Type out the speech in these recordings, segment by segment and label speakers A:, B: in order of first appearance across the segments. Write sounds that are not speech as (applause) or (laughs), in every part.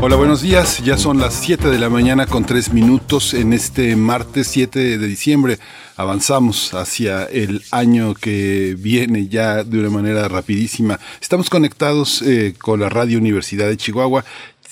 A: Hola, buenos días. Ya son las 7 de la mañana con 3 minutos en este martes 7 de diciembre. Avanzamos hacia el año que viene ya de una manera rapidísima. Estamos conectados eh, con la Radio Universidad de Chihuahua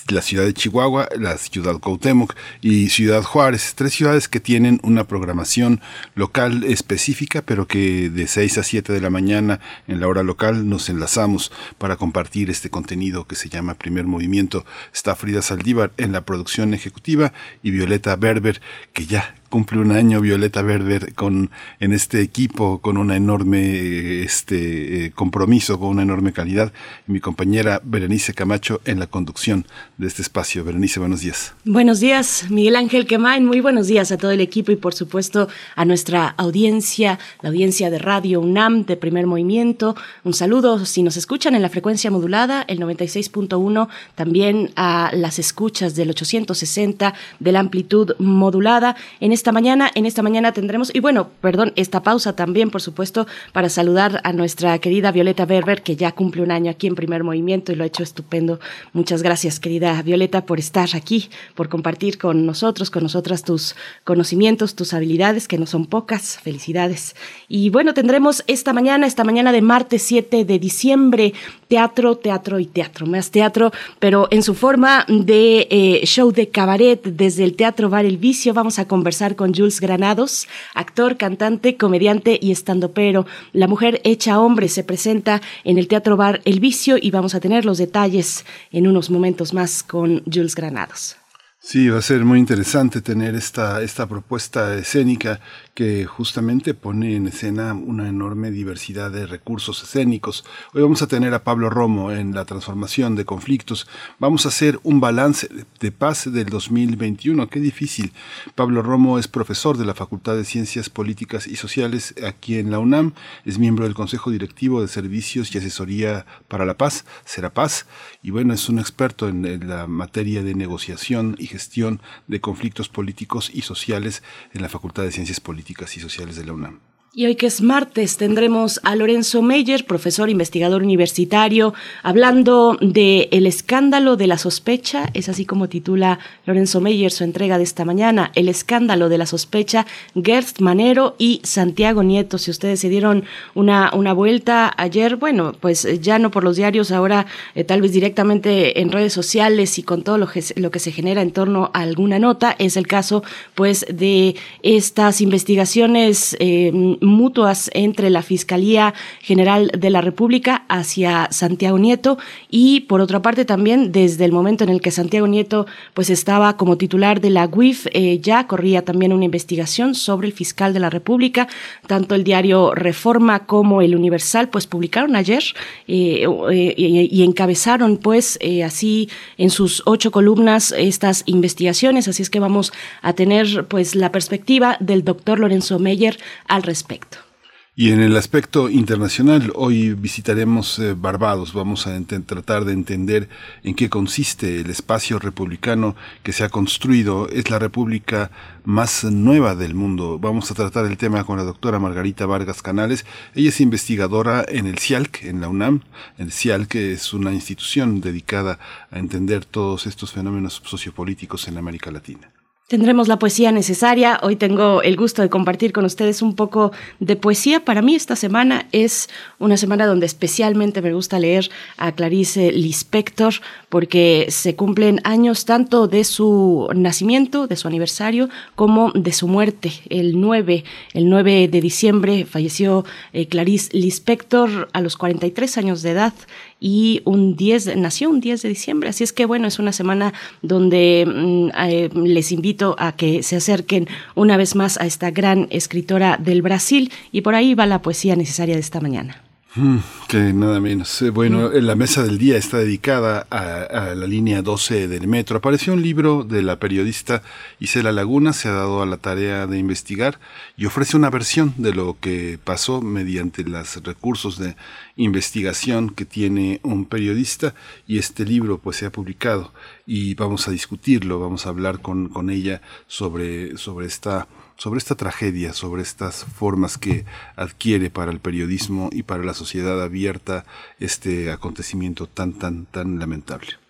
A: la ciudad de Chihuahua, la ciudad Cuauhtémoc y Ciudad Juárez, tres ciudades que tienen una programación local específica, pero que de 6 a 7 de la mañana en la hora local nos enlazamos para compartir este contenido que se llama Primer Movimiento. Está Frida Saldívar en la producción ejecutiva y Violeta Berber, que ya cumple un año Violeta Berber con en este equipo con una enorme este eh, compromiso con una enorme calidad. Mi compañera Berenice Camacho en la conducción de este espacio. Berenice buenos días.
B: Buenos días Miguel Ángel Quemain. Muy buenos días a todo el equipo y por supuesto a nuestra audiencia la audiencia de Radio UNAM de Primer Movimiento. Un saludo si nos escuchan en la frecuencia modulada el 96.1 también a las escuchas del 860 de la amplitud modulada. En esta mañana. En esta mañana tendremos, y bueno, perdón, esta pausa también, por supuesto, para saludar a nuestra querida Violeta Berber, que ya cumple un año aquí en Primer Movimiento y lo ha hecho estupendo. Muchas gracias, querida Violeta, por estar aquí, por compartir con nosotros, con nosotras tus conocimientos, tus habilidades, que no son pocas. Felicidades. Y bueno, tendremos esta mañana, esta mañana de martes 7 de diciembre, teatro, teatro y teatro, más teatro, pero en su forma de eh, show de cabaret desde el Teatro Bar El Vicio. Vamos a conversar con Jules Granados, actor, cantante, comediante y estandopero. La mujer hecha hombre se presenta en el Teatro Bar El Vicio y vamos a tener los detalles en unos momentos más con Jules Granados.
A: Sí, va a ser muy interesante tener esta, esta propuesta escénica que justamente pone en escena una enorme diversidad de recursos escénicos. Hoy vamos a tener a Pablo Romo en la transformación de conflictos. Vamos a hacer un balance de paz del 2021. Qué difícil. Pablo Romo es profesor de la Facultad de Ciencias Políticas y Sociales aquí en la UNAM. Es miembro del Consejo Directivo de Servicios y Asesoría para la Paz, Será Paz. Y bueno, es un experto en la materia de negociación y gestión de conflictos políticos y sociales en la Facultad de Ciencias Políticas y Sociales de la UNAM.
B: Y hoy que es martes tendremos a Lorenzo Meyer, profesor investigador universitario, hablando de el escándalo de la sospecha, es así como titula Lorenzo Meyer su entrega de esta mañana, el escándalo de la sospecha, Gerst Manero y Santiago Nieto. Si ustedes se dieron una, una vuelta ayer, bueno, pues ya no por los diarios, ahora eh, tal vez directamente en redes sociales y con todo lo que, lo que se genera en torno a alguna nota, es el caso pues de estas investigaciones eh, mutuas entre la Fiscalía General de la República hacia Santiago Nieto y por otra parte también desde el momento en el que Santiago Nieto pues estaba como titular de la UIF eh, ya corría también una investigación sobre el fiscal de la República. Tanto el diario Reforma como el Universal pues publicaron ayer eh, eh, y encabezaron pues así en sus ocho columnas estas investigaciones. Así es que vamos a tener pues la perspectiva del doctor Lorenzo Meyer al respecto
A: y en el aspecto internacional, hoy visitaremos eh, Barbados. Vamos a tratar de entender en qué consiste el espacio republicano que se ha construido. Es la república más nueva del mundo. Vamos a tratar el tema con la doctora Margarita Vargas Canales. Ella es investigadora en el CIALC, en la UNAM. El CIALC es una institución dedicada a entender todos estos fenómenos sociopolíticos en América Latina.
B: Tendremos la poesía necesaria. Hoy tengo el gusto de compartir con ustedes un poco de poesía. Para mí esta semana es una semana donde especialmente me gusta leer a Clarice Lispector porque se cumplen años tanto de su nacimiento, de su aniversario, como de su muerte. El 9, el 9 de diciembre falleció eh, Clarice Lispector a los 43 años de edad y un 10, nació un 10 de diciembre, así es que bueno, es una semana donde mm, eh, les invito a que se acerquen una vez más a esta gran escritora del Brasil y por ahí va la poesía necesaria de esta mañana.
A: Mm, que nada menos. Eh, bueno, la mesa del día está dedicada a, la línea 12 del metro. Apareció un libro de la periodista Isela Laguna, se ha dado a la tarea de investigar y ofrece una versión de lo que pasó mediante los recursos de investigación que tiene un periodista y este libro pues se ha publicado y vamos a discutirlo, vamos a hablar con, con ella sobre, sobre esta sobre esta tragedia, sobre estas formas que adquiere para el periodismo y para la sociedad abierta este acontecimiento tan, tan, tan lamentable.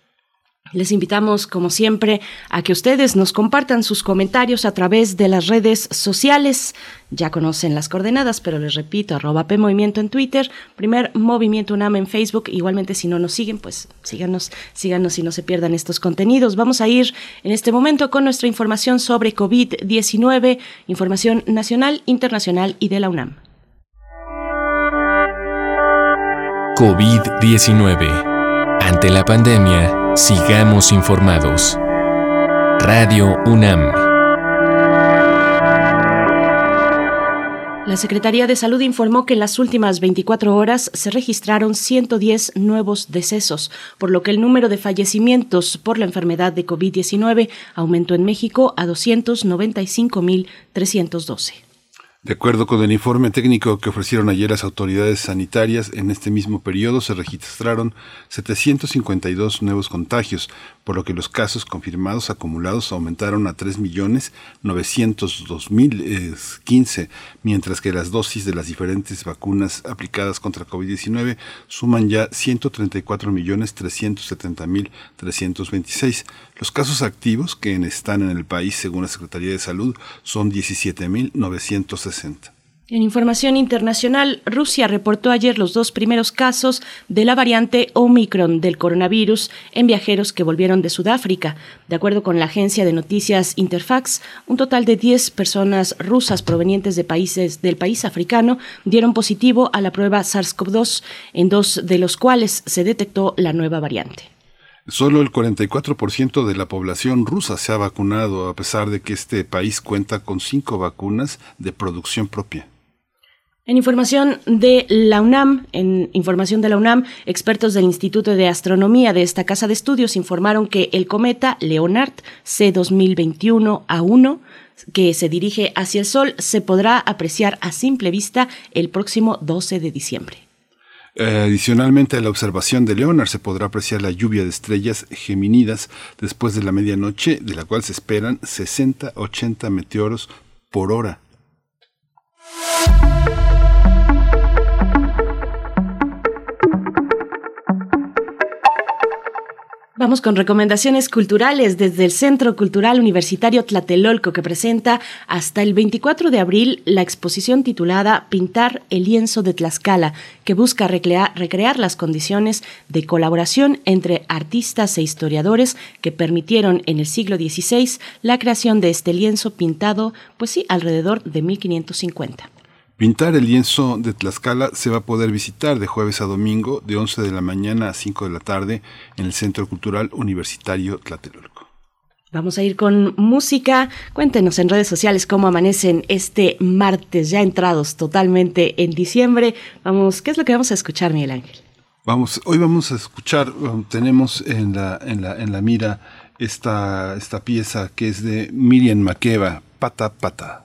B: Les invitamos, como siempre, a que ustedes nos compartan sus comentarios a través de las redes sociales. Ya conocen las coordenadas, pero les repito, arroba P Movimiento en Twitter, primer Movimiento UNAM en Facebook. Igualmente, si no nos siguen, pues síganos, síganos y no se pierdan estos contenidos. Vamos a ir en este momento con nuestra información sobre COVID-19, información nacional, internacional y de la UNAM.
C: COVID-19. Ante la pandemia, Sigamos informados. Radio UNAM.
B: La Secretaría de Salud informó que en las últimas 24 horas se registraron 110 nuevos decesos, por lo que el número de fallecimientos por la enfermedad de COVID-19 aumentó en México a 295.312.
A: De acuerdo con el informe técnico que ofrecieron ayer las autoridades sanitarias, en este mismo periodo se registraron 752 nuevos contagios, por lo que los casos confirmados acumulados aumentaron a 3.902.015, mientras que las dosis de las diferentes vacunas aplicadas contra COVID-19 suman ya 134.370.326. Los casos activos que están en el país, según la Secretaría de Salud, son 17.960.
B: En información internacional, Rusia reportó ayer los dos primeros casos de la variante Omicron del coronavirus en viajeros que volvieron de Sudáfrica. De acuerdo con la agencia de noticias Interfax, un total de 10 personas rusas provenientes de países del país africano dieron positivo a la prueba SARS-CoV-2, en dos de los cuales se detectó la nueva variante.
A: Solo el 44% de la población rusa se ha vacunado, a pesar de que este país cuenta con cinco vacunas de producción propia.
B: En información de la UNAM, en información de la UNAM, expertos del Instituto de Astronomía de esta casa de estudios informaron que el cometa Leonard C 2021 A1 que se dirige hacia el Sol se podrá apreciar a simple vista el próximo 12 de diciembre.
A: Adicionalmente a la observación de Leonard se podrá apreciar la lluvia de estrellas geminidas después de la medianoche, de la cual se esperan 60-80 meteoros por hora.
B: Vamos con recomendaciones culturales desde el Centro Cultural Universitario Tlatelolco que presenta hasta el 24 de abril la exposición titulada Pintar el lienzo de Tlaxcala, que busca recrear, las condiciones de colaboración entre artistas e historiadores que permitieron en el siglo XVI la creación de este lienzo pintado, pues sí, alrededor de 1550.
A: Pintar el lienzo de Tlaxcala se va a poder visitar de jueves a domingo de 11 de la mañana a 5 de la tarde en el Centro Cultural Universitario Tlatelolco.
B: Vamos a ir con música. Cuéntenos en redes sociales cómo amanecen este martes, ya entrados totalmente en diciembre. Vamos, ¿qué es lo que vamos a escuchar, Miguel Ángel?
A: Vamos, hoy vamos a escuchar, um, tenemos en la, en la, en la mira esta, esta pieza que es de Miriam Makeba, Pata Pata.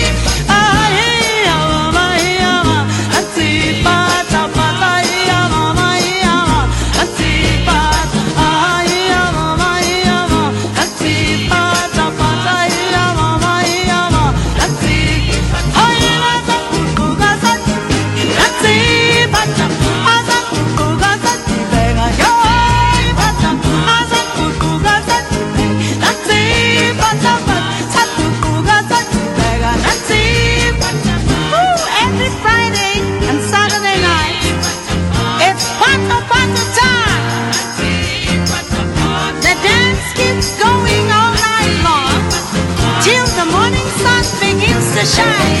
D: shine.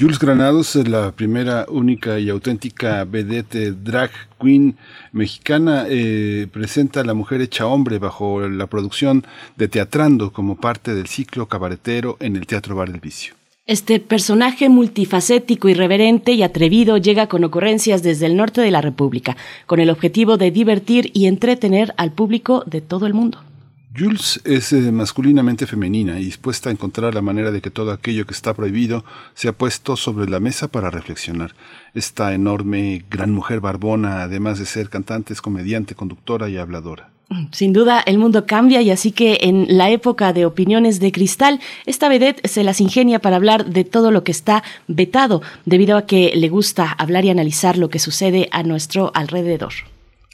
A: Jules Granados es la primera, única y auténtica vedette drag queen mexicana. Eh, presenta a la mujer hecha hombre bajo la producción de Teatrando como parte del ciclo cabaretero en el Teatro Bar del Vicio.
B: Este personaje multifacético, irreverente y atrevido llega con ocurrencias desde el norte de la República, con el objetivo de divertir y entretener al público de todo el mundo.
A: Jules es eh, masculinamente femenina y dispuesta a encontrar la manera de que todo aquello que está prohibido sea puesto sobre la mesa para reflexionar. Esta enorme, gran mujer barbona, además de ser cantante, es comediante, conductora y habladora.
B: Sin duda, el mundo cambia y así que en la época de opiniones de cristal, esta vedette se las ingenia para hablar de todo lo que está vetado, debido a que le gusta hablar y analizar lo que sucede a nuestro alrededor.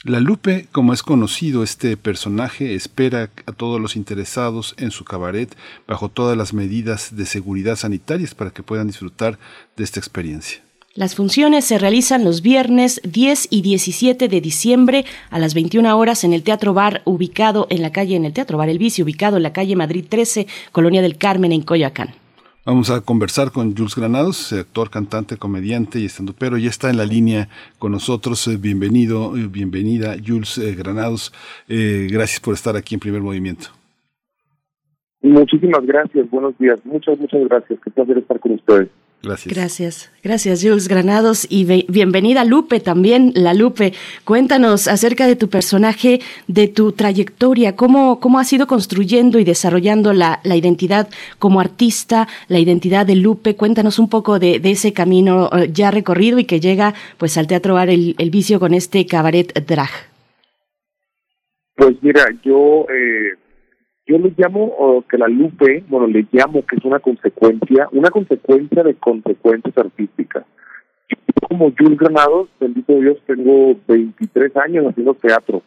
A: La Lupe, como es conocido este personaje, espera a todos los interesados en su cabaret bajo todas las medidas de seguridad sanitarias para que puedan disfrutar de esta experiencia.
B: Las funciones se realizan los viernes 10 y 17 de diciembre a las 21 horas en el Teatro Bar ubicado en la calle, en el Teatro Bar El Vicio, ubicado en la calle Madrid 13, Colonia del Carmen, en Coyoacán.
A: Vamos a conversar con Jules Granados, actor, cantante, comediante y estandupero. Ya está en la línea con nosotros. Eh, bienvenido, eh, bienvenida, Jules eh, Granados. gracias por estar aquí en Primer Movimiento.
E: Muchísimas gracias, buenos días. Muchas, muchas gracias. Qué placer estar con ustedes.
A: Gracias.
B: Gracias, gracias Jules Granados y bienvenida Lupe también, la Lupe. Cuéntanos acerca de tu personaje, de tu trayectoria, cómo, cómo has ido construyendo y desarrollando la, la identidad como artista, la identidad de Lupe. Cuéntanos un poco de, de ese camino eh, ya recorrido y que llega pues al Teatro Bar el, el Vicio con este cabaret drag.
E: Pues mira, yo... Eh yo le llamo que la lupe, bueno, le llamo que es una consecuencia, una consecuencia de consecuencias artísticas. Yo como Jules Granados, bendito Dios, tengo 23 años haciendo teatro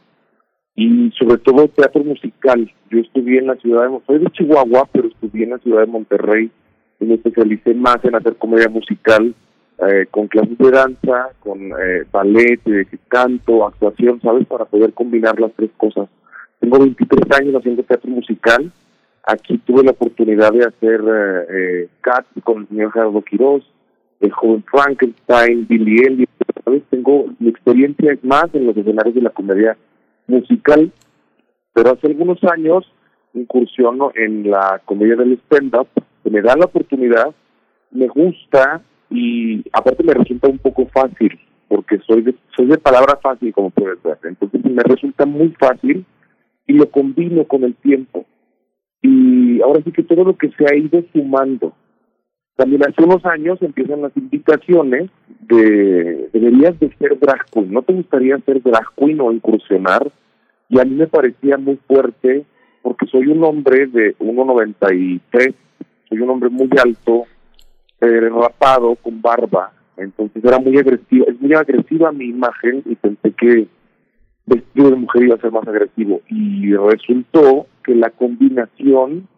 E: y sobre todo teatro musical. Yo estudié en la ciudad de, soy de Chihuahua, pero estudié en la ciudad de Monterrey y me especialicé más en hacer comedia musical eh, con clases de danza, con eh, ballet, eh, canto, actuación, ¿sabes? Para poder combinar las tres cosas. Tengo 23 años haciendo teatro musical. Aquí tuve la oportunidad de hacer eh, eh Cats con el señor Gerardo Quiroz, el joven Frankenstein, Billy Elliot. Tengo mi experiencia es más en los escenarios de la comedia musical, pero hace algunos años incursiono en la comedia del stand-up, me da la oportunidad, me gusta y aparte me resulta un poco fácil, porque soy de, soy de palabra fácil, como puedes ver. Entonces me resulta muy fácil y lo combino con el tiempo. Y ahora sí que todo lo que se ha ido sumando. También hace unos años empiezan las invitaciones de deberías de ser drag. ¿No te gustaría ser drag queen o incursionar? Y a mí me parecía muy fuerte porque soy un hombre de 1,93, soy un hombre muy alto, eh, rapado, con barba, entonces era muy agresiva, es muy agresiva mi imagen y pensé que vestido de mujer iba a ser más agresivo y resultó que la combinación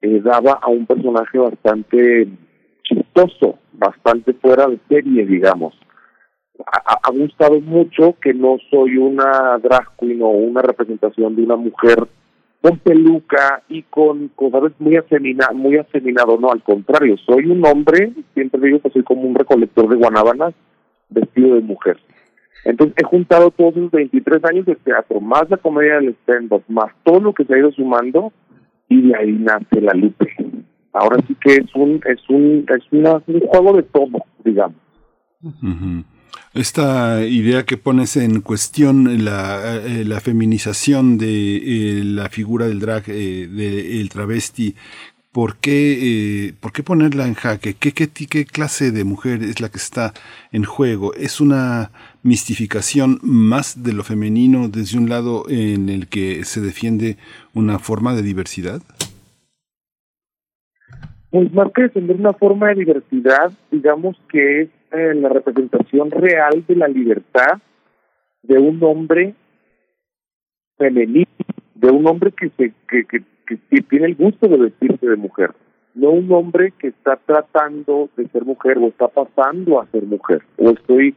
E: eh, daba a un personaje bastante chistoso, bastante fuera de serie, digamos. Ha, gustado mucho que no soy una drag queen o una representación de una mujer con peluca y con, cosas muy afeminado, muy afeminado, no, al contrario, soy un hombre, siempre digo que soy como un recolector de guanábanas vestido de mujer. Entonces he juntado todos esos 23 años de teatro, más la comedia del stand-up, más todo lo que se ha ido sumando, y de ahí nace la Lupe. Ahora sí que es un, es un, es un juego de todo, digamos.
A: Esta idea que pones en cuestión, la, eh, la feminización de eh, la figura del drag, eh, del travesti, ¿por qué, ¿por qué ponerla en jaque? ¿Qué, qué, ¿Qué clase de mujer es la que está en juego? ¿Es una mistificación más de lo femenino desde un lado en el que se defiende una forma de diversidad?
E: Pues más que defender una forma de diversidad, digamos que es eh, la representación real de la libertad de un hombre femenino, de un hombre que, se, que, que, que tiene el gusto de vestirse de mujer, no un hombre que está tratando de ser mujer o está pasando a ser mujer, o estoy,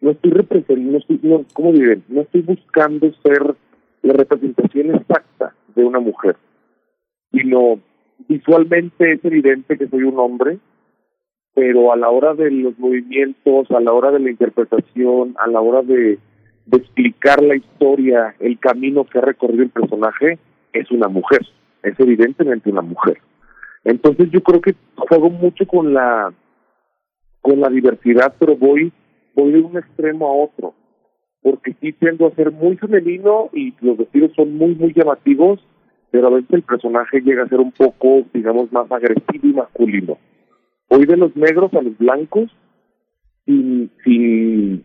E: no estoy representando, no estoy, ¿cómo viven? No estoy buscando ser la representación exacta de una mujer, sino visualmente es evidente que soy un hombre, pero a la hora de los movimientos, a la hora de la interpretación, a la hora de, de explicar la historia, el camino que ha recorrido el personaje, es una mujer, es evidentemente una mujer. Entonces yo creo que juego mucho con la con la diversidad, pero voy voy de un extremo a otro, porque sí tiendo a ser muy femenino y los vestidos son muy muy llamativos, pero a veces el personaje llega a ser un poco, digamos, más agresivo y masculino. Voy de los negros a los blancos sin, sin,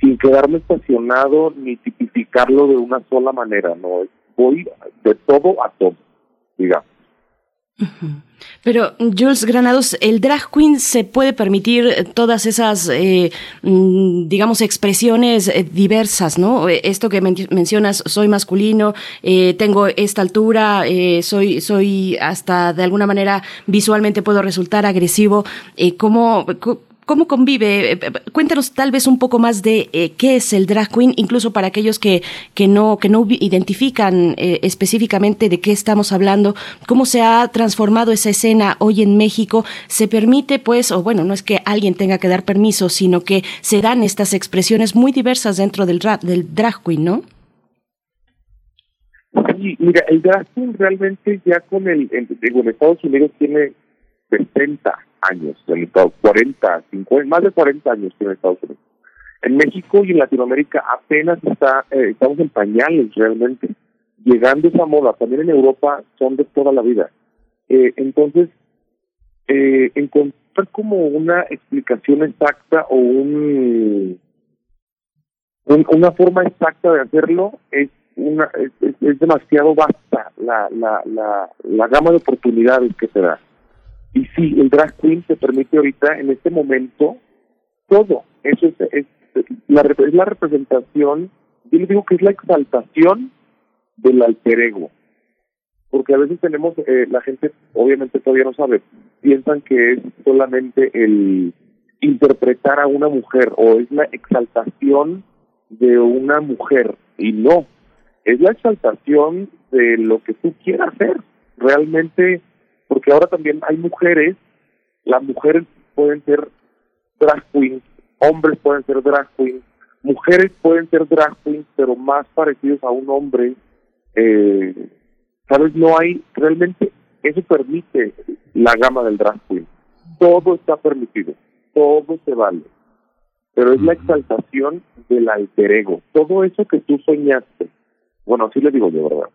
E: sin quedarme estacionado ni tipificarlo de una sola manera, no, voy de todo a todo, digamos.
B: Pero, Jules Granados, ¿el drag queen se puede permitir todas esas, eh, mm, digamos, expresiones eh, diversas, ¿no? Eh, esto que men mencionas, soy masculino, tengo esta altura, soy, soy hasta de alguna manera visualmente puedo resultar agresivo. ¿Cómo, ¿Cómo convive? Eh, cuéntanos tal vez un poco más de eh, qué es el drag queen, incluso para aquellos que, que, no, que no identifican eh, específicamente de qué estamos hablando, cómo se ha transformado esa escena hoy en México. ¿Se permite, pues, o bueno, no es que alguien tenga que dar permiso, sino que se dan estas expresiones muy diversas dentro del, drag, del drag queen, ¿no?
E: Sí, mira, el drag queen realmente ya con el, en Estados Unidos tiene 60 años, en Estados 40, 50, más de 40 años tiene Estados Unidos. En México y en Latinoamérica apenas está, eh, estamos en pañales realmente, llegando esa moda. También en Europa son de toda la vida. Eh, entonces, eh, encontrar como una explicación exacta o un, un, una forma exacta de hacerlo es una es demasiado vasta la, la, la, la gama de oportunidades que se da. Y sí, el drag queen te permite ahorita, en este momento, todo. Eso es, es, la, es la representación, yo le digo que es la exaltación del alter ego. Porque a veces tenemos, eh, la gente obviamente todavía no sabe, piensan que es solamente el interpretar a una mujer o es la exaltación de una mujer. Y no, es la exaltación de lo que tú quieras hacer. Realmente porque ahora también hay mujeres, las mujeres pueden ser drag queens, hombres pueden ser drag queens, mujeres pueden ser drag queens, pero más parecidos a un hombre. Eh, ¿Sabes? No hay, realmente, eso permite la gama del drag queen. Todo está permitido, todo se vale. Pero es la exaltación del alter ego. Todo eso que tú soñaste, bueno, así le digo yo, ¿verdad?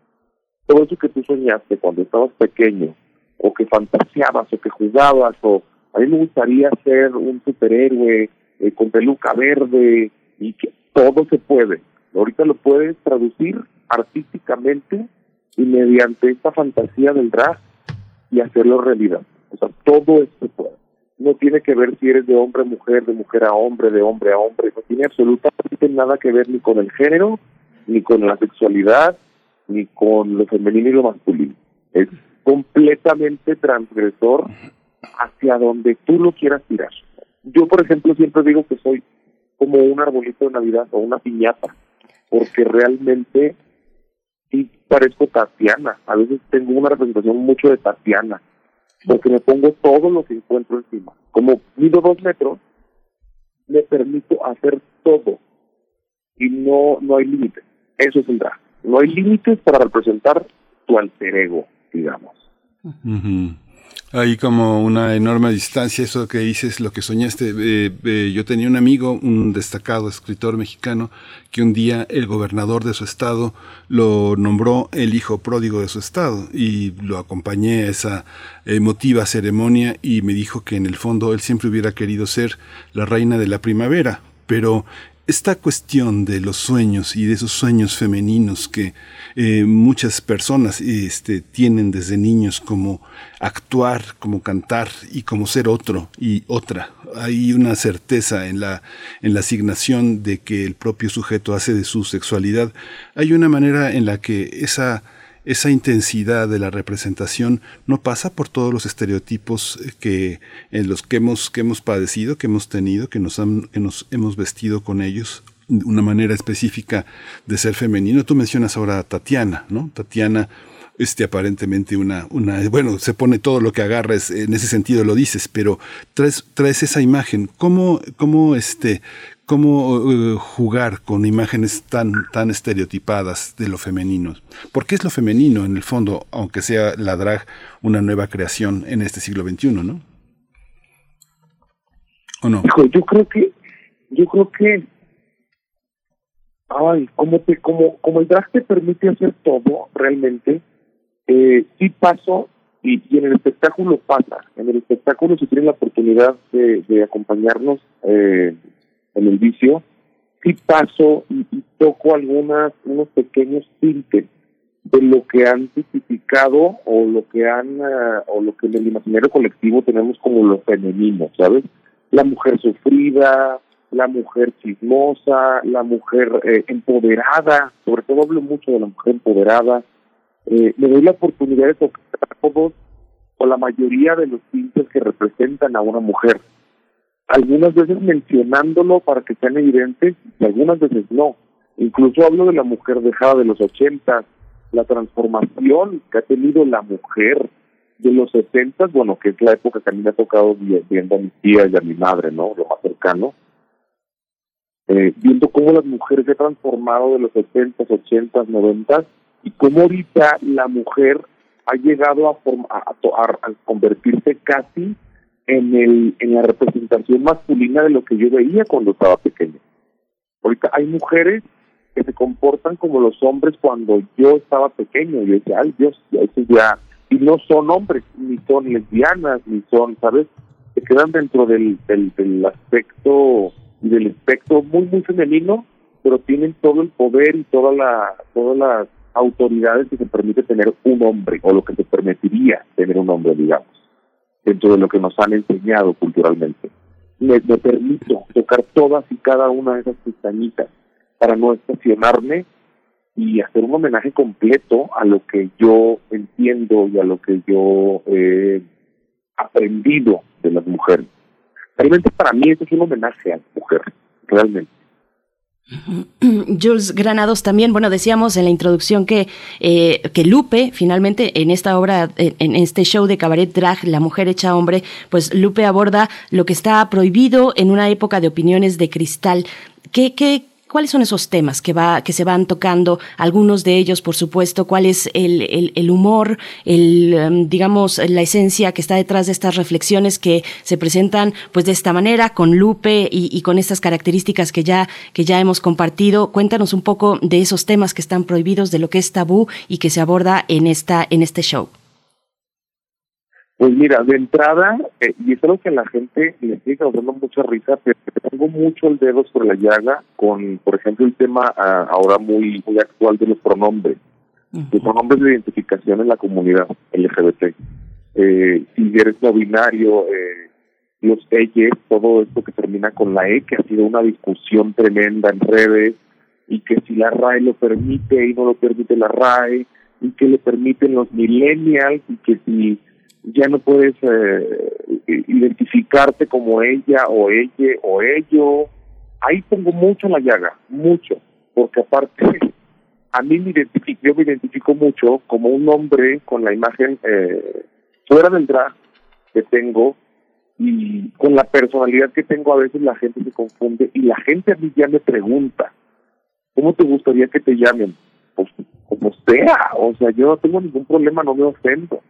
E: Todo eso que tú soñaste cuando estabas pequeño, o que fantaseabas, o que jugabas, o a mí me gustaría ser un superhéroe eh, con peluca verde, y que todo se puede. Ahorita lo puedes traducir artísticamente y mediante esta fantasía del drag y hacerlo realidad. O sea, todo esto puede. No tiene que ver si eres de hombre a mujer, de mujer a hombre, de hombre a hombre. No tiene absolutamente nada que ver ni con el género, ni con la sexualidad, ni con lo femenino y lo masculino. Es completamente transgresor hacia donde tú lo quieras tirar. Yo, por ejemplo, siempre digo que soy como un arbolito de Navidad o una piñata, porque realmente sí parezco Tatiana. A veces tengo una representación mucho de Tatiana, porque me pongo todo lo que encuentro encima. Como mido dos metros, me permito hacer todo y no no hay límites. Eso es el drag. No hay límites para representar tu alter ego, digamos.
A: Hay como una enorme distancia, eso que dices, lo que soñaste. Eh, eh, yo tenía un amigo, un destacado escritor mexicano, que un día el gobernador de su estado lo nombró el hijo pródigo de su estado y lo acompañé a esa emotiva ceremonia y me dijo que en el fondo él siempre hubiera querido ser la reina de la primavera, pero esta cuestión de los sueños y de esos sueños femeninos que eh, muchas personas este, tienen desde niños como actuar, como cantar y como ser otro y otra. Hay una certeza en la, en la asignación de que el propio sujeto hace de su sexualidad. Hay una manera en la que esa esa intensidad de la representación no pasa por todos los estereotipos eh, que en los que hemos que hemos padecido, que hemos tenido, que nos han, que nos hemos vestido con ellos una manera específica de ser femenino. Tú mencionas ahora a Tatiana, ¿no? Tatiana este aparentemente una, una, bueno, se pone todo lo que agarres, en ese sentido lo dices, pero traes, traes esa imagen. ¿Cómo, cómo este, cómo eh, jugar con imágenes tan, tan estereotipadas de lo femenino. Porque es lo femenino, en el fondo, aunque sea la drag una nueva creación en este siglo XXI, ¿no?
E: ¿O no? yo creo que, yo creo que, ay, como, te, como, como el drag te permite hacer todo, realmente, eh, sí paso y, y, en el espectáculo pasa. En el espectáculo se tiene la oportunidad de, de acompañarnos eh, en el vicio, sí paso y, toco algunas, unos pequeños tintes de lo que han tipificado o lo que han, uh, o lo que en el imaginario colectivo tenemos como lo femenino, ¿sabes? La mujer sufrida, la mujer chismosa, la mujer eh, empoderada, sobre todo hablo mucho de la mujer empoderada. Eh, me doy la oportunidad de tocar todos o la mayoría de los tintes que representan a una mujer algunas veces mencionándolo para que sean evidentes y algunas veces no. Incluso hablo de la mujer dejada de los 80, la transformación que ha tenido la mujer de los 70, bueno, que es la época que a mí me ha tocado viendo a mi tía y a mi madre, ¿no? Lo más cercano. Eh, viendo cómo las mujeres se han transformado de los 70, 80, 90 y cómo ahorita la mujer ha llegado a, a, a convertirse casi en, el, en la representación masculina de lo que yo veía cuando estaba pequeño. Ahorita hay mujeres que se comportan como los hombres cuando yo estaba pequeño. Yo decía, ay Dios. Y no son hombres, ni son lesbianas, ni son, ¿sabes? Se quedan dentro del, del, del aspecto y del espectro muy, muy femenino, pero tienen todo el poder y toda la, todas las autoridades que se permite tener un hombre, o lo que se permitiría tener un hombre, digamos dentro de lo que nos han enseñado culturalmente. Me, permito tocar todas y cada una de esas pestañitas para no estacionarme y hacer un homenaje completo a lo que yo entiendo y a lo que yo he aprendido de las mujeres. Realmente para mí eso es un homenaje a la mujer, realmente.
B: Jules Granados también, bueno, decíamos en la introducción que, eh, que Lupe, finalmente, en esta obra, en este show de cabaret drag, La mujer hecha hombre, pues Lupe aborda lo que está prohibido en una época de opiniones de cristal. ¿Qué, qué, ¿Cuáles son esos temas que, va, que se van tocando? Algunos de ellos, por supuesto, cuál es el, el, humor, el, em, digamos, la esencia que está detrás de estas reflexiones que se presentan pues de esta manera, con Lupe y, y con estas características que ya, que ya hemos compartido. Cuéntanos un poco de esos temas que están prohibidos, de lo que es tabú y que se aborda en, esta, en este show.
E: Pues mira, de entrada, eh, y es algo que a la gente le sigue causando mucha risa, pero tengo mucho el dedo sobre la llaga con, por ejemplo, el tema ah, ahora muy muy actual de los pronombres. Los pronombres de identificación en la comunidad LGBT. Eh, si eres no binario, eh, los ellos, todo esto que termina con la E, que ha sido una discusión tremenda en redes, y que si la RAE lo permite y no lo permite la RAE, y que le permiten los millennials, y que si ya no puedes eh, identificarte como ella o ella o ello. Ahí pongo mucho la llaga, mucho, porque aparte a mí me identifico, yo me identifico mucho como un hombre con la imagen eh, fuera del drag que tengo y con la personalidad que tengo a veces la gente se confunde y la gente a mí ya me pregunta, ¿cómo te gustaría que te llamen? Pues como sea, o sea, yo no tengo ningún problema, no me ofendo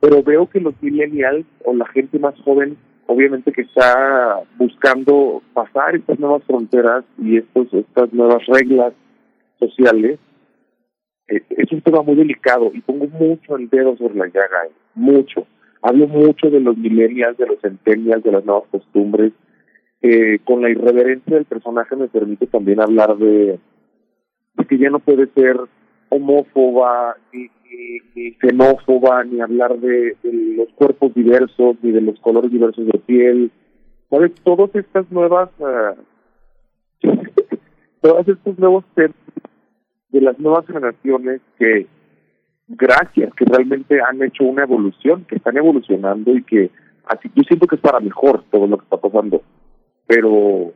E: pero veo que los millennials o la gente más joven, obviamente que está buscando pasar estas nuevas fronteras y estos estas nuevas reglas sociales, eh, es un tema muy delicado y pongo mucho el dedo sobre la llaga, mucho. Hablo mucho de los millennials, de los centennials, de las nuevas costumbres. Eh, con la irreverencia del personaje me permite también hablar de, de que ya no puede ser homófoba ni, ni, xenófoba, ni hablar de, los cuerpos diversos, ni de los colores diversos de piel. ¿Sabes? Todas estas nuevas, (laughs) uh, todos estos nuevos temas de las nuevas generaciones que, gracias, que realmente han hecho una evolución, que están evolucionando y que así yo siento que es para mejor todo lo que está pasando. Pero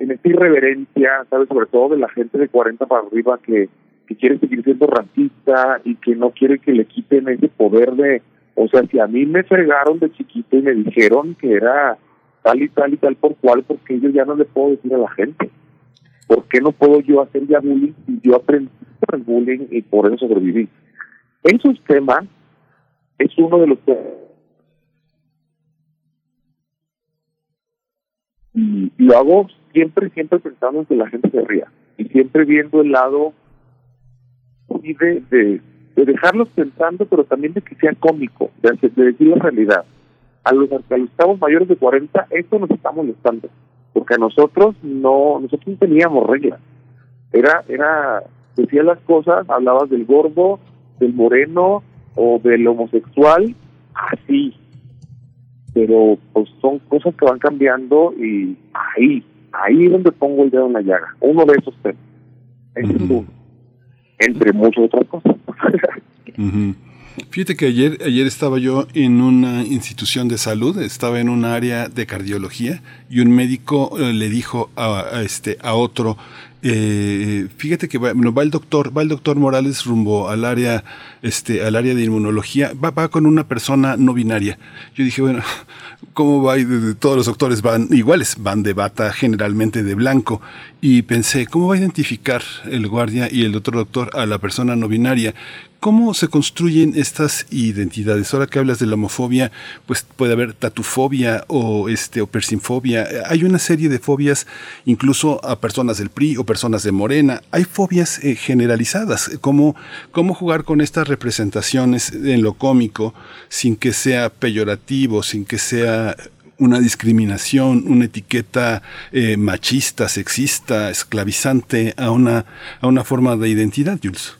E: en esta irreverencia, ¿sabes? Sobre todo de la gente de 40 para arriba que que quiere seguir siendo racista y que no quiere que le quiten ese poder de, o sea, si a mí me fregaron de chiquito y me dijeron que era tal y tal y tal por cual, porque yo ya no le puedo decir a la gente. ¿Por qué no puedo yo hacer ya bullying y yo aprendí por el bullying y por eso sobreviví? Esos temas es uno de los y lo hago siempre, siempre pensando en que la gente se ría y siempre viendo el lado y de, de, dejarlos pensando, pero también de que sea cómico, de, decir la realidad. A los, a los chavos mayores de 40, esto nos está molestando, porque a nosotros no, nosotros no teníamos reglas. Era, era, decía las cosas, hablabas del gordo, del moreno o del homosexual, así. Pero pues son cosas que van cambiando y ahí, ahí es donde pongo el dedo en la llaga, uno de esos temas. Ese es uno entre muchas otras.
A: Fíjate que ayer, ayer estaba yo en una institución de salud, estaba en un área de cardiología y un médico eh, le dijo a, este, a otro, eh, fíjate que va, va, el doctor, va el doctor Morales rumbo al área, este, al área de inmunología, va, va con una persona no binaria. Yo dije, bueno, (laughs) ¿cómo va? Todos los doctores van iguales, van de bata generalmente de blanco. Y pensé, ¿cómo va a identificar el guardia y el otro doctor a la persona no binaria? ¿Cómo se construyen estas identidades? Ahora que hablas de la homofobia, pues puede haber tatufobia o este o persinfobia. Hay una serie de fobias incluso a personas del PRI o personas de Morena. Hay fobias eh, generalizadas. ¿Cómo, ¿Cómo jugar con estas representaciones en lo cómico sin que sea peyorativo, sin que sea una discriminación, una etiqueta eh, machista, sexista, esclavizante a una, a una forma de identidad, Jules?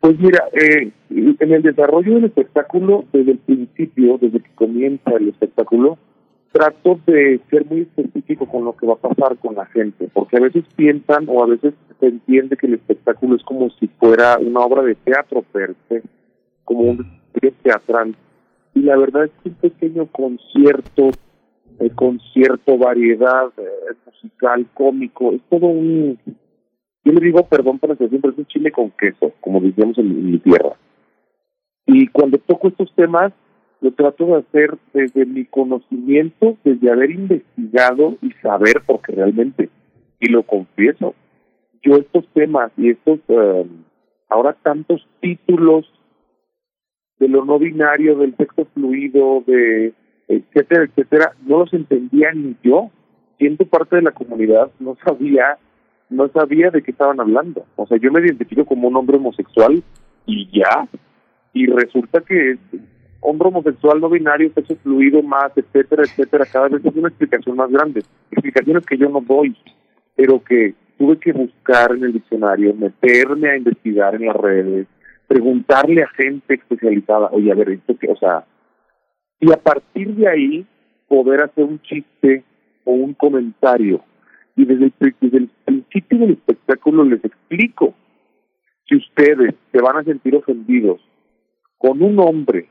E: Pues mira, eh, en el desarrollo del espectáculo, desde el principio, desde que comienza el espectáculo, trato de ser muy específico con lo que va a pasar con la gente, porque a veces piensan o a veces se entiende que el espectáculo es como si fuera una obra de teatro per se, como un teatral. Y la verdad es que un pequeño concierto, el concierto, variedad eh, musical, cómico, es todo un yo le digo, perdón por la expresión, pero es un chile con queso, como decíamos en, mi tierra. Y cuando toco estos temas, lo trato de hacer desde mi conocimiento, desde haber investigado y saber, porque realmente, y lo confieso, yo estos temas y estos, eh, ahora tantos títulos de lo no binario, del sexo fluido, de etcétera, etcétera, no los entendía ni yo. Siendo parte de la comunidad, no sabía, no sabía de qué estaban hablando. O sea, yo me identifico como un hombre homosexual y ya. Y resulta que hombre homosexual, no binario, sexo fluido, más, etcétera, etcétera, cada vez es una explicación más grande. Explicaciones que yo no doy, pero que tuve que buscar en el diccionario, meterme a investigar en las redes, preguntarle a gente especializada, oye, a ver, esto que, o sea, y a partir de ahí poder hacer un chiste o un comentario. Y desde el, desde el principio del espectáculo les explico que ustedes se van a sentir ofendidos con un hombre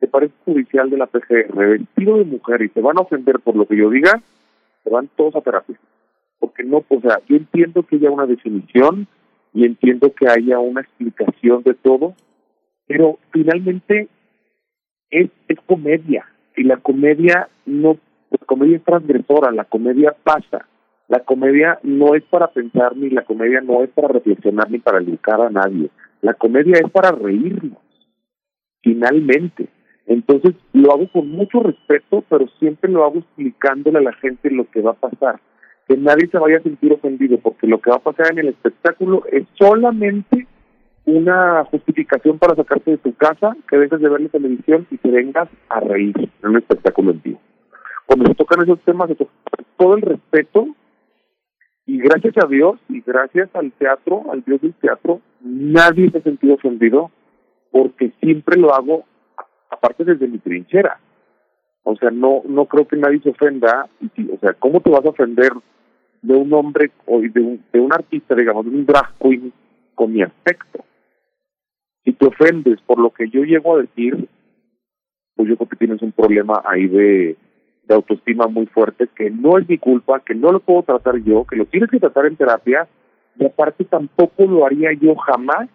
E: que parece judicial de la PGR, vestido de mujer y se van a ofender por lo que yo diga, se van todos a terapia. Porque no, o sea, yo entiendo que haya una definición y entiendo que haya una explicación de todo, pero finalmente es, es comedia y la comedia no, la comedia es transgresora, la comedia pasa. La comedia no es para pensar, ni la comedia no es para reflexionar, ni para educar a nadie. La comedia es para reírnos, finalmente. Entonces lo hago con mucho respeto, pero siempre lo hago explicándole a la gente lo que va a pasar. Que nadie se vaya a sentir ofendido, porque lo que va a pasar en el espectáculo es solamente una justificación para sacarte de tu casa, que dejes de ver la televisión y te vengas a reír en un espectáculo en vivo. Cuando se tocan esos temas, todo el respeto y gracias a Dios y gracias al teatro, al Dios del teatro, nadie se ha sentido ofendido porque siempre lo hago, aparte desde mi trinchera. O sea, no no creo que nadie se ofenda. O sea, ¿cómo te vas a ofender de un hombre o de un, de un artista, digamos, de un drag queen con mi aspecto? Si te ofendes por lo que yo llego a decir, pues yo creo que tienes un problema ahí de, de autoestima muy fuerte, que no es mi culpa, que no lo puedo tratar yo, que lo tienes que tratar en terapia, y aparte tampoco lo haría yo jamás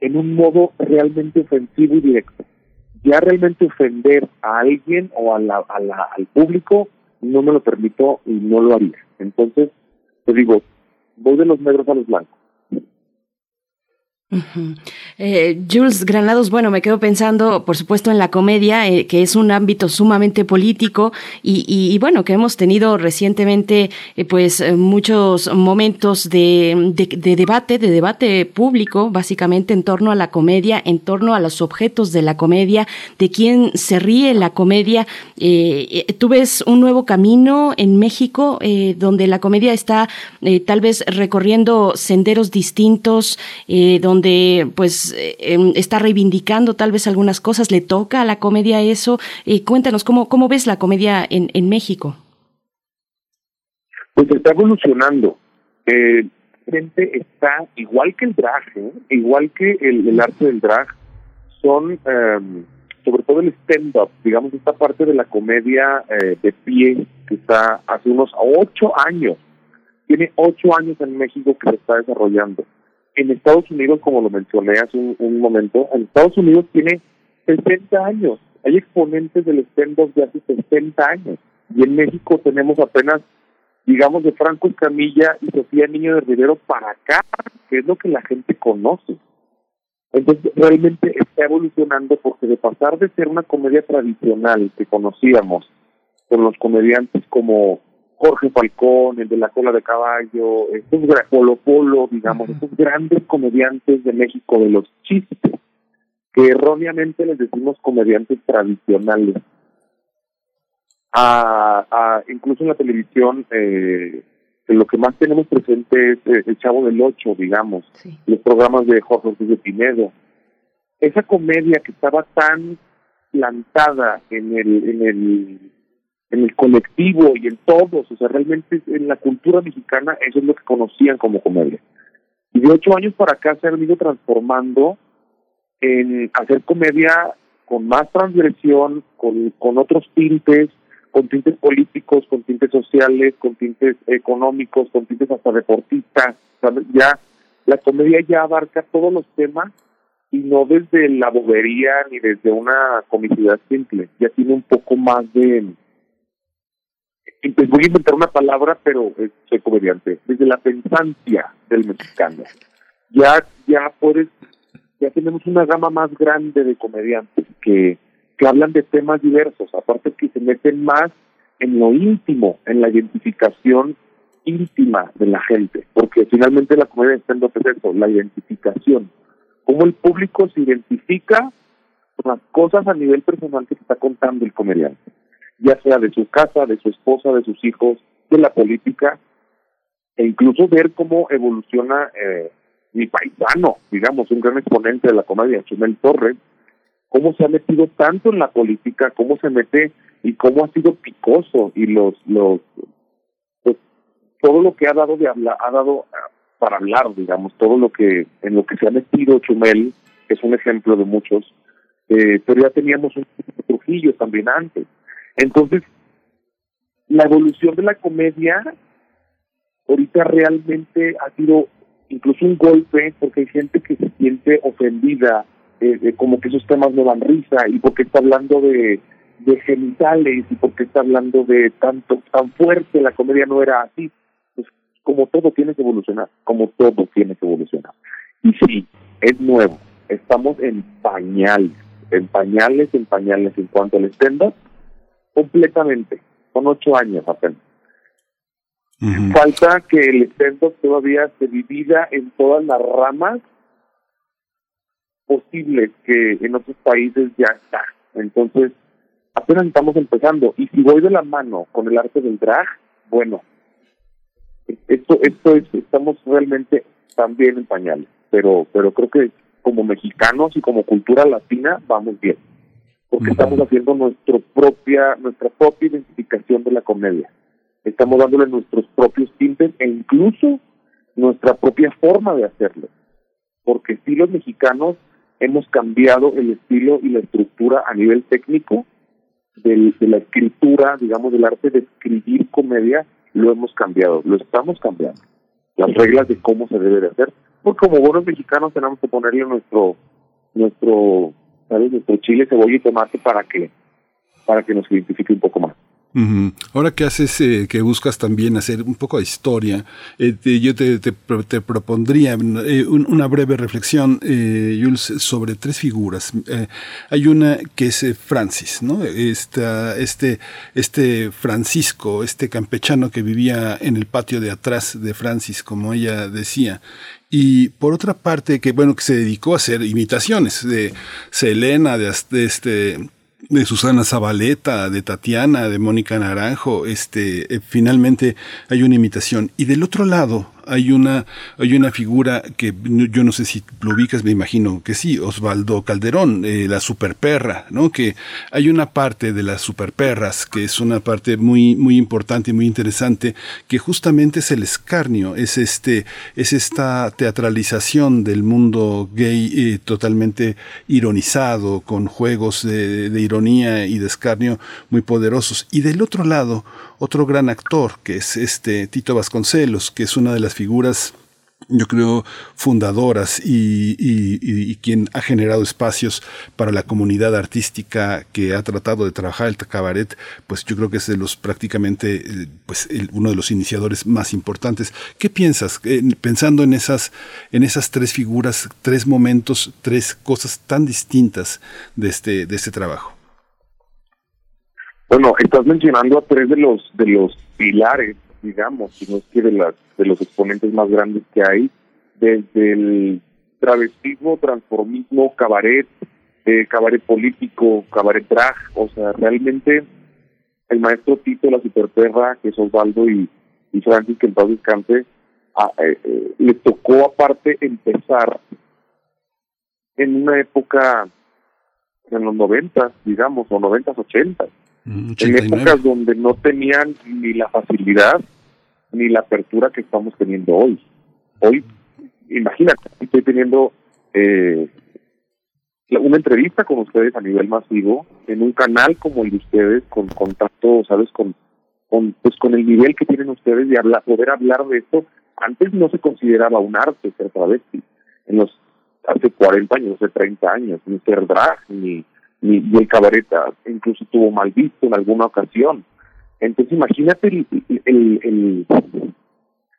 E: en un modo realmente ofensivo y directo. Ya realmente ofender a alguien o a la, al público no me lo permito y no lo haría. Entonces, te digo, voy de los negros a los blancos.
B: Eh, Jules Granados, bueno, me quedo pensando, por supuesto, en la comedia, eh, que es un ámbito sumamente político y, bueno, que hemos tenido recientemente, eh, pues, muchos momentos de, debate, de debate público, básicamente en torno a la comedia, en torno a los objetos de la comedia, de quién se ríe la comedia. Tú ves un nuevo camino en México, donde la comedia está tal vez recorriendo senderos distintos, donde donde pues eh, em, está reivindicando tal vez algunas cosas, le toca a la comedia eso. Eh, cuéntanos, ¿cómo, ¿cómo ves la comedia en, en México?
E: Pues está evolucionando. Eh, gente está, igual que el drag, ¿eh? igual que el, arte del drag, son em, sobre todo el stand-up, digamos, esta parte de la comedia de pie que está hace unos ocho años. Tiene ocho años en México que se está desarrollando en Estados Unidos, como lo mencioné hace un, momento, en Estados Unidos tiene 60 años. Hay exponentes del stand-up de hace 60 años. Y en México tenemos apenas, digamos, de Franco Escamilla y Sofía Niño de Rivero para acá, que es lo que la gente conoce. Entonces, realmente está evolucionando porque de pasar de ser una comedia tradicional que conocíamos con los comediantes como Jorge Falcón, el de la cola de caballo, estos Polo Polo, digamos, estos grandes comediantes de México de los chistes, que erróneamente les decimos comediantes tradicionales. A, incluso en la televisión, eh, lo que más tenemos presente es eh, el Chavo del Ocho, digamos, los programas de Jorge Ortiz de Pinedo. Esa comedia que estaba tan plantada en el, en el en el colectivo y en todos, o sea, realmente en la cultura mexicana eso es lo que conocían como comedia. Y de ocho años para acá se ha venido transformando en hacer comedia con más transgresión, con, con otros tintes, con tintes políticos, con tintes sociales, con tintes económicos, con tintes hasta deportistas. Ya la comedia ya abarca todos los temas y no desde la bobería ni desde una comicidad simple, ya tiene un poco más de... Pues voy a inventar una palabra, pero eh, soy comediante, desde la pensancia del mexicano. Ya, ya puedes, ya tenemos una gama más grande de comediantes que, hablan de temas diversos, aparte que se meten más en lo íntimo, en la identificación íntima de la gente, porque finalmente la comedia está en dos eso, la identificación. Cómo el público se identifica con las cosas a nivel personal que está contando el comediante, ya sea de su casa, de su esposa, de sus hijos, de la política, e incluso ver cómo evoluciona eh, mi paisano, digamos, un gran exponente de la comedia, Chumel Torres, cómo se ha metido tanto en la política, cómo se mete y cómo ha sido picoso y los los pues, todo lo que ha dado de hablar ha dado para hablar, digamos, todo lo que en lo que se ha metido Chumel es un ejemplo de muchos, eh, pero ya teníamos un Trujillo también antes. Entonces, la evolución de la comedia ahorita realmente ha sido incluso un golpe porque hay gente que se siente ofendida, eh, como que esos temas no dan risa y porque está hablando de, genitales y porque está hablando de tanto tan fuerte, la comedia no era así como todo tiene que evolucionar, como todo tiene que evolucionar. Y sí, es nuevo, estamos en pañales, en pañales, en pañales en cuanto al stand completamente, con ocho años apenas. Falta que el stand todavía se divida en todas las ramas posibles que en otros países ya está. Entonces, apenas estamos empezando. Y si voy de la mano con el arte del drag, bueno, esto esto es estamos realmente también en pañales pero pero creo que como mexicanos y como cultura latina vamos bien porque estamos haciendo nuestra propia nuestra propia identificación de la comedia estamos dándole nuestros propios tintes e incluso nuestra propia forma de hacerlo porque sí los mexicanos hemos cambiado el estilo y la estructura a nivel técnico de la escritura digamos del arte de escribir comedia lo hemos cambiado, lo estamos cambiando. Las reglas de cómo se debe de hacer, porque como buenos mexicanos tenemos que ponerle nuestro, nuestro, ¿sabes? Nuestro chile, cebolla y tomate para que, para que nos identifique un poco más.
A: Ahora que haces, eh, que buscas también hacer un poco de historia, eh, yo te, propondría eh, una breve reflexión, Jules, sobre tres figuras. hay una que es Francis, ¿no? Este, este Francisco, este campechano que vivía en el patio de atrás de Francis, como ella decía, y por otra parte que bueno que se dedicó a hacer imitaciones de Selena de este de Susana Zabaleta, de Tatiana, de Mónica Naranjo, este, eh, finalmente hay una imitación. Y del otro lado, hay una, hay una figura que yo no sé si lo ubicas, me imagino que sí, Osvaldo Calderón, eh, la superperra, ¿no? Que hay una parte de las superperras que es una parte muy, muy importante y muy interesante, que justamente es el escarnio, es este, es esta teatralización del mundo gay eh, totalmente ironizado, con juegos de, ironía y de escarnio muy poderosos. Y del otro lado, otro gran actor, que es este Tito Vasconcelos, que es una de las figuras yo creo, fundadoras y, quien ha generado espacios para la comunidad artística que ha tratado de trabajar el cabaret, pues yo creo que es de los prácticamente, eh, pues uno de los iniciadores más importantes. ¿Qué piensas, eh, pensando en esas, en esas tres figuras, tres momentos, tres cosas tan distintas de este, de este trabajo?
E: Bueno, estás mencionando a tres de los de los pilares, digamos, si no es que de las de los exponentes más grandes que hay, desde el travestismo, transformismo, cabaret, eh, cabaret político, cabaret drag, o sea, realmente el maestro Tito, la superperra, que es Osvaldo y, y Francis, que en paz descanse, a, eh, eh, le tocó aparte empezar en una época en los noventas, digamos, o noventas, ochentas, en épocas donde no tenían ni la facilidad ni la apertura que estamos teniendo hoy. Hoy, imagínate, estoy teniendo eh, una entrevista con ustedes a nivel masivo en un canal como el de ustedes, con contacto, ¿sabes? Con, con, pues con el nivel que tienen ustedes de hablar, poder hablar de esto. Antes no se consideraba un arte ser travesti. En los hace 40 años, hace 30 años, ni ser drag, ni, ni, el cabaret incluso tuvo mal visto en alguna ocasión. Entonces imagínate el, el, el,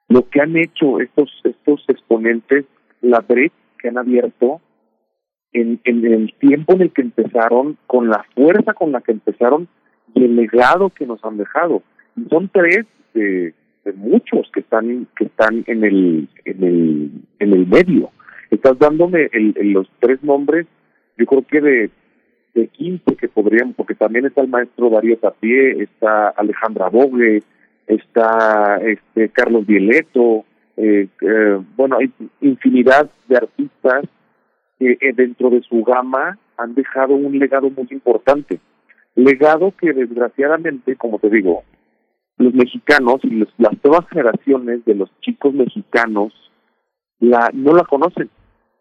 E: lo que han hecho estos estos exponentes, la brecha que han abierto en, en el tiempo en el que empezaron, con la fuerza con la que empezaron y el legado que nos han dejado. Y son tres de, de muchos que están que están en el en el en el medio. Estás dándome el, los tres nombres, yo creo que de de 15 que podríamos, porque también está el maestro Darío Tapié, está Alejandra Bogue, está este Carlos Violeto, eh, eh, bueno, hay infinidad de artistas que eh, dentro de su gama han dejado un legado muy importante. Legado que desgraciadamente, como te digo, los mexicanos y las nuevas generaciones de los chicos mexicanos la no la conocen,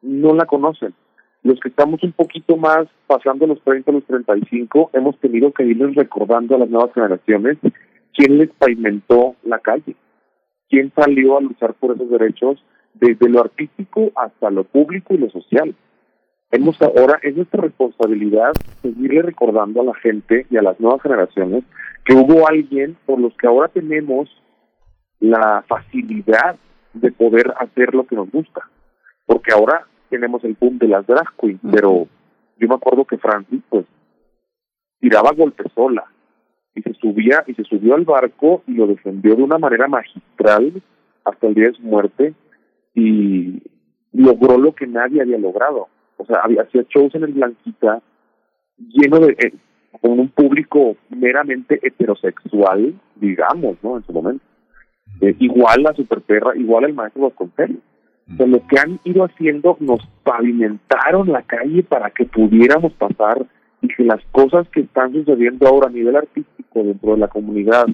E: no la conocen. Los que estamos un poquito más pasando los 30 a los 35, hemos tenido que irles recordando a las nuevas generaciones quién les pavimentó la calle, quién salió a luchar por esos derechos desde lo artístico hasta lo público y lo social. Hemos ahora, es nuestra responsabilidad seguirle recordando a la gente y a las nuevas generaciones que hubo alguien por los que ahora tenemos la facilidad de poder hacer lo que nos gusta. Porque ahora tenemos el boom de las drag queens, pero yo me acuerdo que Francis, pues, tiraba golpes sola y se subía y se subió al barco y lo defendió de una manera magistral hasta el día de su muerte y logró lo que nadie había logrado. O sea, había, hacía shows en el Blanquita lleno de, eh, con un público meramente heterosexual, digamos, ¿no? En su momento. Eh, igual la superperra, igual el maestro Vasconcelos. Sea, lo que han ido haciendo nos pavimentaron la calle para que pudiéramos pasar y que las cosas que están sucediendo ahora a nivel artístico dentro de la comunidad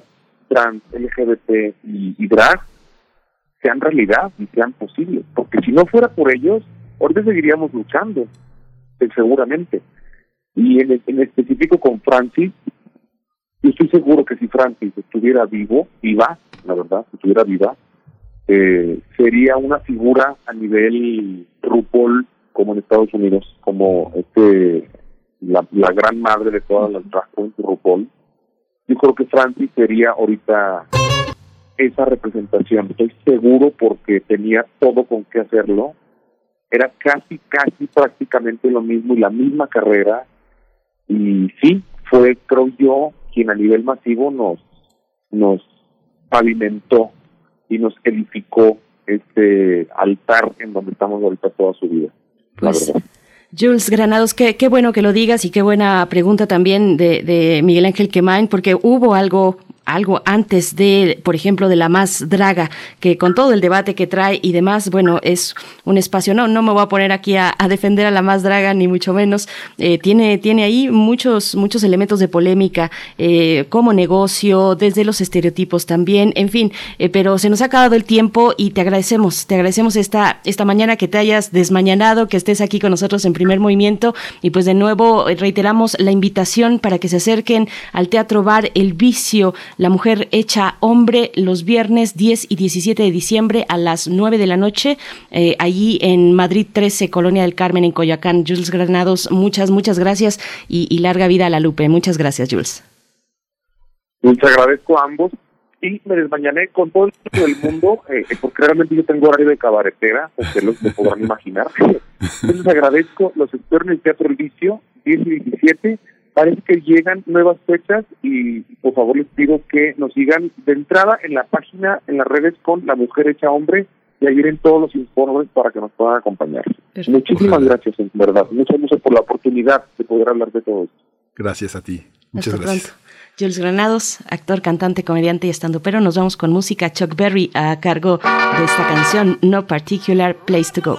E: trans, LGBT y, y drag sean realidad y sean posibles. Porque si no fuera por ellos, ahorita seguiríamos luchando, eh, seguramente. Y en, en específico con Francis, yo estoy seguro que si Francis estuviera vivo, viva, la verdad, si estuviera viva, eh, sería una figura a nivel RuPaul como en Estados Unidos, como este la, la gran madre de todas las drag queens RuPaul. Yo creo que Francis sería ahorita esa representación. Estoy seguro porque tenía todo con qué hacerlo. Era casi, casi prácticamente lo mismo y la misma carrera y sí, fue, creo yo, quien a nivel masivo nos, nos pavimentó y nos edificó este altar en donde estamos ahorita toda su vida.
B: Pues, Jules Granados, qué, qué bueno que lo digas y qué buena pregunta también de, de Miguel Ángel Quemain, porque hubo algo algo antes de, por ejemplo, de la más draga, que con todo el debate que trae y demás, bueno, es un espacio, no, no me voy a poner aquí a, defender a la más draga, ni mucho menos, eh, tiene, tiene ahí muchos, muchos elementos de polémica, eh, como negocio, desde los estereotipos también, en fin, eh, pero se nos ha acabado el tiempo y te agradecemos, te agradecemos esta, esta mañana que te hayas desmañanado, que estés aquí con nosotros en primer movimiento y pues de nuevo reiteramos la invitación para que se acerquen al Teatro Bar El Vicio, la mujer hecha hombre los viernes 10 y 17 de diciembre a las 9 de la noche, eh, allí en Madrid 13, Colonia del Carmen, en Coyoacán. Jules Granados, muchas, muchas gracias y, larga vida a la Lupe. Muchas gracias, Jules.
E: Muchas agradezco a ambos y me desmañané con todo el mundo, (laughs) eh, porque realmente yo tengo horario de cabaretera, ustedes lo podrán imaginar. (laughs) Entonces agradezco, los espero en el Teatro El Vicio, 10 y 17, parece que llegan nuevas fechas y por favor les pido que nos sigan de entrada en la página, en las redes con La Mujer Hecha Hombre y ahí vienen todos los informes para que nos puedan acompañar. Muchísimas gracias, en verdad. Muchas gracias por la oportunidad de poder hablar de todo esto.
A: Gracias a ti. Muchas gracias.
B: Jules Granados, actor, cantante, comediante y estando, pero nos vamos con música Chuck Berry a cargo de esta canción No Particular Place to Go.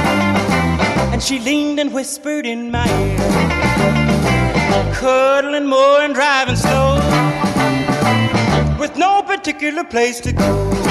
F: she leaned and whispered in my ear, cuddling more and driving slow, with no particular place to go.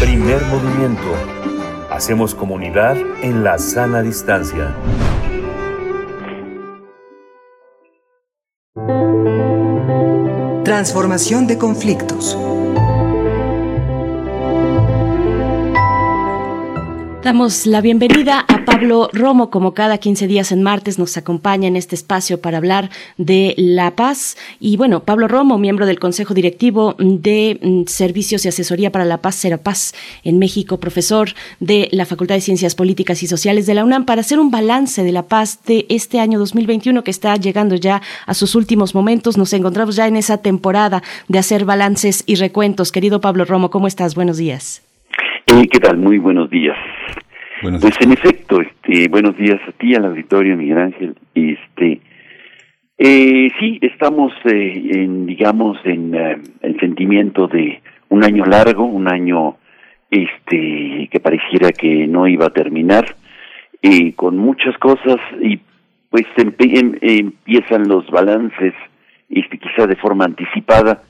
G: Primer movimiento. Hacemos comunidad en la sana distancia.
H: Transformación de conflictos.
B: Damos la bienvenida a Pablo Romo, como cada 15 días en martes nos acompaña en este espacio para hablar de la paz. Y bueno, Pablo Romo, miembro del Consejo Directivo de mm, Servicios y Asesoría para la Paz, Serapaz en México, profesor de la Facultad de Ciencias Políticas y Sociales de la UNAM, para hacer un balance de la paz de este año 2021 que está llegando ya a sus últimos momentos. Nos encontramos ya en esa temporada de hacer balances y recuentos. Querido Pablo Romo, ¿cómo estás? Buenos días.
I: ¿Qué tal? Muy buenos días. Pues en efecto, este, buenos días a ti, al auditorio, Miguel Ángel. Este, eh, sí, estamos, eh, en, digamos, en eh, el sentimiento de un año largo, un año, este, que pareciera que no iba a terminar, con muchas cosas y pues em, empiezan los balances, este, quizá de forma anticipada,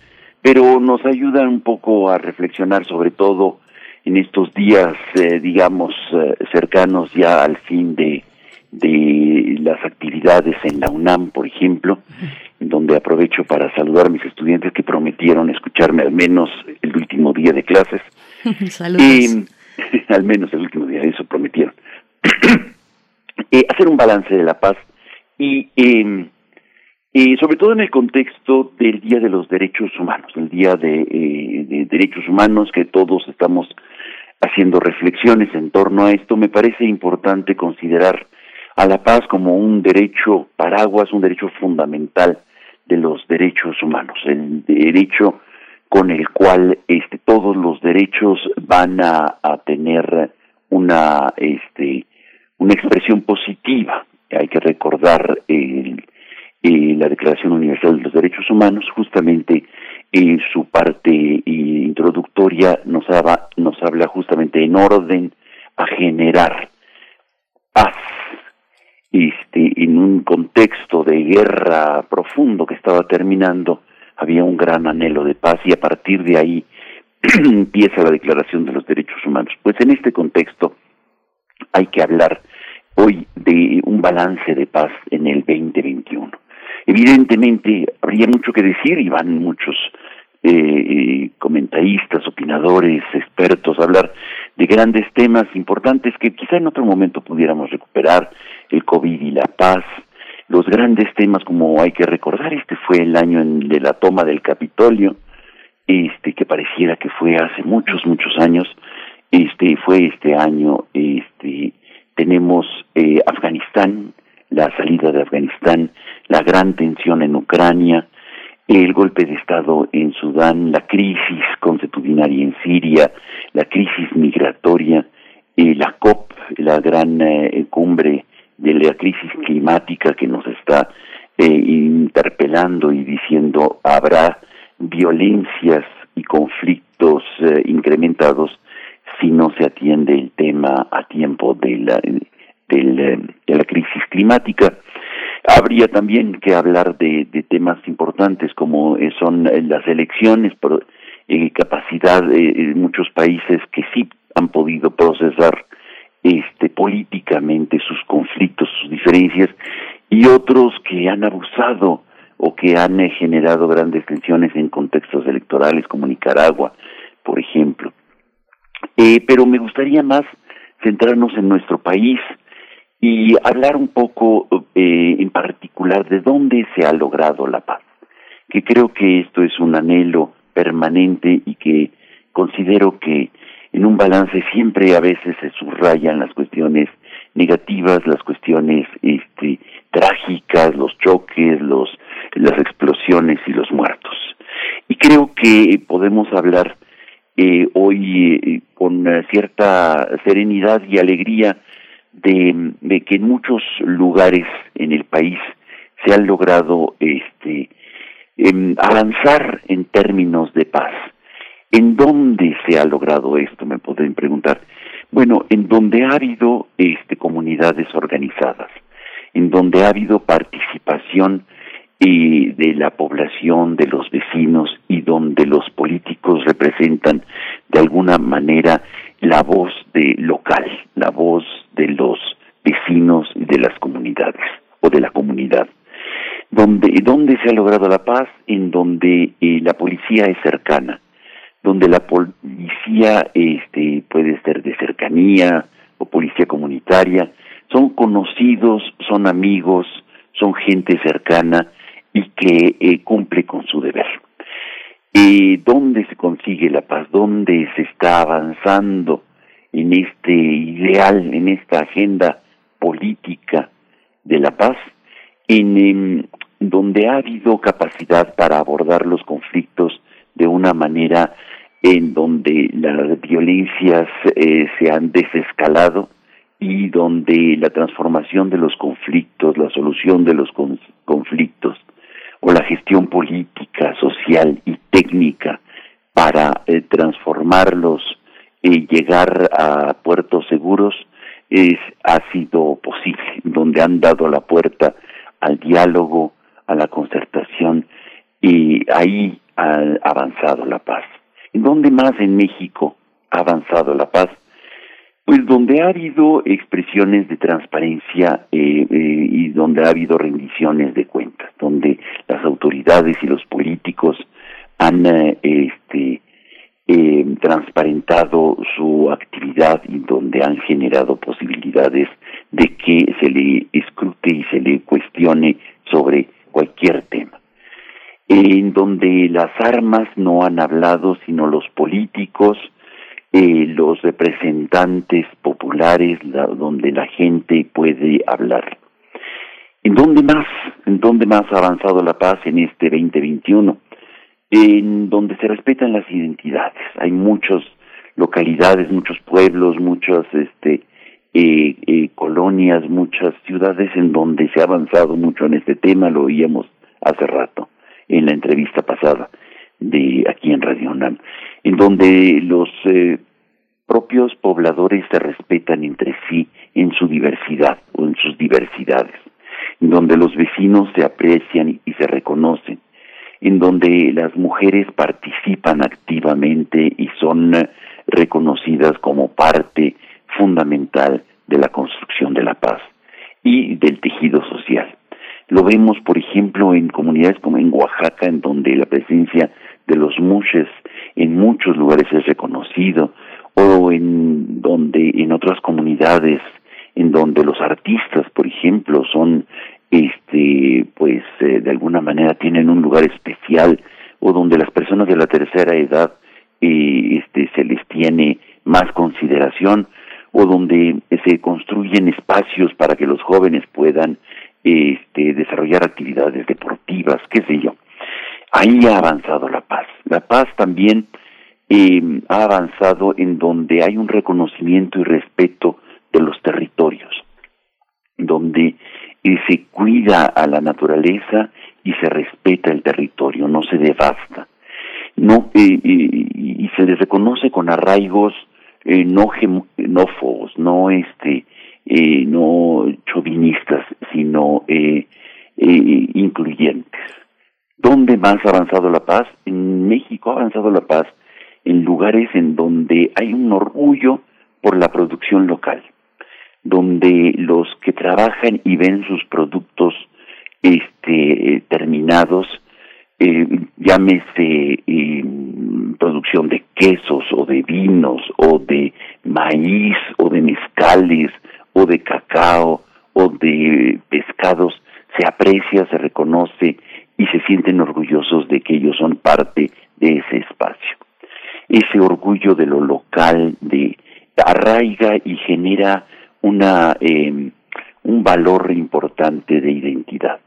I: pero nos ayudan un poco a reflexionar sobre todo en estos días, eh, digamos, eh, cercanos ya al fin de, de las actividades en la UNAM, por ejemplo, donde aprovecho para saludar a mis estudiantes que prometieron escucharme al menos el último día de clases. (laughs)
B: Saludos. (laughs)
I: al menos el último día, eso prometieron. (clears throat) Eh, hacer un balance de la paz y em, y sobre todo en el contexto del Día de los Derechos Humanos, el Día de, eh, de, Derechos Humanos, que todos estamos haciendo reflexiones en torno a esto, me parece importante considerar a la paz como un derecho paraguas, un derecho fundamental de los derechos humanos, el derecho con el cual este, todos los derechos van a, tener una, este, una expresión positiva. Hay que recordar el la Declaración Universal de los Derechos Humanos, justamente en su parte introductoria nos, habla, nos habla justamente en orden a generar paz este, en un contexto de guerra profundo que estaba terminando, había un gran anhelo de paz y a partir de ahí (clears throat) empieza la Declaración de los Derechos Humanos. Pues en este contexto hay que hablar hoy de un balance de paz en el 2021. Evidentemente, habría mucho que decir y van muchos eh, eh, comentaristas, opinadores, expertos a hablar de grandes temas importantes que quizá en otro momento pudiéramos recuperar, el COVID y la paz, los grandes temas como hay que recordar, este fue el año de la toma del Capitolio, este que pareciera que fue hace muchos, muchos años, este fue este año, este tenemos eh, Afganistán, la salida de Afganistán, la gran tensión en Ucrania, el golpe de Estado en Sudán, la crisis consuetudinaria en Siria, la crisis migratoria, eh, la COP, la gran eh, cumbre de la crisis climática que nos está eh, interpelando y diciendo habrá violencias y conflictos incrementados si no se atiende el tema a tiempo de la, de la crisis climática. Habría también que hablar de, temas importantes como eh, son eh, las elecciones, por eh, capacidad de muchos países que sí han podido procesar este políticamente sus conflictos, sus diferencias y otros que han abusado o que han generado grandes tensiones en contextos electorales como Nicaragua, por ejemplo. Pero me gustaría más centrarnos en nuestro país y hablar un poco eh, en particular de dónde se ha logrado la paz, que creo que esto es un anhelo permanente y que considero que en un balance siempre a veces se subrayan las cuestiones negativas, las cuestiones este, trágicas, los choques, los, las explosiones y los muertos. Y creo que podemos hablar eh, hoy eh, con cierta serenidad y alegría de, que en muchos lugares en el país se han logrado este, em, avanzar en términos de paz. ¿En dónde se ha logrado esto? Me pueden preguntar. Bueno, en donde ha habido este, comunidades organizadas, en donde ha habido participación eh, de la población, de los vecinos y donde los políticos representan de alguna manera la voz de local, la voz de los vecinos y de las comunidades o de la comunidad. Donde, donde se ha logrado la paz, en donde eh, la policía es cercana, donde la policía este, puede ser de cercanía o policía comunitaria, son conocidos, son amigos, son gente cercana y que eh, cumple con su deber. Eh, ¿Dónde se consigue la paz? ¿Dónde se está avanzando en este ideal, en esta agenda política de la paz? En donde ha habido capacidad para abordar los conflictos de una manera en donde las violencias eh, se han desescalado y donde la transformación de los conflictos, la solución de los conflictos o la gestión política, social y técnica para eh, transformarlos y llegar a puertos seguros es, ha sido posible, donde han dado la puerta al diálogo, a la concertación y ahí ha avanzado la paz. ¿En dónde más en México ha avanzado la paz? Pues donde ha habido expresiones de transparencia eh, eh, y donde ha habido rendiciones de cuentas, donde las autoridades y los políticos han eh, este, transparentado su actividad y donde han generado posibilidades de que se le escrute y se le cuestione sobre cualquier tema. En donde las armas no han hablado sino los políticos, eh, los representantes populares, donde la gente puede hablar. ¿En dónde más? ¿En dónde más ha avanzado la paz en este 2021? En donde se respetan las identidades. Hay muchas localidades, muchos pueblos, muchas este, eh, eh, colonias, muchas ciudades en donde se ha avanzado mucho en este tema, lo oíamos hace rato en la entrevista pasada de aquí en Radio UNAM, en donde los eh, propios pobladores se respetan entre sí en su diversidad o en sus diversidades, en donde los vecinos se aprecian y se reconocen, en donde las mujeres participan activamente y son reconocidas como parte fundamental de la construcción de la paz y del tejido social. Lo vemos, por ejemplo, en comunidades como en Oaxaca, en donde la presencia de los mushes en muchos lugares es reconocido, o en donde en otras comunidades, en donde los artistas, por ejemplo, son, este, pues, eh, de alguna manera tienen un lugar especial, o donde las personas de la tercera edad, eh, este, se les tiene más consideración, o donde se construyen espacios para que los jóvenes puedan este, desarrollar actividades deportivas, qué sé yo. Ahí ha avanzado la paz. La paz también eh, ha avanzado en donde hay un reconocimiento y respeto de los territorios, donde eh, se cuida a la naturaleza y se respeta el territorio, no se devasta. No, eh, y se les reconoce con arraigos no genófobos, no este eh, no chauvinistas, sino eh, eh, incluyentes. ¿Dónde más ha avanzado la paz? En México ha avanzado la paz en lugares en donde hay un orgullo por la producción local. donde los que trabajan y ven sus productos este, terminados, eh, llámese eh, producción de quesos o de vinos o de maíz o de mezcales o de cacao o de pescados, se aprecia, se reconoce y se sienten orgullosos de que ellos son parte de ese espacio. Ese orgullo de lo local, de arraiga y genera una eh, un valor importante de identidad.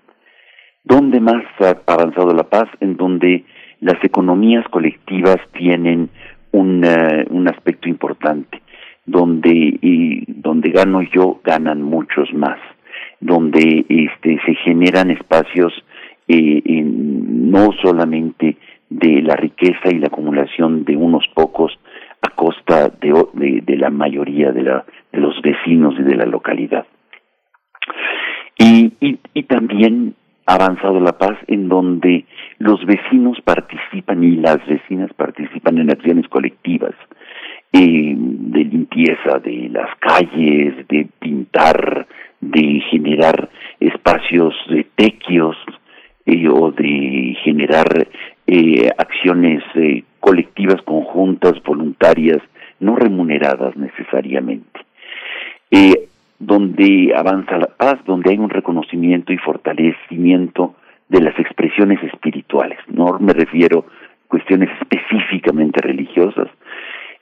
I: ¿Dónde más ha avanzado la paz? En donde las economías colectivas tienen un, eh, un aspecto importante, donde, y, donde gano yo, ganan muchos más, donde este, se generan espacios eh, no solamente de la riqueza y la acumulación de unos pocos a costa de, la mayoría de, la, de los vecinos y de la localidad. Y también ha avanzado la paz en donde los vecinos participan y las vecinas participan en acciones colectivas eh, de limpieza de las calles, de pintar, de generar espacios de tequios o de generar eh, acciones eh, colectivas conjuntas, voluntarias, no remuneradas necesariamente. Eh, donde avanza la paz, donde hay un reconocimiento y fortalecimiento de las expresiones espirituales. No me refiero a cuestiones específicamente religiosas,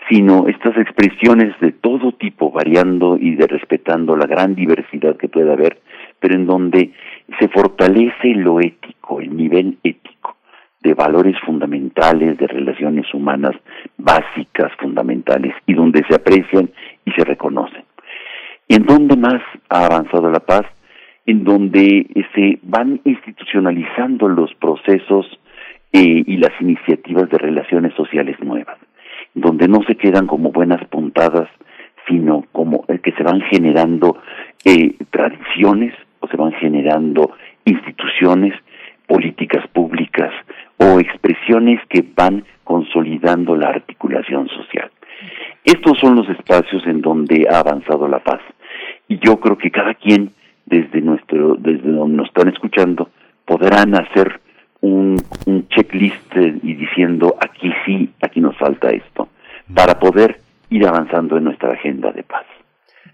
I: sino estas expresiones de todo tipo, variando y de respetando la gran diversidad que puede haber, pero en donde se fortalece lo ético, el nivel ético, de valores fundamentales, de relaciones humanas básicas, fundamentales, y donde se aprecian y se reconocen. ¿En dónde más ha avanzado la paz? En donde se van institucionalizando los procesos eh, y las iniciativas de relaciones sociales nuevas, donde no se quedan como buenas puntadas, sino como eh, que se van generando eh, tradiciones o se van generando instituciones, políticas públicas o expresiones que van consolidando la articulación social. Estos son los espacios en donde ha avanzado la paz. Y yo creo que cada quien, desde nuestro, desde donde nos están escuchando, podrán hacer un checklist y diciendo aquí sí, aquí nos falta esto, para poder ir avanzando en nuestra agenda de paz.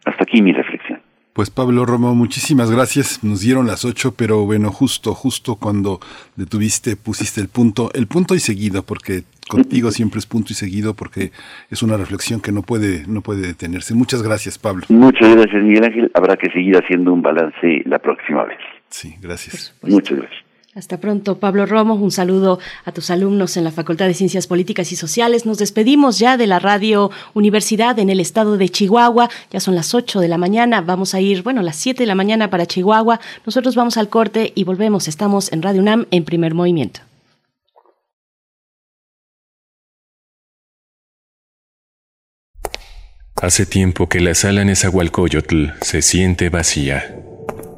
I: Hasta aquí mi reflexión.
A: Pues Pablo Romo, muchísimas gracias. Nos dieron las ocho, pero bueno, justo, justo cuando detuviste, pusiste el punto, el punto y seguido, porque contigo (laughs) siempre es punto y seguido, porque es una reflexión que no puede, no puede detenerse. Muchas gracias, Pablo.
I: Muchas gracias, Miguel Ángel. Habrá que seguir haciendo un balance la próxima vez.
A: Sí, gracias.
I: Muchas gracias.
B: Hasta pronto, Pablo Romo. Un saludo a tus alumnos en la Facultad de Ciencias Políticas y Sociales. Nos despedimos ya de la Radio Universidad en el estado de Chihuahua. Ya son las 8 de la mañana. Vamos a ir, bueno, las 7 de la mañana para Chihuahua. Nosotros vamos al corte y volvemos. Estamos en Radio UNAM en primer movimiento.
C: Hace tiempo que la sala Nezahualcóyotl se siente vacía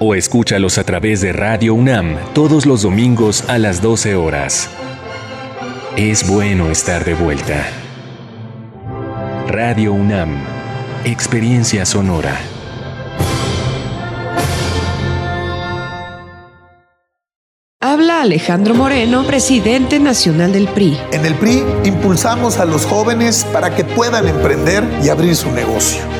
C: o escúchalos a través de Radio UNAM todos los domingos a las 12 horas. Es bueno estar de vuelta. Radio UNAM, Experiencia Sonora.
H: Habla Alejandro Moreno, presidente nacional del PRI.
J: En el PRI impulsamos a los jóvenes para que puedan emprender y abrir su negocio.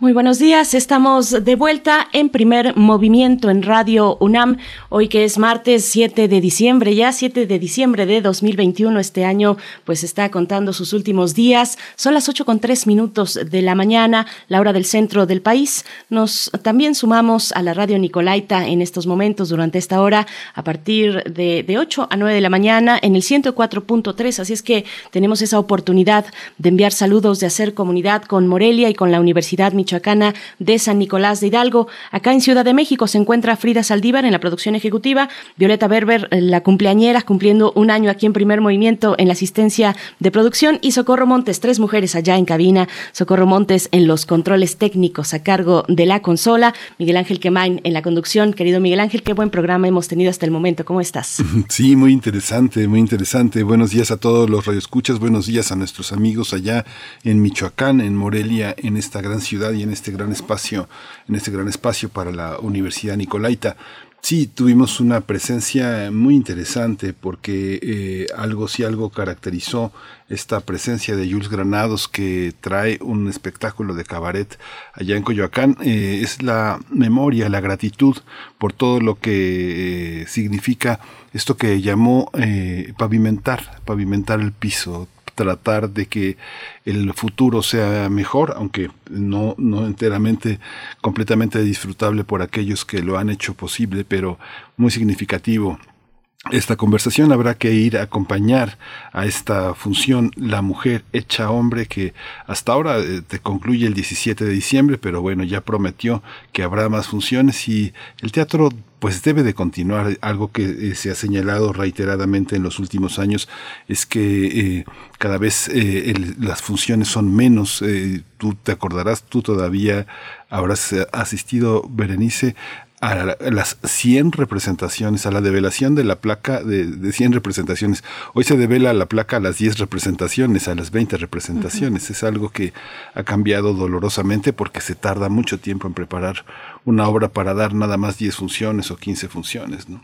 B: Muy buenos días, estamos de vuelta en primer movimiento en Radio UNAM, hoy que es martes 7 de diciembre, ya 7 de diciembre de 2021, este año pues está contando sus últimos días, son las 8 con 3 minutos de la mañana, la hora del centro del país, nos también sumamos a la Radio Nicolaita en estos momentos durante esta hora a partir de, de 8 a 9 de la mañana en el 104.3, así es que tenemos esa oportunidad de enviar saludos, de hacer comunidad con Morelia y con la Universidad Michoacana de San Nicolás de Hidalgo. Acá en Ciudad de México se encuentra Frida Saldívar en la producción ejecutiva, Violeta Berber, la cumpleañera, cumpliendo un año aquí en primer movimiento en la asistencia de producción, y Socorro Montes, tres mujeres allá en cabina, Socorro Montes en los controles técnicos a cargo de la consola, Miguel Ángel Quemain en la conducción. Querido Miguel Ángel, qué buen programa hemos tenido hasta el momento. ¿Cómo estás? (laughs)
A: Sí, muy interesante, muy interesante. Buenos días a todos los radioescuchas, buenos días a nuestros amigos allá en Michoacán, en Morelia, en esta gran ciudad en este gran espacio, en este gran espacio para la Universidad Nicolaita. Sí, tuvimos una presencia muy interesante porque eh, algo sí algo caracterizó esta presencia de Jules Granados que trae un espectáculo de cabaret allá en Coyoacán eh, es la memoria, la gratitud por todo lo que eh, significa esto que llamó pavimentar, pavimentar el piso, tratar de que el futuro sea mejor, aunque no, no enteramente, completamente disfrutable por aquellos que lo han hecho posible, pero muy significativo esta conversación. Habrá que ir a acompañar a esta función La mujer hecha hombre que hasta ahora eh, te concluye el 17 de diciembre, pero bueno, ya prometió que habrá más funciones y el teatro pues debe de continuar. Algo que eh, se ha señalado reiteradamente en los últimos años es que eh, cada vez las funciones son menos. tú te acordarás, tú todavía habrás asistido, Berenice, a las 100 representaciones, a la develación de la placa de, de 100 representaciones. Hoy se devela la placa a las 10 representaciones, a las 20 representaciones. Es algo que ha cambiado dolorosamente porque se tarda mucho tiempo en preparar una obra para dar nada más 10 funciones o 15 funciones, ¿no?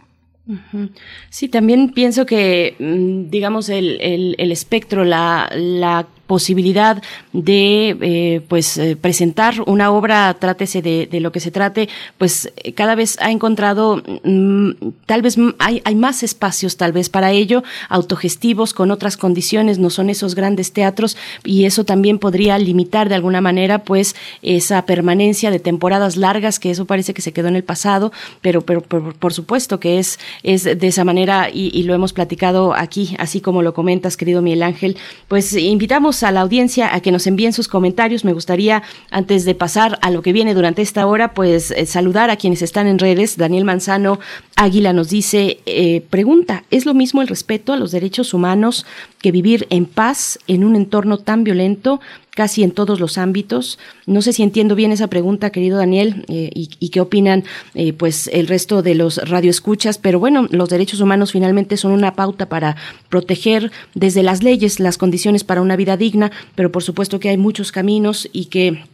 B: Sí, también pienso que, mm, digamos, el, el, el espectro, la, la posibilidad de eh, pues eh, presentar una obra, trátese de, de, lo que se trate, pues eh, cada vez ha encontrado, mm, tal vez hay, hay más espacios tal vez para ello, autogestivos, con otras condiciones, no son esos grandes teatros, y eso también podría limitar de alguna manera pues esa permanencia de temporadas largas, que eso parece que se quedó en el pasado, pero, pero por, supuesto que es, es de esa manera, y, y lo hemos platicado aquí, así como lo comentas, querido Miguel Ángel, pues a la audiencia a que nos envíen sus comentarios. Me gustaría, antes de pasar a lo que viene durante esta hora, pues eh, saludar a quienes están en redes. Daniel Manzano Águila nos dice, eh, pregunta, ¿es lo mismo el respeto a los derechos humanos que vivir en paz en un entorno tan violento? Casi en todos los ámbitos. No sé si entiendo bien esa pregunta, querido Daniel, eh, y, qué opinan eh, pues el resto de los radioescuchas, pero bueno, los derechos humanos finalmente son una pauta para proteger desde las leyes las condiciones para una vida digna, pero por supuesto que hay muchos caminos y que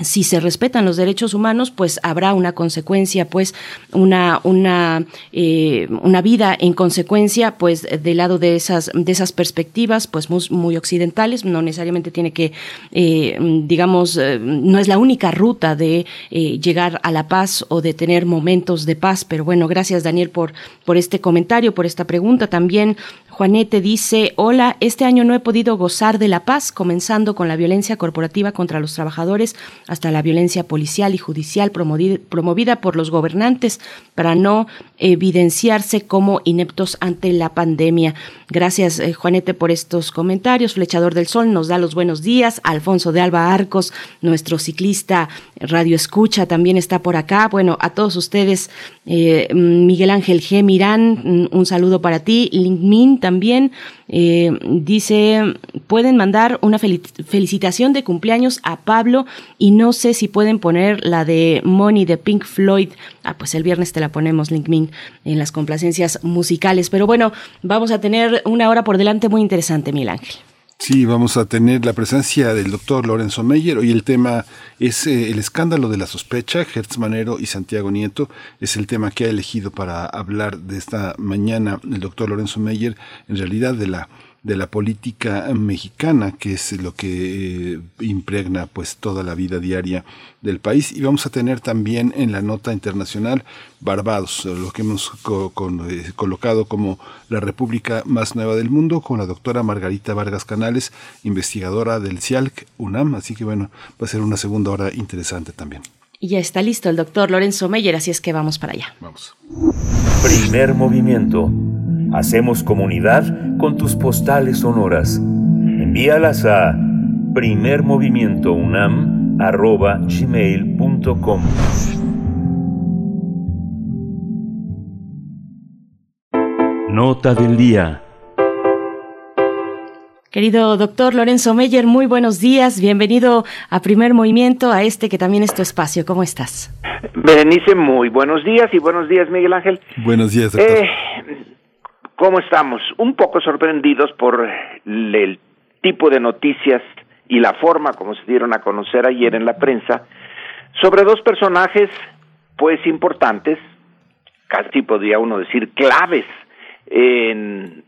B: si se respetan los derechos humanos, pues habrá una consecuencia, pues una una eh, una vida en consecuencia, pues del lado de esas de esas perspectivas, pues muy, occidentales, no necesariamente tiene que, eh, digamos, eh, no es la única ruta de llegar a la paz o de tener momentos de paz, pero bueno, gracias Daniel por por este comentario, por esta pregunta también. Juanete dice, hola, este año no he podido gozar de la paz, comenzando con la violencia corporativa contra los trabajadores hasta la violencia policial y judicial promovida por los gobernantes para no evidenciarse como ineptos ante la pandemia. Gracias, eh, Juanete, por estos comentarios. Flechador del Sol nos da los buenos días. Alfonso de Alba Arcos, nuestro ciclista Radio Escucha, también está por acá. Bueno, a todos ustedes, eh, Miguel Ángel G. Mirán, un saludo para ti. Linkmin también eh, dice, pueden mandar una felicitación de cumpleaños a Pablo y no sé si pueden poner la de Money de Pink Floyd. Ah, pues el viernes te la ponemos, Linkmin, en las complacencias musicales. Pero bueno, vamos a tener una hora por delante muy interesante, Miguel Ángel.
A: Sí, vamos a tener la presencia del doctor Lorenzo Meyer. Hoy el tema es eh, el escándalo de la sospecha. Hertz Manero y Santiago Nieto es el tema que ha elegido para hablar de esta mañana el doctor Lorenzo Meyer, en realidad de la de la política mexicana, que es lo que eh, impregna pues toda la vida diaria del país. Y vamos a tener también en la nota internacional Barbados, lo que hemos eh, colocado como la república más nueva del mundo, con la doctora Margarita Vargas Canales, investigadora del CIALC UNAM. Así que bueno, va a ser una segunda hora interesante también.
B: Y ya está listo el doctor Lorenzo Meyer, así es que vamos para allá.
A: Vamos.
G: Primer movimiento Hacemos comunidad con tus postales sonoras. Envíalas a primermovimientounam.gmail.com
C: Nota del día.
B: Querido doctor Lorenzo Meyer, muy buenos días. Bienvenido a Primer Movimiento, a este que también es tu espacio. ¿Cómo estás?
K: Berenice, muy buenos días y buenos días, Miguel Ángel.
A: Buenos días, doctor. Eh,
K: ¿Cómo estamos? Un poco sorprendidos por el tipo de noticias y la forma como se dieron a conocer ayer en la prensa sobre dos personajes pues importantes, casi podría uno decir claves en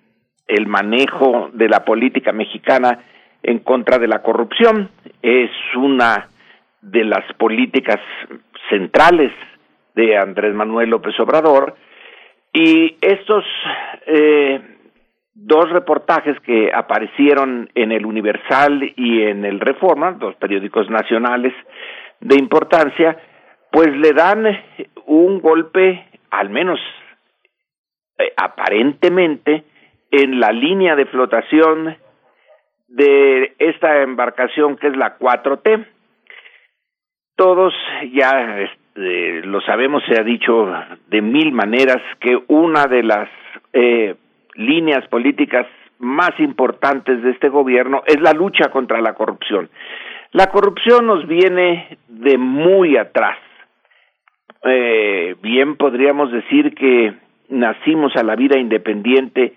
K: el manejo de la política mexicana en contra de la corrupción. Es una de las políticas centrales de Andrés Manuel López Obrador y estos eh, dos reportajes que aparecieron en el Universal y en el Reforma, dos periódicos nacionales de importancia, pues le dan un golpe, al menos eh, aparentemente, en la línea de flotación de esta embarcación que es la 4T. Todos ya eh, lo sabemos, se ha dicho de mil maneras que una de las eh, líneas políticas más importantes de este gobierno es la lucha contra la corrupción. La corrupción nos viene de muy atrás. Eh, bien podríamos decir que nacimos a la vida independiente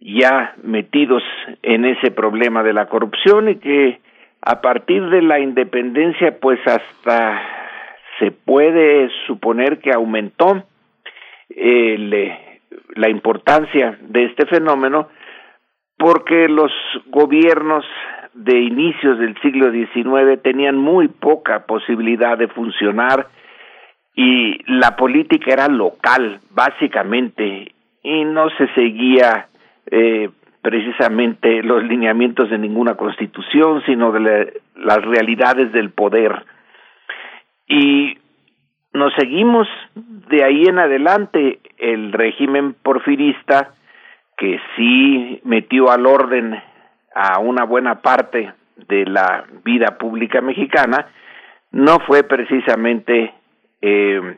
K: ya metidos en ese problema de la corrupción y que a partir de la independencia pues hasta se puede suponer que aumentó la importancia de este fenómeno porque los gobiernos de inicios del siglo XIX tenían muy poca posibilidad de funcionar y la política era local, básicamente, y no se seguía eh, precisamente los lineamientos de ninguna constitución, sino de las realidades del poder. Y nos seguimos de ahí en adelante. El régimen porfirista que sí metió al orden a una buena parte de la vida pública mexicana no fue precisamente eh,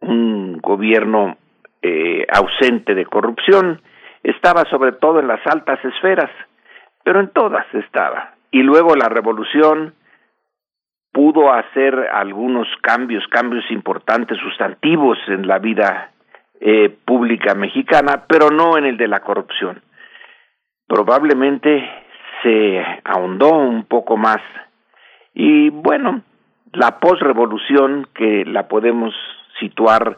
K: un gobierno eh, ausente de corrupción. Estaba sobre todo en las altas esferas pero en todas estaba. Y luego la revolución pudo hacer algunos cambios, cambios importantes, sustantivos en la vida eh, pública mexicana, pero no en el de la corrupción. Probablemente se ahondó un poco más. Y bueno, la posrevolución que la podemos situar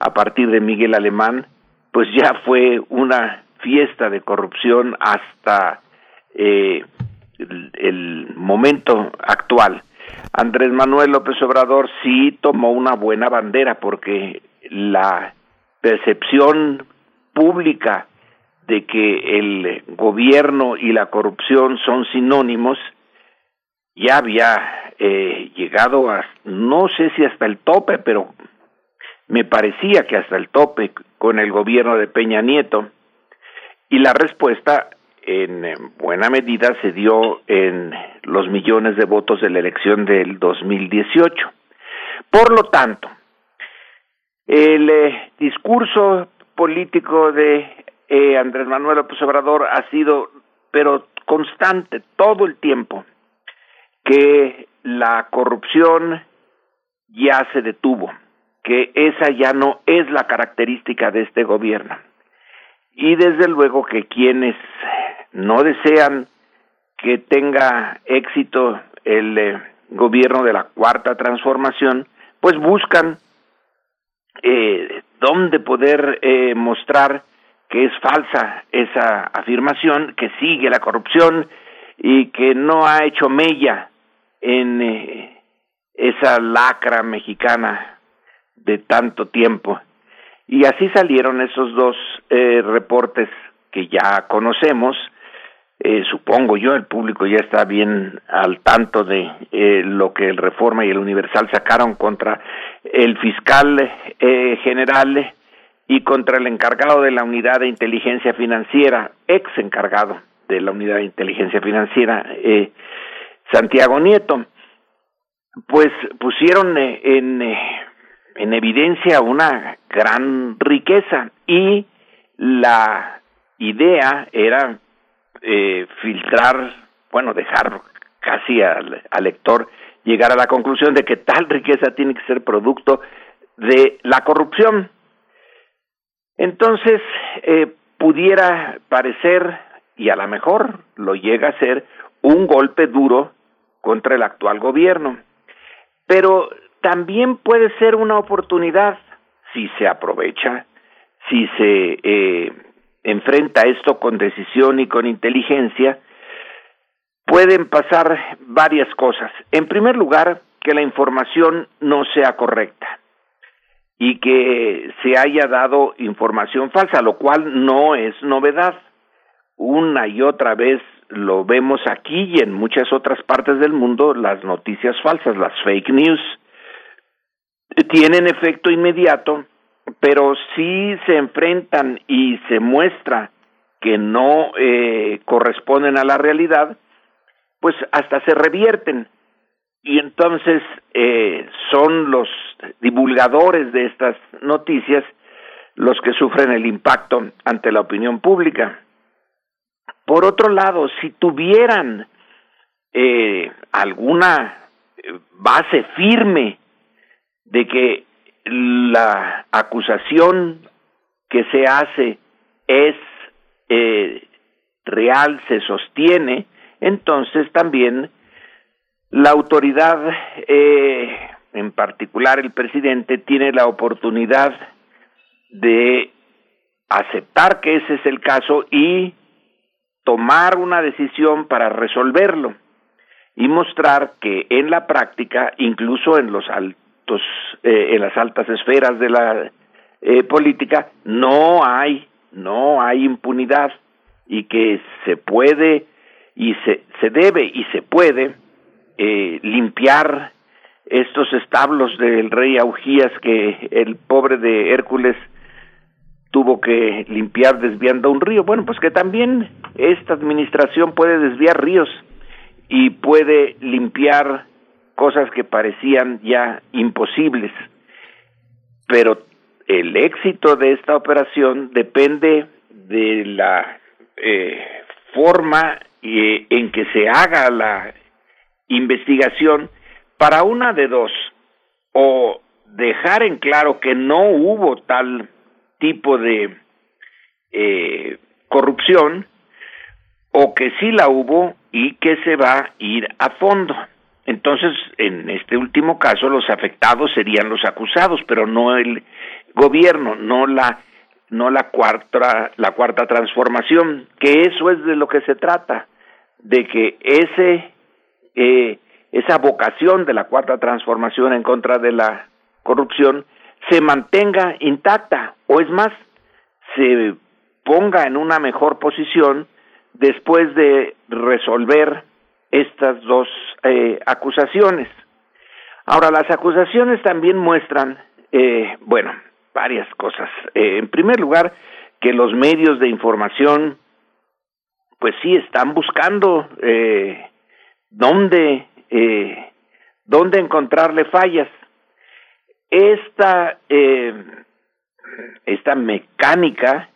K: a partir de Miguel Alemán, pues ya fue una fiesta de corrupción hasta eh, el, el, momento actual. Andrés Manuel López Obrador sí tomó una buena bandera porque la percepción pública de que el gobierno y la corrupción son sinónimos ya había eh, llegado a, no sé si hasta el tope, pero me parecía que hasta el tope con el gobierno de Peña Nieto. Y la respuesta, en buena medida, se dio en los millones de votos de la elección del 2018. Por lo tanto, el eh, discurso político de eh, Andrés Manuel López Obrador ha sido, pero constante, todo el tiempo, que la corrupción ya se detuvo, que esa ya no es la característica de este gobierno. Y desde luego que quienes no desean que tenga éxito el eh, gobierno de la cuarta transformación, pues buscan eh, dónde poder eh, mostrar que es falsa esa afirmación, que sigue la corrupción y que no ha hecho mella en eh, esa lacra mexicana de tanto tiempo. Y así salieron esos dos eh, reportes que ya conocemos. Eh, supongo yo, el público ya está bien al tanto de eh, lo que el Reforma y el Universal sacaron contra el fiscal eh, general y contra el encargado de la unidad de inteligencia financiera, ex encargado de la unidad de inteligencia financiera, eh, Santiago Nieto, pues pusieron en, en evidencia una gran riqueza y la idea era eh, filtrar, bueno, dejar casi al, lector llegar a la conclusión de que tal riqueza tiene que ser producto de la corrupción. Entonces, eh, pudiera parecer, y a lo mejor lo llega a ser, un golpe duro contra el actual gobierno. Pero también puede ser una oportunidad si se aprovecha, si se eh, enfrenta esto con decisión y con inteligencia, pueden pasar varias cosas. En primer lugar, que la información no sea correcta y que se haya dado información falsa, lo cual no es novedad. Una y otra vez lo vemos aquí y en muchas otras partes del mundo, las noticias falsas, las fake news, tienen efecto inmediato, pero si se enfrentan y se muestra que no eh, corresponden a la realidad, pues hasta se revierten y entonces eh, son los divulgadores de estas noticias los que sufren el impacto ante la opinión pública. Por otro lado, si tuvieran eh, alguna eh, base firme de que la acusación que se hace es eh, real, se sostiene, entonces también la autoridad, eh, en particular el presidente, tiene la oportunidad de aceptar que ese es el caso y tomar una decisión para resolverlo y mostrar que en la práctica, incluso en los altos, eh, en las altas esferas de la eh, política, no hay, no hay impunidad y que se puede y se, se debe y se puede eh, limpiar estos establos del rey Augías que el pobre de Hércules tuvo que limpiar desviando un río. Bueno, pues que también esta administración puede desviar ríos y puede limpiar cosas que parecían ya imposibles. Pero el éxito de esta operación depende de la eh, forma eh, en que se haga la investigación para una de dos, o dejar en claro que no hubo tal tipo de eh, corrupción, o que sí la hubo y que se va a ir a fondo. Entonces, en este último caso, los afectados serían los acusados, pero no el gobierno, no la no la cuarta la cuarta transformación, que eso es de lo que se trata, de que ese eh, esa vocación de la cuarta transformación en contra de la corrupción se mantenga intacta o es más se ponga en una mejor posición después de resolver estas dos eh, acusaciones. Ahora, las acusaciones también muestran, eh, bueno, varias cosas. Eh, en primer lugar, que los medios de información, pues sí, están buscando eh, dónde, dónde encontrarle fallas. Esta, esta mecánica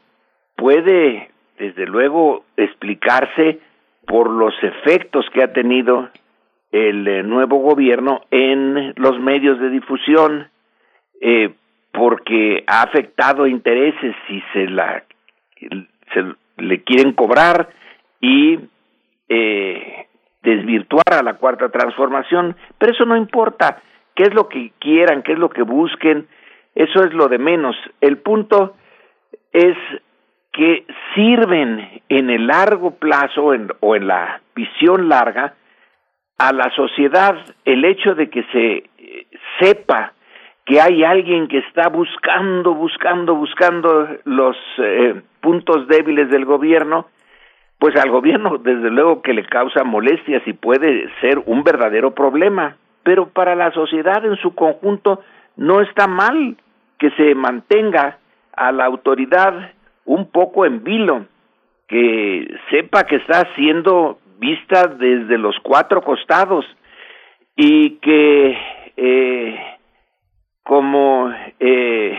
K: puede, desde luego, explicarse por los efectos que ha tenido el eh, nuevo gobierno en los medios de difusión, eh, porque ha afectado intereses y se la se le quieren cobrar y eh, desvirtuar a la cuarta transformación, pero eso no importa, qué es lo que quieran, qué es lo que busquen, eso es lo de menos. El punto es que sirven en el largo plazo en, o en la visión larga a la sociedad el hecho de que se eh, sepa que hay alguien que está buscando, buscando, buscando los eh, puntos débiles del gobierno, pues al gobierno desde luego que le causa molestias y puede ser un verdadero problema, pero para la sociedad en su conjunto no está mal que se mantenga a la autoridad un poco en vilo, que sepa que está siendo vista desde los cuatro costados y que eh, como eh,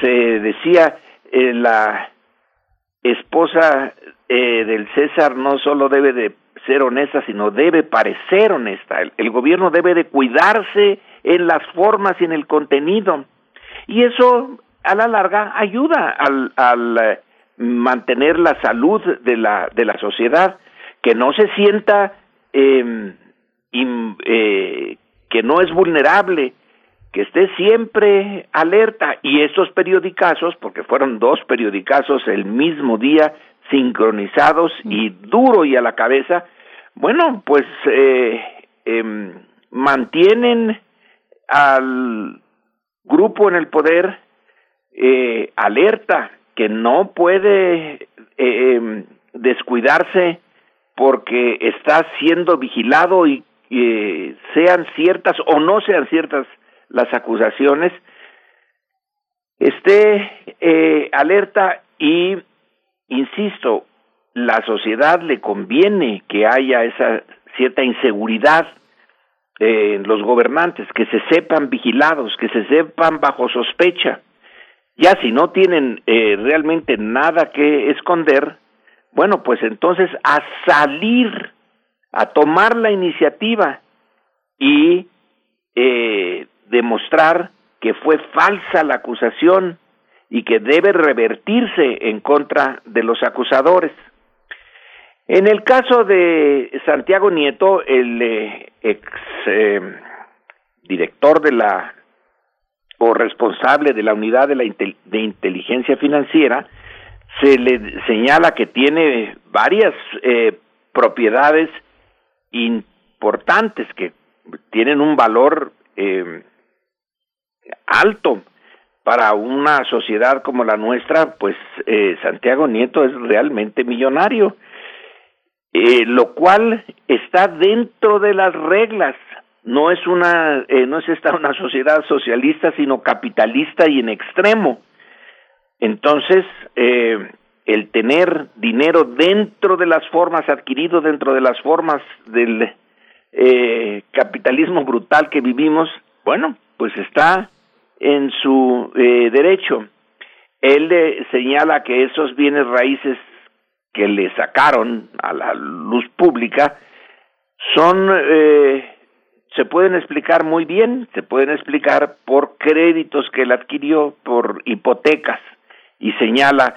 K: se decía eh, la esposa eh, del César no solo debe de ser honesta, sino debe parecer honesta. El, el, gobierno debe de cuidarse en las formas y en el contenido. Y eso a la larga ayuda al, al eh, mantener la salud de la, de la sociedad, que no se sienta eh, in, eh, que no es vulnerable, que esté siempre alerta. Y estos periodicazos, porque fueron dos periodicazos el mismo día, sincronizados y duro y a la cabeza, bueno, pues eh, eh, mantienen al grupo en el poder eh, alerta, que no puede eh, descuidarse porque está siendo vigilado y eh, sean ciertas o no sean ciertas las acusaciones, esté eh, alerta y, insisto, la sociedad le conviene que haya esa cierta inseguridad en los gobernantes, que se sepan vigilados, que se sepan bajo sospecha. Ya si no tienen eh, realmente nada que esconder, bueno, pues entonces a salir, a tomar la iniciativa y eh, demostrar que fue falsa la acusación y que debe revertirse en contra de los acusadores. En el caso de Santiago Nieto, el eh, ex eh, director de la o responsable de la unidad de, la de inteligencia financiera, se le señala que tiene varias eh, propiedades importantes que tienen un valor eh, alto para una sociedad como la nuestra, pues eh, Santiago Nieto es realmente millonario, lo cual está dentro de las reglas. No es una, eh, no es esta (laughs) una sociedad socialista, sino capitalista y en extremo. Entonces, eh, el tener dinero dentro de las formas, adquirido dentro de las formas del eh, capitalismo brutal que vivimos, bueno, pues está en su eh, derecho. Él le señala que esos bienes raíces que le sacaron a la luz pública son eh, se pueden explicar muy bien, se pueden explicar por créditos que él adquirió, por hipotecas, y señala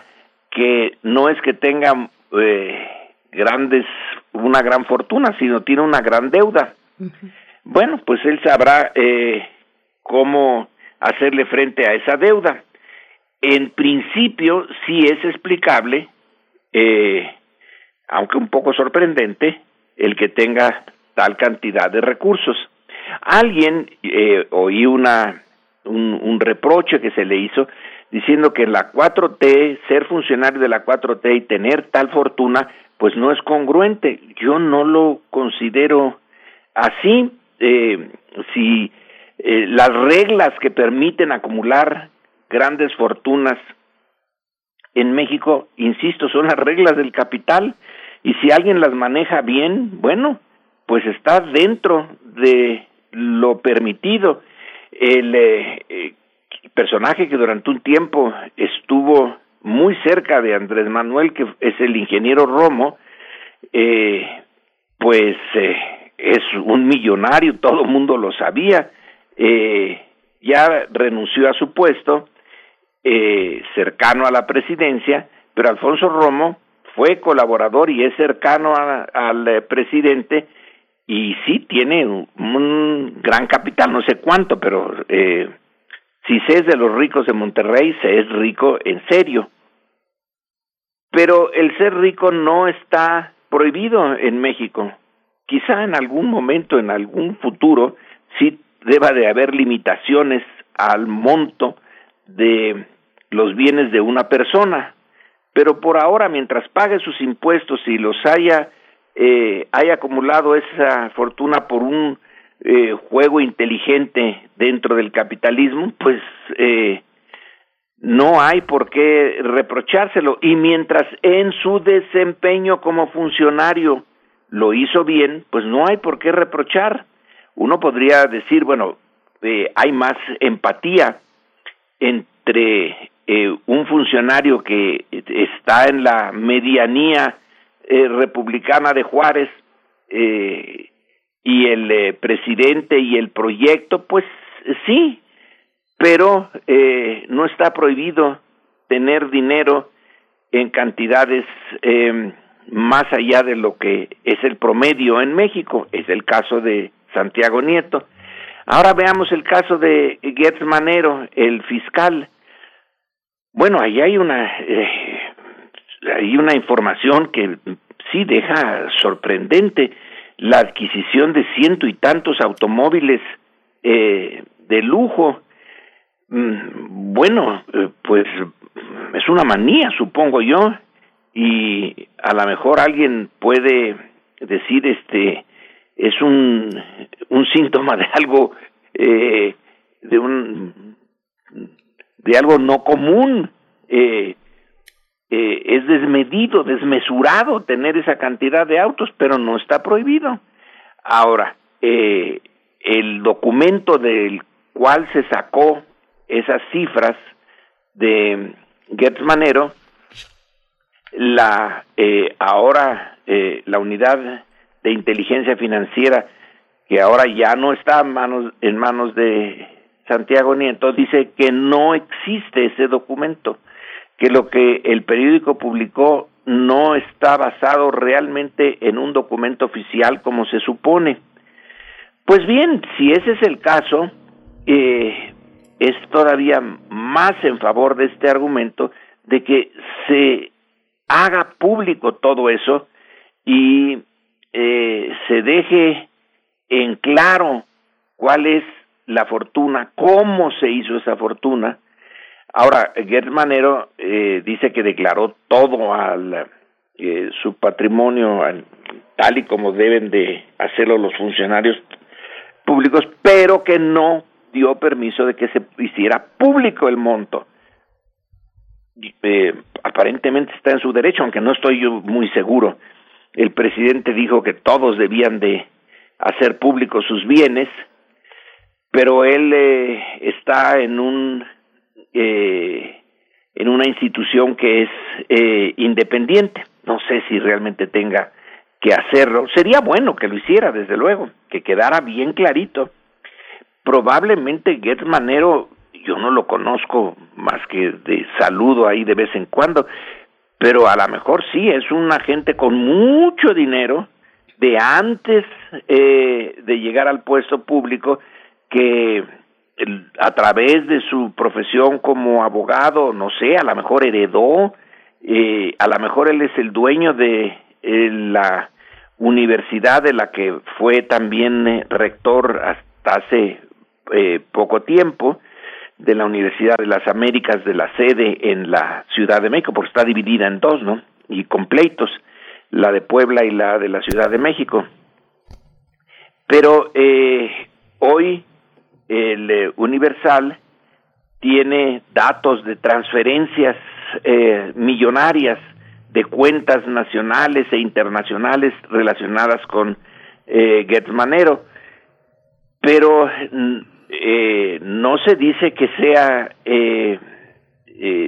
K: que no es que tenga eh, grandes, una gran fortuna, sino tiene una gran deuda. Uh -huh. bueno, pues él sabrá eh, cómo hacerle frente a esa deuda. En principio, sí es explicable, eh, aunque un poco sorprendente, el que tenga tal cantidad de recursos. Alguien, eh, oí una, un, reproche que se le hizo diciendo que la 4T, ser funcionario de la 4T y tener tal fortuna, pues no es congruente. Yo no lo considero así. Eh, si eh, las reglas que permiten acumular grandes fortunas en México, insisto, son las reglas del capital y si alguien las maneja bien, bueno, pues está dentro de lo permitido. El eh, personaje que durante un tiempo estuvo muy cerca de Andrés Manuel, que es el ingeniero Romo, eh, pues eh, es un millonario, todo el mundo lo sabía, eh, ya renunció a su puesto, eh, cercano a la presidencia, pero Alfonso Romo fue colaborador y es cercano al eh, presidente y sí tiene un, gran capital, no sé cuánto, pero eh, si se es de los ricos de Monterrey, se es rico en serio. Pero el ser rico no está prohibido en México. Quizá en algún momento, en algún futuro, sí deba de haber limitaciones al monto de los bienes de una persona. Pero por ahora, mientras pague sus impuestos y los haya, eh, haya acumulado esa fortuna por un eh, juego inteligente dentro del capitalismo, pues eh, no hay por qué reprochárselo. Y mientras en su desempeño como funcionario lo hizo bien, pues no hay por qué reprochar. Uno podría decir, bueno, eh, hay más empatía entre eh, un funcionario que está en la medianía eh, republicana de Juárez eh, y el eh, presidente y el proyecto, pues sí, pero no está prohibido tener dinero en cantidades eh, más allá de lo que es el promedio en México, es el caso de Santiago Nieto. Ahora veamos el caso de Gertz Manero, el fiscal. Bueno, ahí hay una hay una información que sí deja sorprendente la adquisición de ciento y tantos automóviles eh, de lujo. Mm, bueno, eh, pues es una manía, supongo yo, y a lo mejor alguien puede decir, este, es un, un síntoma de algo, eh, de un, de algo no común, eh, eh, es desmedido, desmesurado tener esa cantidad de autos, pero no está prohibido. Ahora, eh, el documento del cual se sacó esas cifras de Gertz Manero, la eh, ahora eh, la unidad de inteligencia financiera que ahora ya no está en manos en manos de Santiago Nieto dice que no existe ese documento que lo que el periódico publicó no está basado realmente en un documento oficial como se supone. Pues bien, si ese es el caso, eh, es todavía más en favor de este argumento de que se haga público todo eso y eh, se deje en claro cuál es la fortuna, cómo se hizo esa fortuna, Ahora, Gert Manero eh, dice que declaró todo al eh, su patrimonio al, tal y como deben de hacerlo los funcionarios públicos, pero que no dio permiso de que se hiciera público el monto. Eh, aparentemente está en su derecho, aunque no estoy yo muy seguro. El presidente dijo que todos debían de hacer públicos sus bienes, pero él eh, está en un eh, en una institución que es eh, independiente. No sé si realmente tenga que hacerlo. Sería bueno que lo hiciera, desde luego, que quedara bien clarito. Probablemente Gertz Manero, yo no lo conozco más que de saludo ahí de vez en cuando, pero a lo mejor sí, es un agente con mucho dinero de antes eh, de llegar al puesto público que a través de su profesión como abogado, no sé, a lo mejor heredó, eh, a lo mejor él es el dueño de la universidad de la que fue también rector hasta hace poco tiempo, de la Universidad de las Américas, de la sede en la Ciudad de México, porque está dividida en dos, ¿no? Y completos, la de Puebla y la de la Ciudad de México. Pero eh, hoy el eh, Universal tiene datos de transferencias eh, millonarias de cuentas nacionales e internacionales relacionadas con eh, Manero, pero mm, eh, no se dice que sea eh,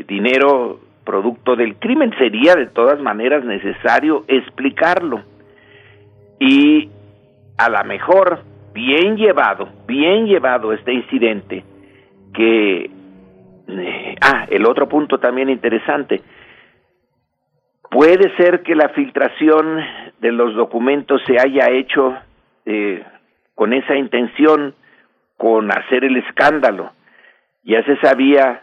K: dinero producto del crimen, sería de todas maneras necesario explicarlo. Y a lo mejor, bien llevado, bien llevado este incidente, que... Eh, ah, el otro punto también interesante. Puede ser que la filtración de los documentos se haya hecho eh, con esa intención con hacer el escándalo. Ya se sabía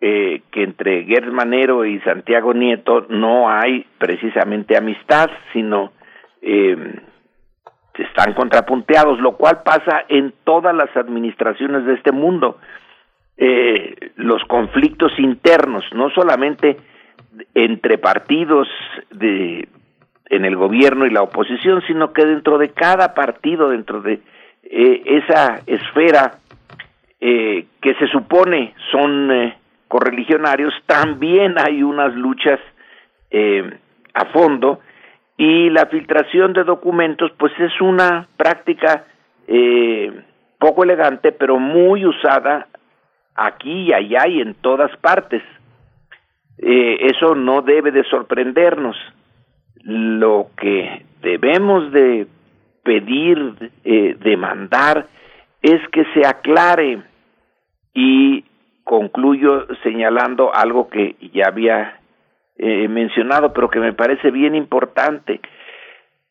K: eh, que entre Gers Manero y Santiago Nieto no hay precisamente amistad, sino eh, están contrapunteados, lo cual pasa en todas las administraciones de este mundo. Eh, los conflictos internos, no solamente entre partidos de, en el gobierno y la oposición, sino que dentro de cada partido, dentro de eh, esa esfera eh, que se supone son eh, correligionarios, también hay unas luchas a fondo y la filtración de documentos pues es una práctica poco elegante pero muy usada aquí y allá y en todas partes. eso no debe de sorprendernos. Lo que debemos de pedir, eh, demandar, es que se aclare y concluyo señalando algo que ya había eh, mencionado, pero que me parece bien importante.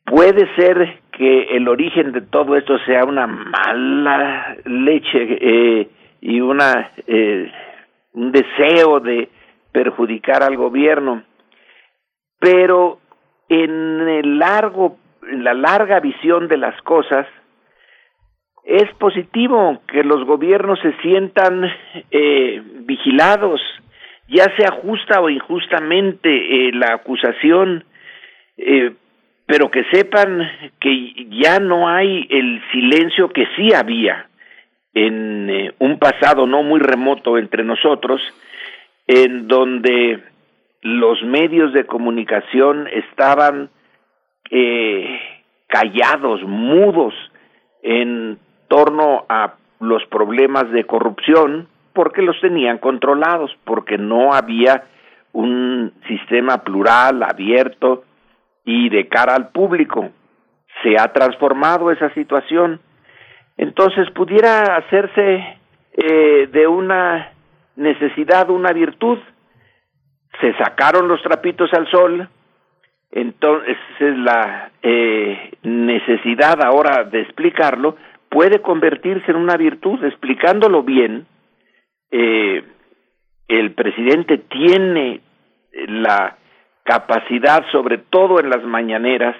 K: Puede ser que el origen de todo esto sea una mala leche eh, y una eh, un deseo de perjudicar al gobierno, pero en el largo en la larga visión de las cosas, es positivo que los gobiernos se sientan eh, vigilados, ya sea justa o injustamente eh, la acusación, eh, pero que sepan que ya no hay el silencio que sí había en un pasado no muy remoto entre nosotros, en donde los medios de comunicación estaban eh, callados, mudos en torno a los problemas de corrupción porque los tenían controlados, porque no había un sistema plural, abierto y de cara al público. Se ha transformado esa situación. Entonces pudiera hacerse eh, de una necesidad una virtud. Se sacaron los trapitos al sol, entonces la eh, necesidad ahora de explicarlo puede convertirse en una virtud. Explicándolo bien, eh, el presidente tiene la capacidad, sobre todo en las mañaneras,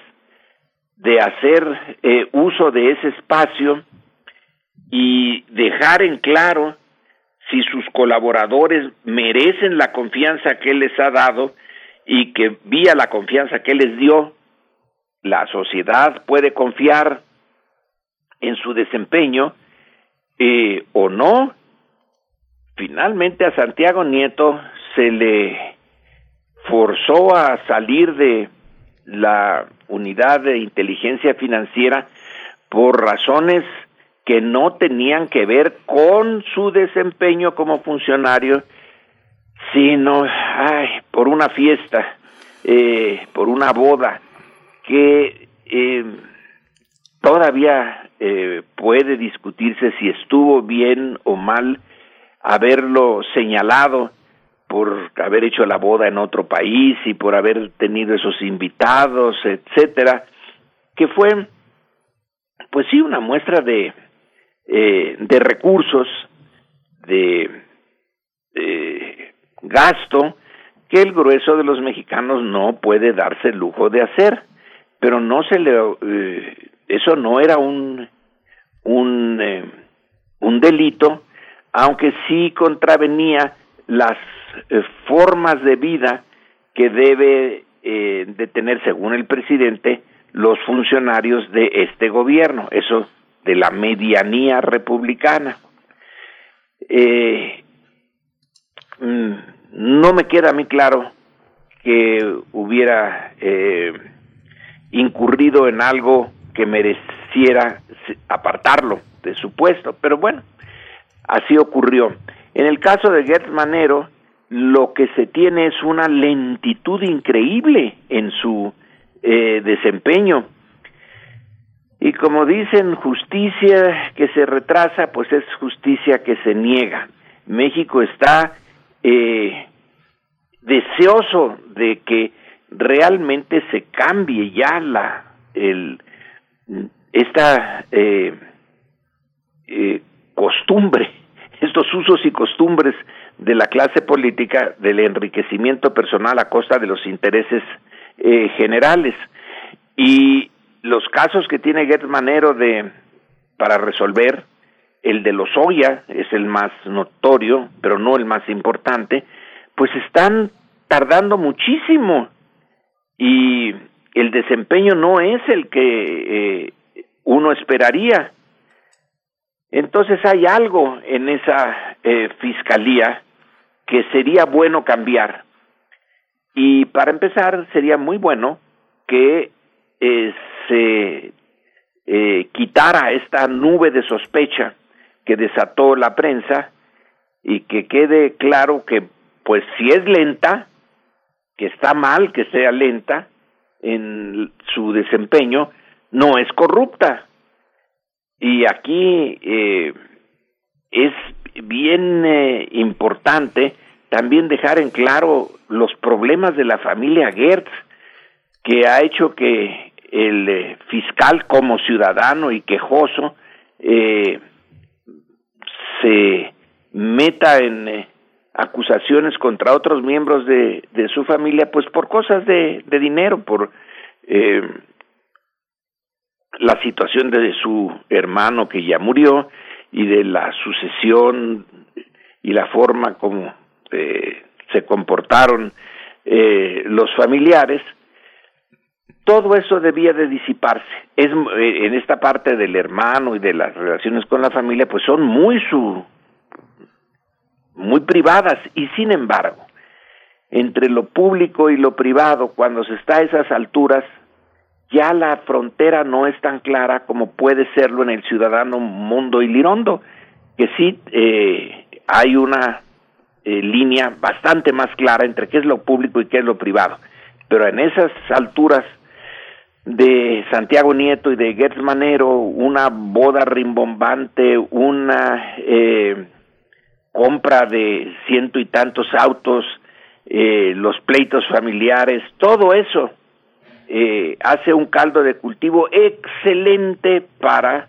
K: de hacer eh, uso de ese espacio y dejar en claro si sus colaboradores merecen la confianza que él les ha dado y que vía la confianza que les dio, la sociedad puede confiar en su desempeño eh, o no. Finalmente a Santiago Nieto se le forzó a salir de la unidad de inteligencia financiera por razones que no tenían que ver con su desempeño como funcionario sino ay, por una fiesta, eh, por una boda, que eh, todavía eh, puede discutirse si estuvo bien o mal haberlo señalado por haber hecho la boda en otro país y por haber tenido esos invitados, etcétera. que fue, pues sí, una muestra de, eh, de recursos, de gasto, que el grueso de los mexicanos no puede darse el lujo de hacer, pero no se le, eh, eso no era un, un, eh, un delito, aunque sí contravenía las eh, formas de vida que debe eh, de tener, según el presidente, los funcionarios de este gobierno, eso de la medianía republicana. Eh, mm, no me queda a mí claro que hubiera eh, incurrido en algo que mereciera apartarlo de su puesto, pero bueno, así ocurrió. En el caso de Gertz Manero, lo que se tiene es una lentitud increíble en su eh, desempeño. Y como dicen, justicia que se retrasa, pues es justicia que se niega. México está eh, deseoso de que realmente se cambie ya la el esta eh, eh, costumbre, estos usos y costumbres de la clase política del enriquecimiento personal a costa de los intereses eh, generales y los casos que tiene Gertz Manero de para resolver el de los Oya es el más notorio, pero no el más importante, pues están tardando muchísimo y el desempeño no es el que eh, uno esperaría. Entonces hay algo en esa eh, fiscalía que sería bueno cambiar. Y para empezar, sería muy bueno que eh, se eh, quitara esta nube de sospecha que desató la prensa y que quede claro que, pues, si es lenta, que está mal que sea lenta en su desempeño, no es corrupta. Y aquí eh, es bien eh, importante también dejar en claro los problemas de la familia Gertz, que ha hecho que el eh, fiscal como ciudadano y quejoso eh, se meta en acusaciones contra otros miembros de, de su familia, pues por cosas de, de dinero, por eh, la situación de su hermano que ya murió y de la sucesión y la forma como eh, se comportaron eh, los familiares, todo eso debía de disiparse. Es eh, en esta parte del hermano y de las relaciones con la familia, pues son muy su muy privadas y sin embargo, entre lo público y lo privado, cuando se está a esas alturas, ya la frontera no es tan clara como puede serlo en el ciudadano mundo y lirondo, que sí eh, hay una eh, línea bastante más clara entre qué es lo público y qué es lo privado. Pero en esas alturas de Santiago Nieto y de Gertz Manero, una boda rimbombante, una eh, compra de ciento y tantos autos, eh, los pleitos familiares, todo eso eh, hace un caldo de cultivo excelente para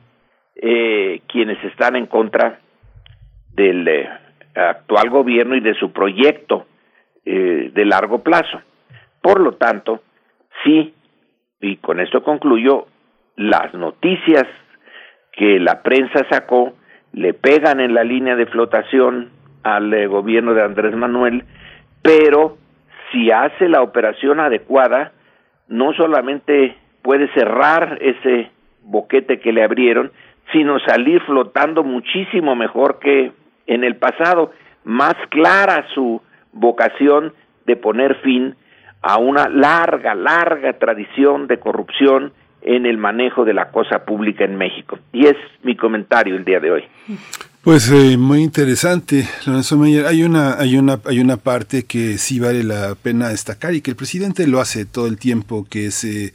K: eh, quienes están en contra del eh, actual gobierno y de su proyecto eh, de largo plazo. Por lo tanto, sí, y con esto concluyo, las noticias que la prensa sacó le pegan en la línea de flotación al gobierno de Andrés Manuel, pero si hace la operación adecuada, no solamente puede cerrar ese boquete que le abrieron, sino salir flotando muchísimo mejor que en el pasado, más clara su vocación de poner fin a una larga, larga tradición de corrupción en el manejo de la cosa pública en México. Y es mi comentario el día de hoy.
A: Pues eh, muy interesante, Lorenzo Meyer. Hay una, hay una, hay una parte que sí vale la pena destacar y que el presidente lo hace todo el tiempo, que es eh,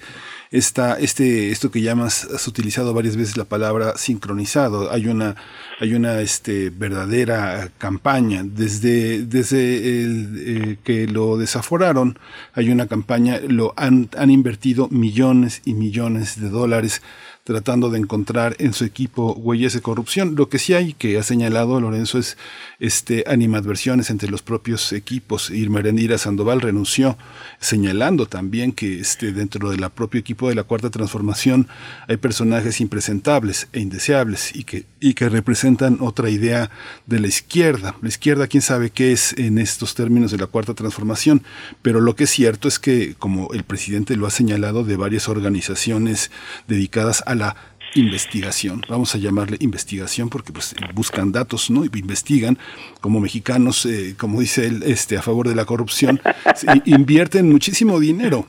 A: esta, este, esto que llamas, has utilizado varias veces la palabra sincronizado. Hay una, hay una este, verdadera campaña. Desde, desde el, eh, que lo desaforaron, hay una campaña, lo han, han invertido millones y millones de dólares tratando de encontrar en su equipo huellas de corrupción. Lo que sí hay que ha señalado Lorenzo es este animadversiones entre los propios equipos. Irma Erendira Sandoval renunció señalando también que este dentro del propio equipo de la Cuarta Transformación hay personajes impresentables e indeseables y que y que representan otra idea de la izquierda. La izquierda, quién sabe qué es en estos términos de la Cuarta Transformación, pero lo que es cierto es que, como el presidente lo ha señalado, de varias organizaciones dedicadas a la investigación, vamos a llamarle investigación porque pues buscan datos, ¿no? Investigan como mexicanos, eh, como dice él, este, a favor de la corrupción, (laughs) invierten muchísimo dinero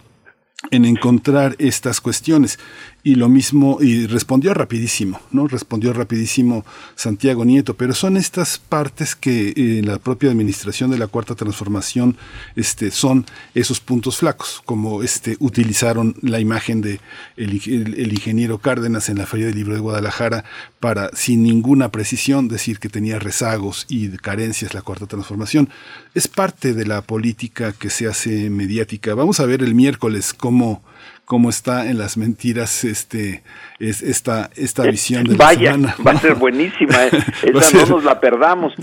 A: en encontrar estas cuestiones. Y lo mismo, y respondió rapidísimo, ¿no? Respondió rapidísimo Santiago Nieto, pero son estas partes que eh, la propia administración de la Cuarta Transformación este, son esos puntos flacos, como este, utilizaron la imagen de el, ingeniero Cárdenas en la Feria del Libro de Guadalajara para, sin ninguna precisión, decir que tenía rezagos y carencias la Cuarta Transformación. Es parte de la política que se hace mediática. Vamos a ver el miércoles cómo cómo está en las mentiras este es esta esta eh, visión de
K: Vaya, va a ser buenísima, eh. (laughs) esa no nos la perdamos.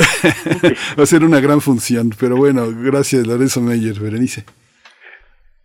K: (laughs)
A: va a ser una gran función, pero bueno, gracias Lorenzo Meyer, Berenice.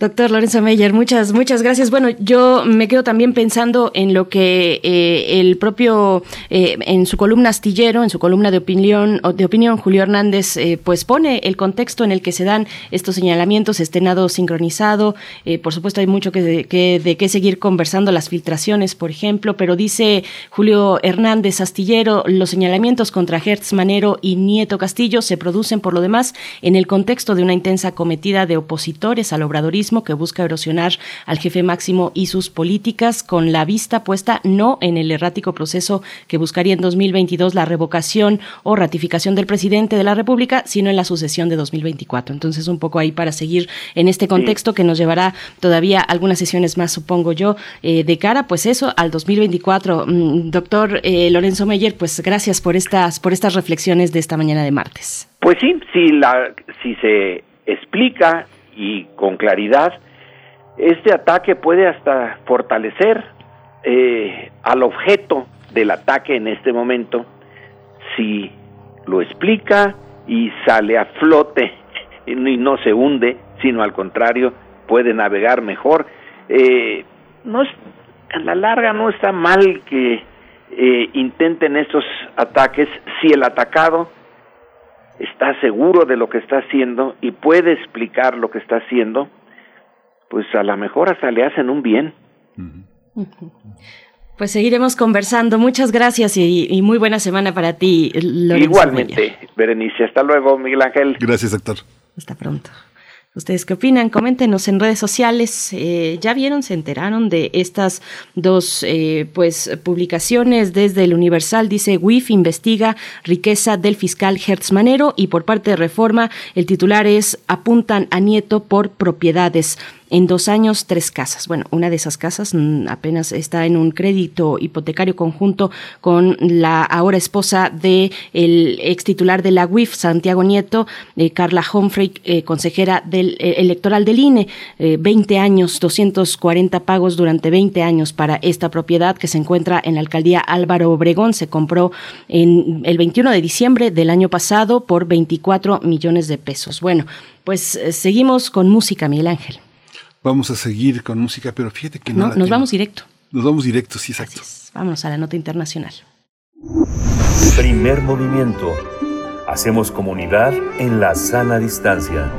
B: Doctor Lorenzo Meyer, muchas, muchas gracias. Bueno, yo me quedo también pensando en lo que eh, el propio, eh, en su columna astillero, en su columna de opinión, de opinión Julio Hernández, eh, pues pone el contexto en el que se dan estos señalamientos, este nado sincronizado. por supuesto, hay mucho que que de qué seguir conversando, las filtraciones, por ejemplo, pero dice Julio Hernández Astillero, los señalamientos contra Hertz Manero y Nieto Castillo se producen, por lo demás, en el contexto de una intensa cometida de opositores al obradorismo que busca erosionar al jefe máximo y sus políticas con la vista puesta no en el errático proceso que buscaría en 2022 la revocación o ratificación del presidente de la República, sino en la sucesión de 2024. Entonces, un poco ahí para seguir en este contexto que nos llevará todavía algunas sesiones más, supongo yo, eh, de cara, pues eso, al 2024. Mm, doctor eh, Lorenzo Meyer, pues gracias por estas, por estas reflexiones de esta mañana de martes.
K: Pues sí, si, la, si se explica y con claridad, este ataque puede hasta fortalecer eh, al objeto del ataque en este momento si lo explica y sale a flote (laughs) y no se hunde, sino al contrario puede navegar mejor. Eh, no es, a la larga no está mal que eh, intenten estos ataques si el atacado está seguro de lo que está haciendo y puede explicar lo que está haciendo, pues a lo mejor hasta le hacen un bien.
B: Pues seguiremos conversando. Muchas gracias y, muy buena semana para ti, Lorenzo
K: Igualmente, Berenice. Hasta luego, Miguel Ángel.
A: Gracias, doctor.
B: Hasta pronto. ¿Ustedes qué opinan? Coméntenos en redes sociales. Eh, ¿Ya vieron, se enteraron de estas dos eh, pues, publicaciones desde el Universal? Dice, WIF investiga riqueza del fiscal Hertz Manero y por parte de Reforma el titular es Apuntan a Nieto por propiedades en dos años tres casas. Bueno, una de esas casas mm, apenas está en un crédito hipotecario conjunto con la ahora esposa de el ex titular de la UIF, Santiago Nieto, eh, Carla Humphrey, eh, consejera del eh, electoral del INE. 20 años, 240 pagos durante 20 años para esta propiedad que se encuentra en la alcaldía Álvaro Obregón. Se compró en el 21 de diciembre del año pasado por 24 millones de pesos. Bueno, pues seguimos con música, Miguel Ángel.
A: Vamos a seguir con música, pero fíjate que
B: no. nos vamos directo.
A: Nos vamos directo, sí, exacto.
B: Vámonos a la nota internacional.
G: Primer movimiento. Hacemos comunidad en la sana distancia.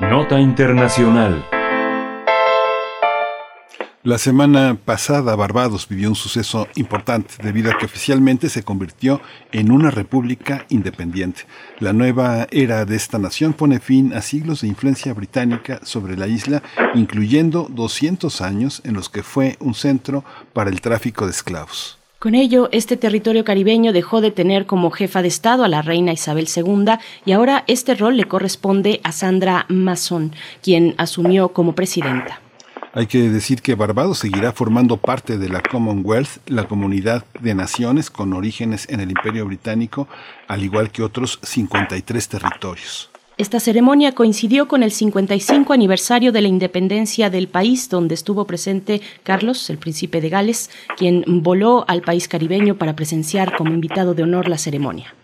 C: Nota internacional.
A: La semana pasada Barbados vivió un suceso importante debido a que oficialmente se convirtió en una república independiente. La nueva era de esta nación pone fin a siglos de influencia británica sobre la isla, incluyendo 200 años en los que fue un centro para el tráfico de esclavos.
B: Con ello, este territorio caribeño dejó de tener como jefa de Estado a la reina Isabel II y ahora este rol le corresponde a Sandra Mason, quien asumió como presidenta.
A: Hay que decir que Barbados seguirá formando parte de la Commonwealth, la comunidad de naciones con orígenes en el Imperio Británico, al igual que otros 53 territorios.
B: Esta ceremonia coincidió con el 55 aniversario de la independencia del país, donde estuvo presente Carlos, el príncipe de Gales, quien voló al país caribeño para presenciar como invitado de honor la ceremonia.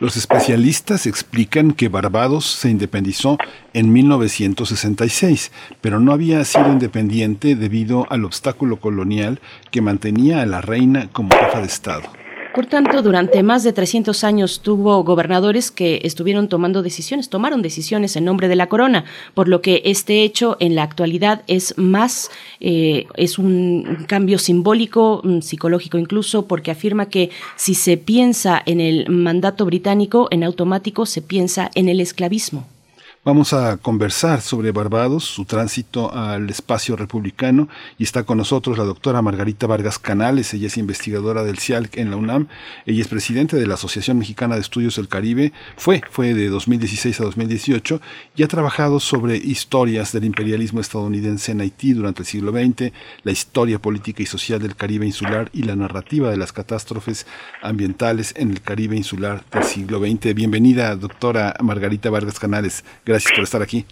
A: Los especialistas explican que Barbados se independizó en 1966, pero no había sido independiente debido al obstáculo colonial que mantenía a la reina como jefa de Estado.
B: Por tanto, durante más de 300 años tuvo gobernadores que estuvieron tomando decisiones, tomaron decisiones en nombre de la corona, por lo que este hecho en la actualidad es más, eh, es un cambio simbólico, psicológico incluso, porque afirma que si se piensa en el mandato británico, en automático se piensa en el esclavismo.
A: Vamos a conversar sobre Barbados, su tránsito al espacio republicano y está con nosotros la doctora Margarita Vargas Canales, ella es investigadora del CIALC en la UNAM, ella es presidente de la Asociación Mexicana de Estudios del Caribe, fue, fue de 2016 a 2018 y ha trabajado sobre historias del imperialismo estadounidense en Haití durante el siglo XX, la historia política y social del Caribe insular y la narrativa de las catástrofes ambientales en el Caribe insular del siglo XX. Bienvenida, doctora Margarita Vargas Canales. Gracias por estar aquí.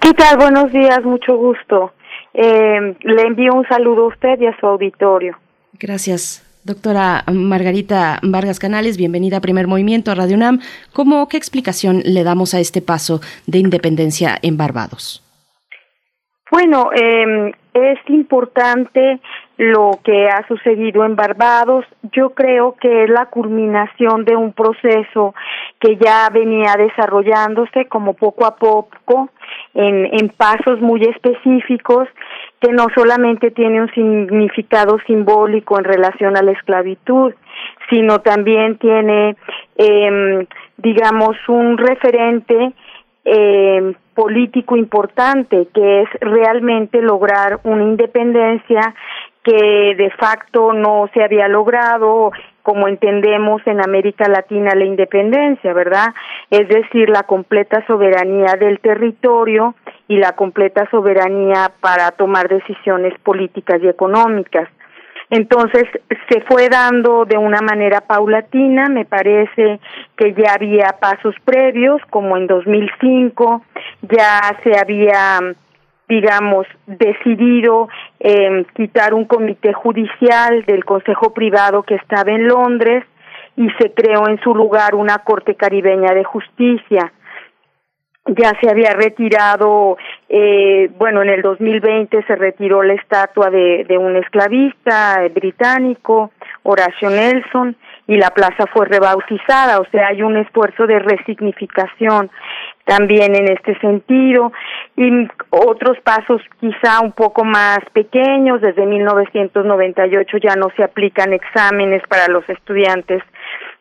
L: ¿Qué tal? Buenos días, mucho gusto. Eh, le envío un saludo a usted y a su auditorio.
B: Gracias. Doctora Margarita Vargas Canales, bienvenida a Primer Movimiento a Radio UNAM. ¿Cómo, ¿Qué explicación le damos a este paso de independencia en Barbados?
L: Bueno, eh, es importante lo que ha sucedido en Barbados. Yo creo que es la culminación de un proceso que ya venía desarrollándose como poco a poco en, en pasos muy específicos que no solamente tiene un significado simbólico en relación a la esclavitud, sino también tiene, eh, digamos, un referente eh, político importante, que es realmente lograr una independencia que de facto no se había logrado como entendemos en América Latina la independencia, ¿verdad? Es decir, la completa soberanía del territorio y la completa soberanía para tomar decisiones políticas y económicas. Entonces se fue dando de una manera paulatina, me parece que ya había pasos previos, como en 2005 ya se había digamos, decidido eh, quitar un comité judicial del Consejo Privado que estaba en Londres y se creó en su lugar una Corte Caribeña de Justicia. Ya se había retirado, eh, bueno, en el 2020 se retiró la estatua de, de un esclavista británico, Horacio Nelson, y la plaza fue rebautizada, o sea, hay un esfuerzo de resignificación también en este sentido. Y otros pasos quizá un poco más pequeños desde 1998 ya no se aplican exámenes para los estudiantes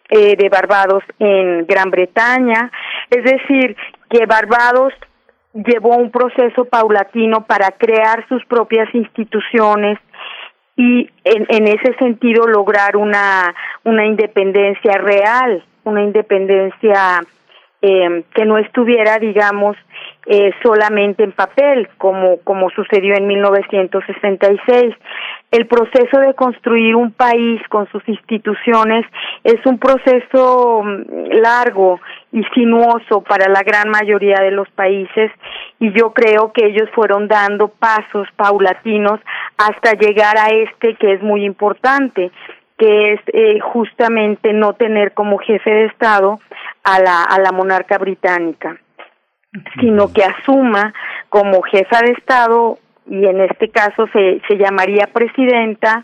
L: eh, de Barbados en Gran Bretaña. Es decir que Barbados llevó un proceso paulatino para crear sus propias instituciones y en, en ese sentido lograr una una independencia real una independencia eh, que no estuviera, digamos, eh, solamente en papel, como, como sucedió en 1966. El proceso de construir un país con sus instituciones es un proceso mm, largo y sinuoso para la gran mayoría de los países y yo creo que ellos fueron dando pasos paulatinos hasta llegar a este que es muy importante, que es eh, justamente no tener como jefe de Estado a la, a la monarca británica, sino que asuma como jefa de Estado, y en este caso se, se llamaría presidenta,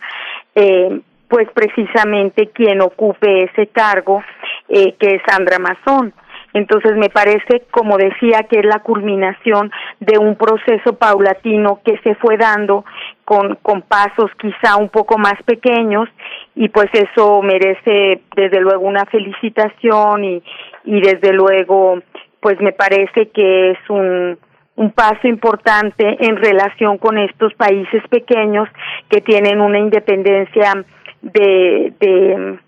L: eh, pues precisamente quien ocupe ese cargo, eh, que es Sandra Mazón. Entonces me parece, como decía, que es la culminación de un proceso paulatino que se fue dando, con, con pasos quizá un poco más pequeños y pues eso merece desde luego una felicitación y, y desde luego pues me parece que es un, un paso importante en relación con estos países pequeños que tienen una independencia de, de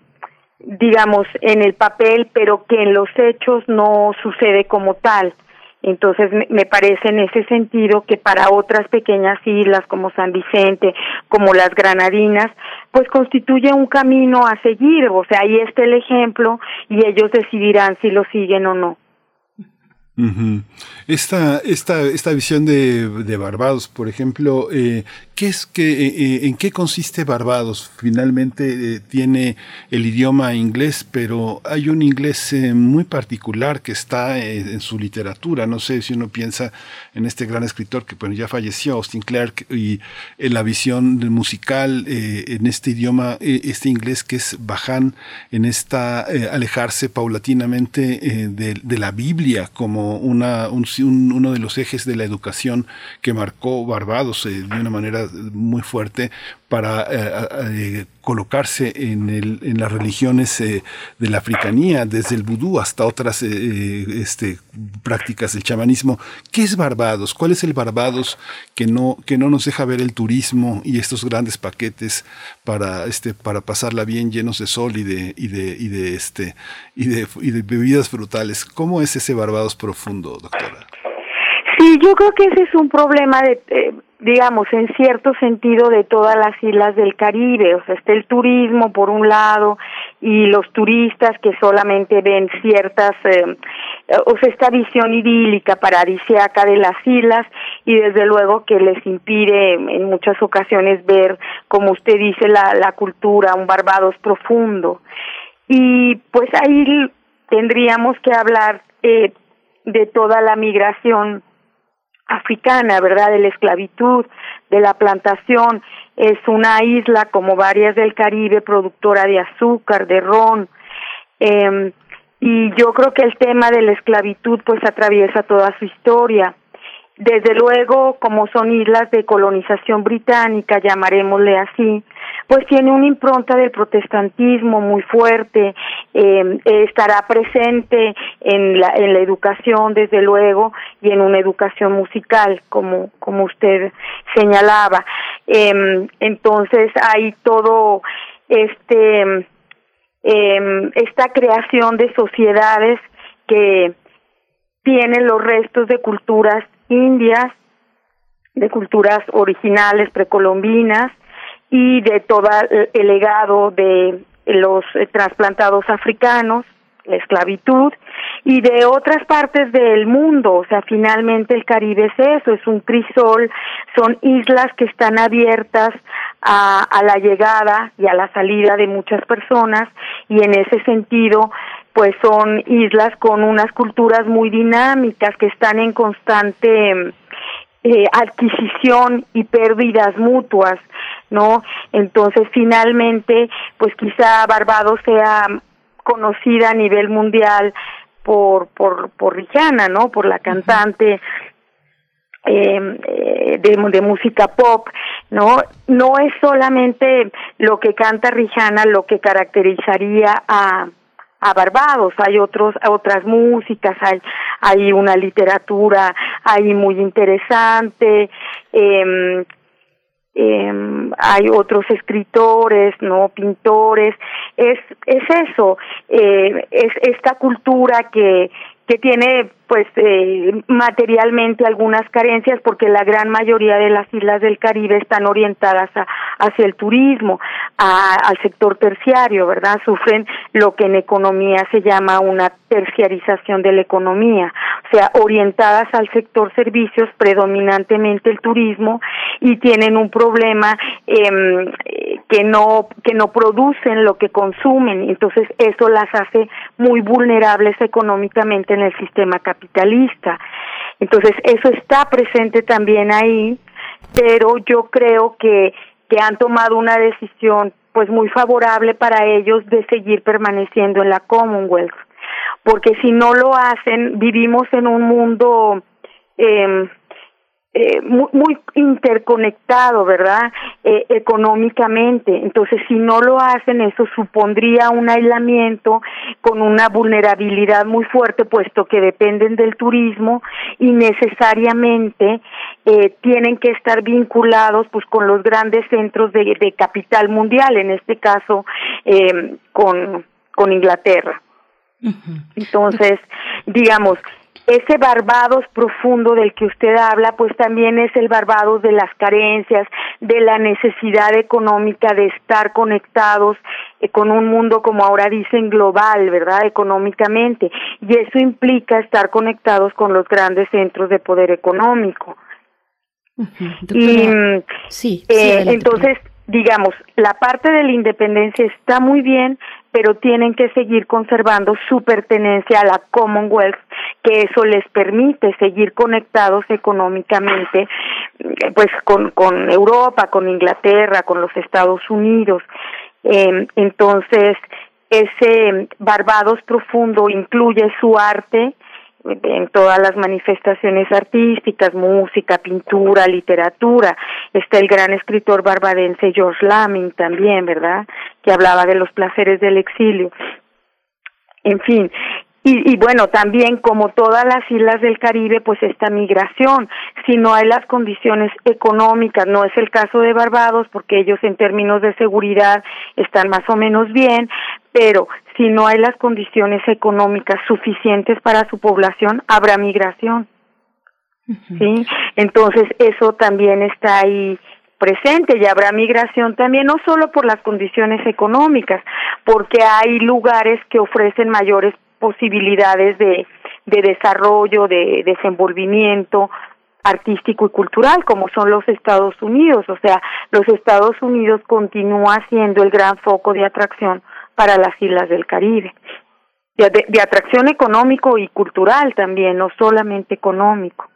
L: digamos en el papel pero que en los hechos no sucede como tal entonces me parece en ese sentido que para otras pequeñas islas como San Vicente, como las Granadinas, pues constituye un camino a seguir, o sea, ahí está el ejemplo y ellos decidirán si lo siguen o no.
A: esta, esta, esta visión de, de Barbados, por ejemplo, eh, ¿Qué es que, eh, eh, ¿En qué consiste Barbados? Finalmente eh, tiene el idioma inglés, pero hay un inglés muy particular que está en su literatura. No sé si uno piensa en este gran escritor que bueno, ya falleció, Austin Clark, y en la visión musical en este idioma, este inglés que es baján, en esta alejarse paulatinamente de, la Biblia como uno de los ejes de la educación que marcó Barbados de una manera muy fuerte para eh, eh, colocarse en, el, en las religiones eh, de la africanía, desde el vudú hasta otras este, prácticas del chamanismo. ¿Qué es Barbados? ¿Cuál es el Barbados que no, que no nos deja ver el turismo y estos grandes paquetes para, este, para pasarla bien llenos de sol este, y de bebidas frutales? ¿Cómo es ese Barbados profundo, doctora?
L: Sí, yo creo que ese es un problema de, digamos, en cierto sentido de todas las islas del Caribe, o sea, está el turismo por un lado y los turistas que solamente ven ciertas, eh, o sea, esta visión idílica, paradisiaca de las islas y desde luego que les impide en muchas ocasiones ver, como usted dice, la, la cultura, un Barbados profundo. Y pues ahí tendríamos que hablar eh, de toda la migración africana, ¿verdad? De la esclavitud, de la plantación. Es una isla, como varias del Caribe, productora de azúcar, de ron. Eh, y yo creo que el tema de la esclavitud pues atraviesa toda su historia. Desde luego, como son islas de colonización británica, llamaremosle así, pues tiene una impronta del protestantismo muy fuerte, eh, estará presente en la, en la educación, desde luego, y en una educación musical, como, como usted señalaba. Eh, entonces, hay todo este, eh, esta creación de sociedades que tienen los restos de culturas indias, de culturas originales precolombinas y de todo el legado de los eh, trasplantados africanos, la esclavitud, y de otras partes del mundo, o sea, finalmente el Caribe es eso, es un crisol, son islas que están abiertas a, a la llegada y a la salida de muchas personas, y en ese sentido, pues son islas con unas culturas muy dinámicas que están en constante eh, adquisición y pérdidas mutuas, ¿no? Entonces, finalmente, pues quizá Barbados sea conocida a nivel mundial por por por Rihanna, ¿no? Por la cantante em, eh, de, de música pop, ¿no? No es solamente lo que canta Rihanna lo que caracterizaría a a Barbados, hay otros, otras músicas, hay, hay una literatura ahí muy interesante, eh, hay otros escritores, no pintores, es, es eso, eh, es esta cultura que, que tiene pues eh, materialmente algunas carencias porque la gran mayoría de las islas del Caribe están orientadas hacia el turismo, al sector terciario, ¿verdad? Sufren lo que en economía se llama una terciarización de la economía, o sea, orientadas al sector servicios, predominantemente el turismo, y tienen un problema eh, que no que no producen lo que consumen, entonces eso las hace muy vulnerables económicamente en el sistema capitalista capitalista. Entonces, eso está presente también ahí, pero yo creo que, que han tomado una decisión pues muy favorable para ellos de seguir permaneciendo en la Commonwealth, porque si no lo hacen, vivimos en un mundo eh, eh, muy, muy, interconectado, ¿verdad? Eh, económicamente. Entonces, si no lo hacen, eso supondría un aislamiento con una vulnerabilidad muy fuerte, puesto que dependen del turismo y necesariamente eh, tienen que estar vinculados pues con los grandes centros de, de capital mundial, en este caso eh, con, con Inglaterra. Entonces, digamos, ese Barbados profundo del que usted habla, pues también es el Barbados de las carencias, de la necesidad económica de estar conectados eh, con un mundo, como ahora dicen, global, ¿verdad? Económicamente. Y eso implica estar conectados con los grandes centros de poder económico. y mm,
B: sí,
L: eh, entonces, digamos, la parte de la independencia está muy bien, pero tienen que seguir conservando su pertenencia a la Commonwealth, que eso les permite seguir conectados económicamente, eh, pues con, con Europa, con Inglaterra, con los Estados Unidos. Eh, entonces, ese Barbados profundo incluye su arte, en todas las manifestaciones artísticas, música, pintura, literatura. Está el gran escritor barbadense George Lamming también, ¿verdad? Que hablaba de los placeres del exilio. En fin, y, y, bueno, también como todas las islas del Caribe, pues esta migración, si no hay las condiciones económicas, no es el caso de Barbados, porque ellos en términos de seguridad están más o menos bien, pero si no hay las condiciones económicas suficientes para su población, habrá migración. ¿Sí? Entonces, eso también está ahí presente y habrá migración también, no solo por las condiciones económicas, porque hay lugares que ofrecen mayores posibilidades de, de desarrollo, de desenvolvimiento artístico y cultural, como son los Estados Unidos. O sea, los Estados Unidos continúa siendo el gran foco de atracción para las islas del Caribe. De, de, atracción económico y cultural también, no solamente económico.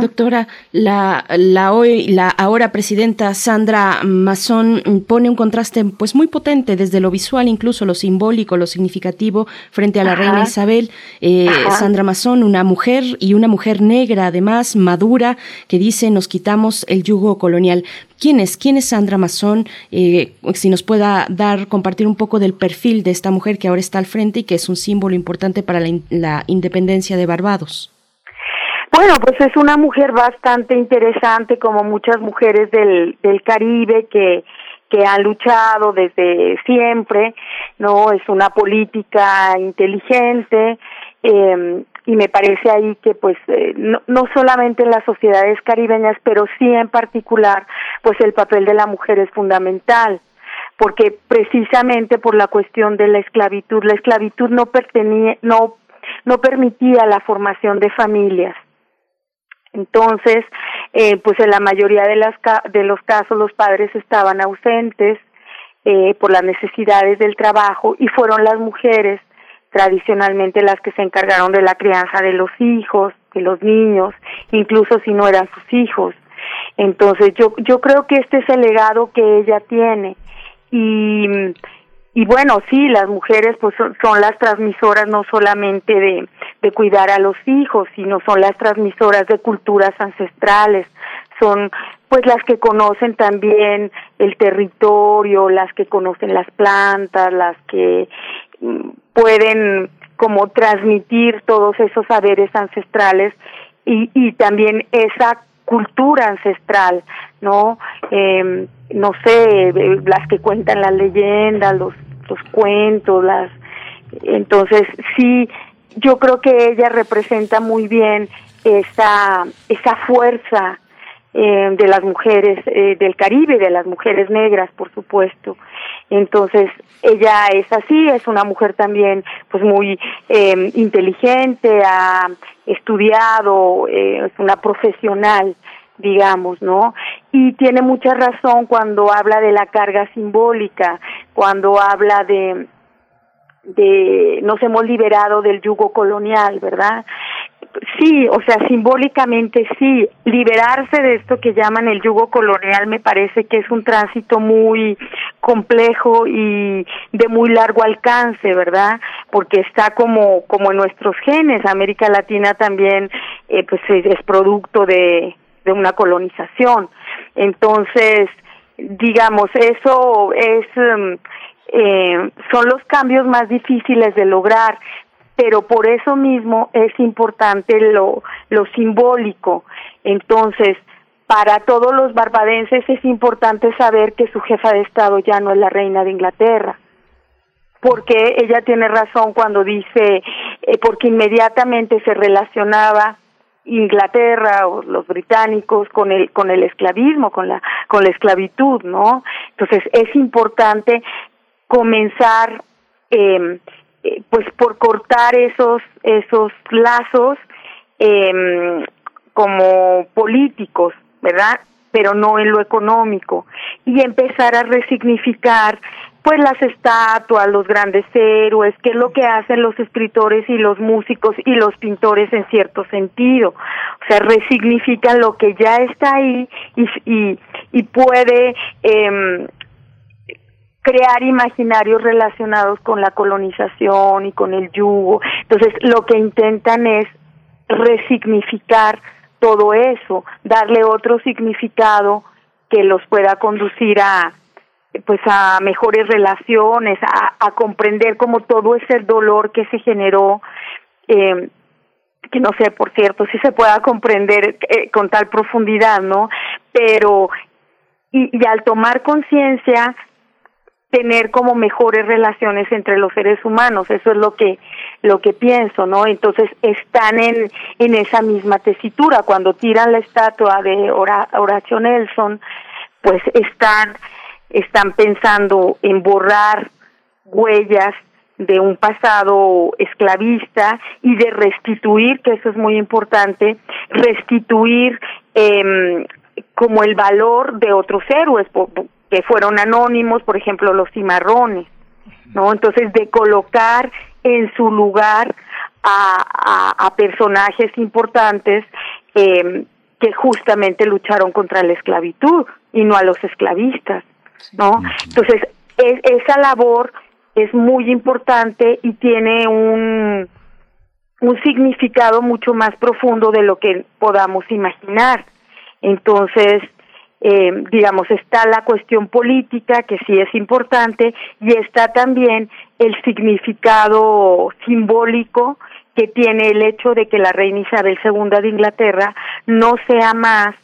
B: Doctora, la, la, hoy, la ahora presidenta Sandra Mazón pone un contraste pues muy potente desde lo visual, incluso lo simbólico, lo significativo, frente a la reina Isabel. Eh, Sandra Mazón, una mujer y una mujer negra, además, madura, que dice nos quitamos el yugo colonial. ¿Quién es? ¿Quién es Sandra Mazón? Eh, si nos pueda dar, compartir un poco del perfil de esta mujer que ahora está al frente y que es un símbolo importante para la, la independencia de Barbados.
L: Bueno, pues es una mujer bastante interesante, como muchas mujeres del, del Caribe que, que han luchado desde siempre, ¿no? Es una política inteligente, eh, y me parece ahí que pues eh, no, no solamente en las sociedades caribeñas, pero sí en particular, pues el papel de la mujer es fundamental porque precisamente por la cuestión de la esclavitud, la esclavitud no pertenía, no, no permitía la formación de familias, entonces, eh, pues en la mayoría de, las, de los casos los padres estaban ausentes eh, por las necesidades del trabajo y fueron las mujeres tradicionalmente las que se encargaron de la crianza de los hijos, de los niños, incluso si no eran sus hijos. Entonces, yo, yo creo que este es el legado que ella tiene. Y y bueno, sí, las mujeres pues son, las transmisoras no solamente de, de cuidar a los hijos, sino son las transmisoras de culturas ancestrales, son pues las que conocen también el territorio, las que conocen las plantas, las que mm, pueden como transmitir todos esos saberes ancestrales y, y también esa cultura ancestral, ¿no? Eh, no sé, las que cuentan las leyendas, los los cuentos, las entonces sí yo creo que ella representa muy bien esa esa fuerza eh, de las mujeres eh, del Caribe, de las mujeres negras, por supuesto. Entonces, ella es así, es una mujer también, pues muy eh, inteligente, ha estudiado, eh, es una profesional, digamos, ¿no? Y tiene mucha razón cuando habla de la carga simbólica, cuando habla de de nos hemos liberado del yugo colonial, ¿verdad? Sí, o sea, simbólicamente sí, liberarse de esto que llaman el yugo colonial me parece que es un tránsito muy complejo y de muy largo alcance, ¿verdad? Porque está como como en nuestros genes, América Latina también eh, pues es, producto de de una colonización. Entonces, digamos, eso es mm, eh, son los cambios más difíciles de lograr, pero por eso mismo es importante lo, lo simbólico. Entonces, para todos los barbadenses es importante saber que su jefa de Estado ya no es la reina de Inglaterra, porque ella tiene razón cuando dice, eh, porque inmediatamente se relacionaba Inglaterra o los británicos con el con el esclavismo, con la con la esclavitud, ¿no? Entonces es importante comenzar eh, eh, pues por cortar esos esos lazos eh, como políticos, ¿verdad? Pero no en lo económico y empezar a resignificar pues las estatuas, los grandes héroes, que es lo que hacen los escritores y los músicos y los pintores en cierto sentido. O sea, resignifican lo que ya está ahí y, y, y puede eh, crear imaginarios relacionados con la colonización y con el yugo. Entonces, lo que intentan es resignificar todo eso, darle otro significado que los pueda conducir a pues a mejores relaciones, a, comprender como todo ese dolor que se generó, eh, que no sé, por cierto, si se pueda comprender eh, con tal profundidad, ¿no? Pero, y al tomar conciencia, tener como mejores relaciones entre los seres humanos. Eso es lo que lo que pienso no entonces están en en esa misma tesitura. Cuando tiran la estatua de Horacio Nelson pues están están pensando en borrar huellas de un pasado esclavista y de restituir, que eso es muy importante, restituir eh, como el valor de otros héroes, que fueron anónimos, por ejemplo, los cimarrones, ¿no? Entonces, de colocar en su lugar a, a, personajes importantes eh, que justamente lucharon contra la esclavitud y no a los esclavistas, ¿no? Entonces, es, esa labor es muy importante y tiene un, un significado mucho más profundo de lo que podamos imaginar. Entonces, eh, digamos, está la cuestión política, que sí es importante, y está también el significado simbólico que tiene el hecho de que la reina Isabel II de Inglaterra no sea más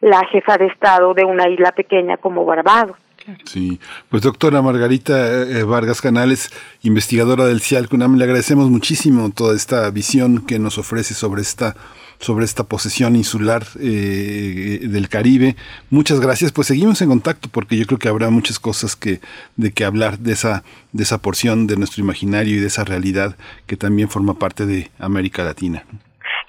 L: la jefa de Estado de una isla pequeña como Barbados.
A: Sí, pues doctora Margarita eh, Vargas Canales, investigadora del CIALCUNAM, le agradecemos muchísimo toda esta visión que nos ofrece sobre esta sobre esta posesión insular eh, del Caribe. Muchas gracias. Pues seguimos en contacto porque yo creo que habrá muchas cosas que de que hablar de esa de esa porción de nuestro imaginario y de esa realidad que también forma parte de América Latina.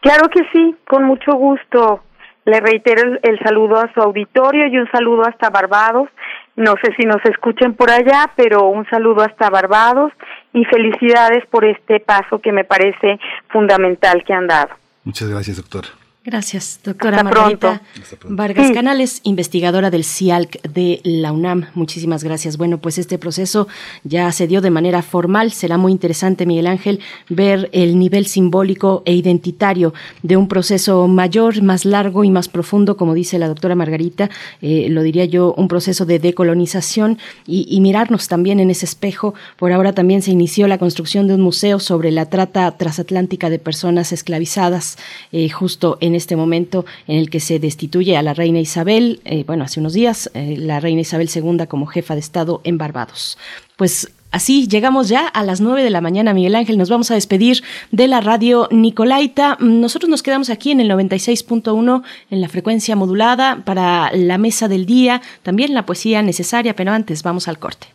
L: Claro que sí, con mucho gusto. Le reitero el saludo a su auditorio y un saludo hasta Barbados. No sé si nos escuchen por allá, pero un saludo hasta Barbados y felicidades por este paso que me parece fundamental que han dado.
A: Muchas gracias, doctor.
B: Gracias, doctora Margarita Vargas Canales, investigadora del CIALC de la UNAM. Muchísimas gracias. Bueno, pues este proceso ya se dio de manera formal. Será muy interesante, Miguel Ángel, ver el nivel simbólico e identitario de un proceso mayor, más largo y más profundo, como dice la doctora Margarita, eh, lo diría yo, un proceso de decolonización y, y mirarnos también en ese espejo. Por ahora también se inició la construcción de un museo sobre la trata transatlántica de personas esclavizadas, eh, justo en este momento en el que se destituye a la reina Isabel, eh, bueno, hace unos días, eh, la reina Isabel II como jefa de Estado en Barbados. Pues Así llegamos ya a las 9 de la mañana, Miguel Ángel. Nos vamos a despedir de la radio Nicolaita. Nosotros nos quedamos aquí en el 96.1 en la frecuencia modulada para la mesa del día, también la poesía necesaria, pero antes vamos al corte.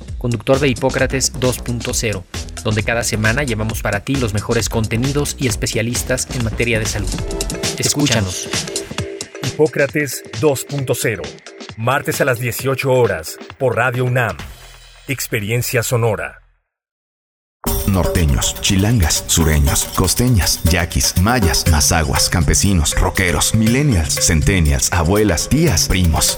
M: conductor de Hipócrates 2.0, donde cada semana llevamos para ti los mejores contenidos y especialistas en materia de salud. Escúchanos.
N: Hipócrates 2.0, martes a las 18 horas, por Radio UNAM. Experiencia sonora.
O: Norteños, chilangas, sureños, costeñas, yaquis, mayas, mazaguas, campesinos, rockeros, millennials, centennials, abuelas, tías, primos.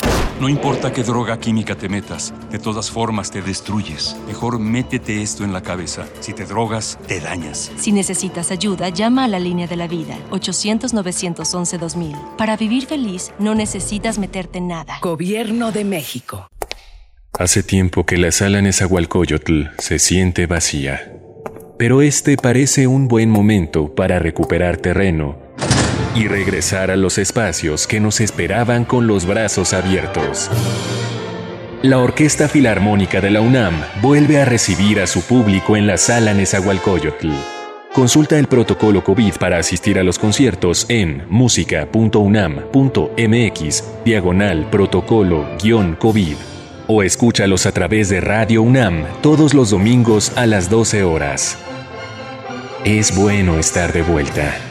P: No importa qué droga química te metas, de todas formas te destruyes. Mejor métete esto en la cabeza. Si te drogas, te dañas.
Q: Si necesitas ayuda, llama a la línea de la vida, 800-911-2000. Para vivir feliz, no necesitas meterte en nada.
R: Gobierno de México.
C: Hace tiempo que la sala Nezahualcóyotl se siente vacía. Pero este parece un buen momento para recuperar terreno y regresar a los espacios que nos esperaban con los brazos abiertos. La Orquesta Filarmónica de la UNAM vuelve a recibir a su público en la sala Nezahualcóyotl. Consulta el protocolo COVID para asistir a los conciertos en música.unam.mx diagonal protocolo-COVID o escúchalos a través de Radio UNAM todos los domingos a las 12 horas. Es bueno estar de vuelta.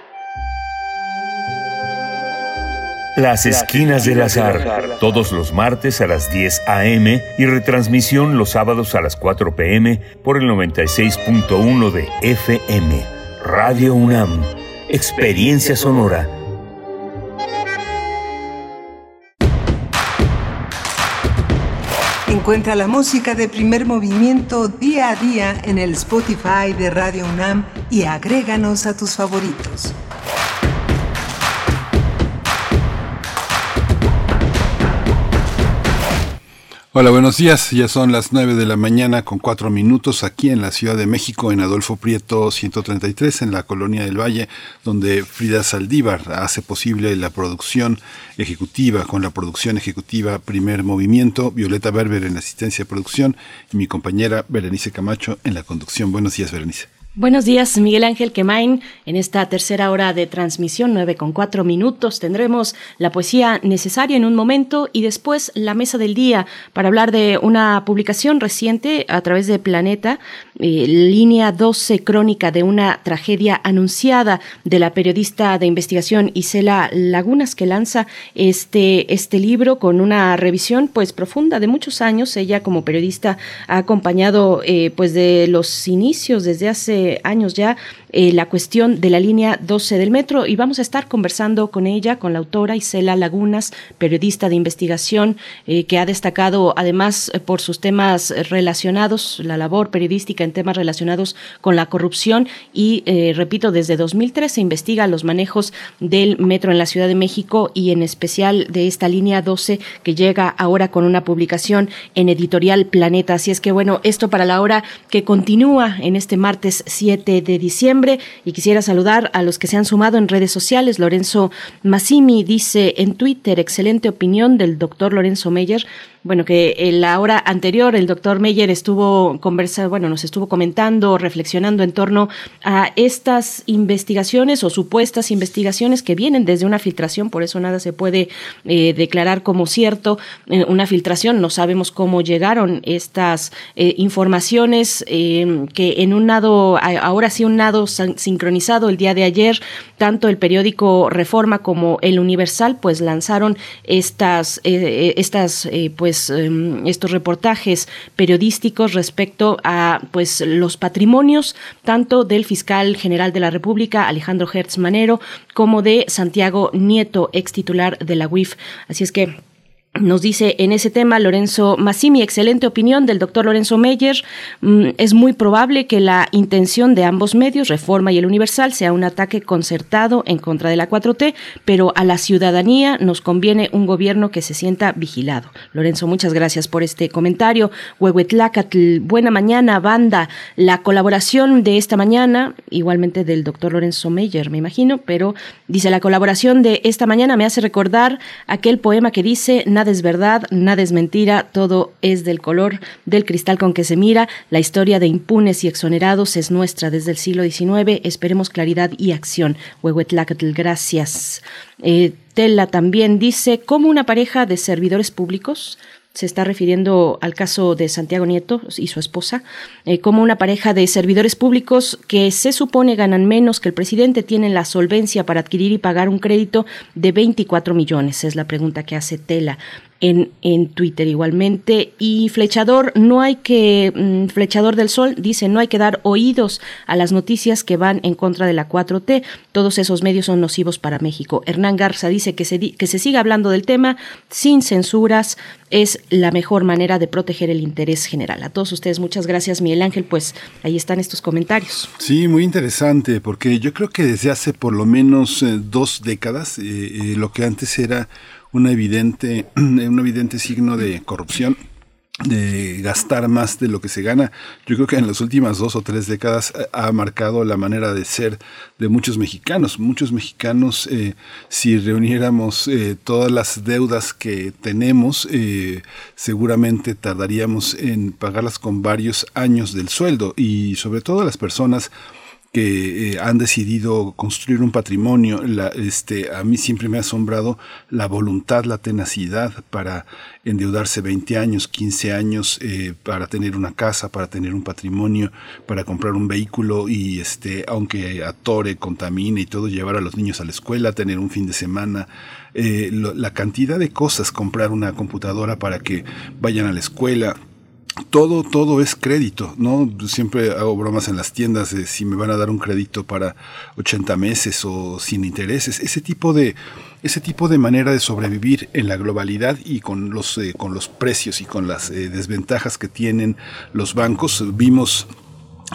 G: Las Esquinas del Azar, todos los martes a las 10 a.m. y retransmisión los sábados a las 4 p.m. por el 96.1 de FM. Radio UNAM, Experiencia Sonora.
S: Encuentra la música de primer movimiento día a día en el Spotify de Radio UNAM y agréganos a tus favoritos.
A: Hola, buenos días. Ya son las 9 de la mañana con cuatro minutos aquí en la Ciudad de México, en Adolfo Prieto 133, en la Colonia del Valle, donde Frida Saldívar hace posible la producción ejecutiva, con la producción ejecutiva Primer Movimiento, Violeta Berber en asistencia de producción y mi compañera Berenice Camacho en la conducción. Buenos días, Berenice.
B: Buenos días, Miguel Ángel Quemain. En esta tercera hora de transmisión, nueve con cuatro minutos, tendremos la poesía necesaria en un momento y después la mesa del día para hablar de una publicación reciente a través de Planeta, eh, línea 12 crónica de una tragedia anunciada de la periodista de investigación Isela Lagunas que lanza este, este libro con una revisión pues profunda de muchos años. Ella como periodista ha acompañado eh, pues de los inicios desde hace años ya eh, la cuestión de la línea 12 del metro y vamos a estar conversando con ella, con la autora Isela Lagunas, periodista de investigación eh, que ha destacado además eh, por sus temas relacionados, la labor periodística en temas relacionados con la corrupción y, repito, desde 2013 se investiga los manejos del metro en la Ciudad de México y en especial de esta línea 12 que llega ahora con una publicación en editorial Planeta. Así es que bueno, esto para la hora que continúa en este martes 7 de diciembre y quisiera saludar a los que se han sumado en redes sociales. Lorenzo Massimi dice en Twitter, excelente opinión del doctor Lorenzo Meyer bueno, que en la hora anterior el doctor Meyer estuvo conversando, bueno, nos estuvo comentando, reflexionando en torno a estas investigaciones o supuestas investigaciones que vienen desde una filtración, por eso nada se puede eh, declarar como cierto eh, una filtración, no sabemos cómo llegaron estas eh, informaciones que en un lado, ahora sí un lado sincronizado el día de ayer, tanto el periódico Reforma como el Universal, pues lanzaron estas, estas pues em, estos reportajes periodísticos respecto a pues los patrimonios tanto del fiscal general de la República Alejandro Hertz Manero como de Santiago Nieto, ex titular de la UIF. Así es que nos dice en ese tema Lorenzo Massimi, excelente opinión del doctor Lorenzo Meyer. Mm, es muy probable que la intención de ambos medios, Reforma y el Universal, sea un ataque concertado en contra de la 4T, pero a la ciudadanía nos conviene un gobierno que se sienta vigilado. Lorenzo, muchas gracias por este comentario. Huehuetlacatl, buena mañana, banda. La colaboración de esta mañana, igualmente del doctor Lorenzo Meyer, me imagino, pero dice la colaboración de esta mañana me hace recordar aquel poema que dice nada es verdad, nada es mentira, todo es del color del cristal con que se mira. La historia de impunes y exonerados es nuestra desde el siglo XIX. Esperemos claridad y acción. Huehuetlacatl, gracias. Eh, Tela también dice, ¿cómo una pareja de servidores públicos se está refiriendo al caso de Santiago Nieto y su esposa, eh, como una pareja de servidores públicos que se supone ganan menos que el presidente tienen la solvencia para adquirir y pagar un crédito de 24 millones. Es la pregunta que hace Tela en, en Twitter igualmente. Y Flechador, no hay que, mm, Flechador del Sol dice, no hay que dar oídos a las noticias que van en contra de la 4T. Todos esos medios son nocivos para México. Hernán Garza dice que se, que se siga hablando del tema sin censuras. Es la mejor manera de proteger el interés general. A todos ustedes, muchas gracias, Miguel Ángel. Pues ahí están estos comentarios.
A: Sí, muy interesante, porque yo creo que desde hace por lo menos eh, dos décadas, eh, eh, lo que antes era una evidente, (clears throat) un evidente signo de corrupción de gastar más de lo que se gana. Yo creo que en las últimas dos o tres décadas eh, ha marcado la manera de ser de muchos mexicanos. Muchos mexicanos, eh, si reuniéramos eh, todas las deudas que tenemos, seguramente tardaríamos en pagarlas con varios años del sueldo y sobre todo las personas que eh, han decidido construir un patrimonio. La, este, a mí siempre me ha asombrado la voluntad, la tenacidad para endeudarse 20 años, 15 años, eh, para tener una casa, para tener un patrimonio, para comprar un vehículo y, este, aunque atore, contamine y todo, llevar a los niños a la escuela, tener un fin de semana. Eh, la cantidad de cosas, comprar una computadora para que vayan a la escuela, todo, todo es crédito, ¿no? Siempre hago bromas en las tiendas de si me van a dar un crédito para 80 meses o sin intereses. Ese tipo de, ese tipo de manera de sobrevivir en la globalidad y con los, eh, con los precios y con las eh, desventajas que tienen los bancos. Vimos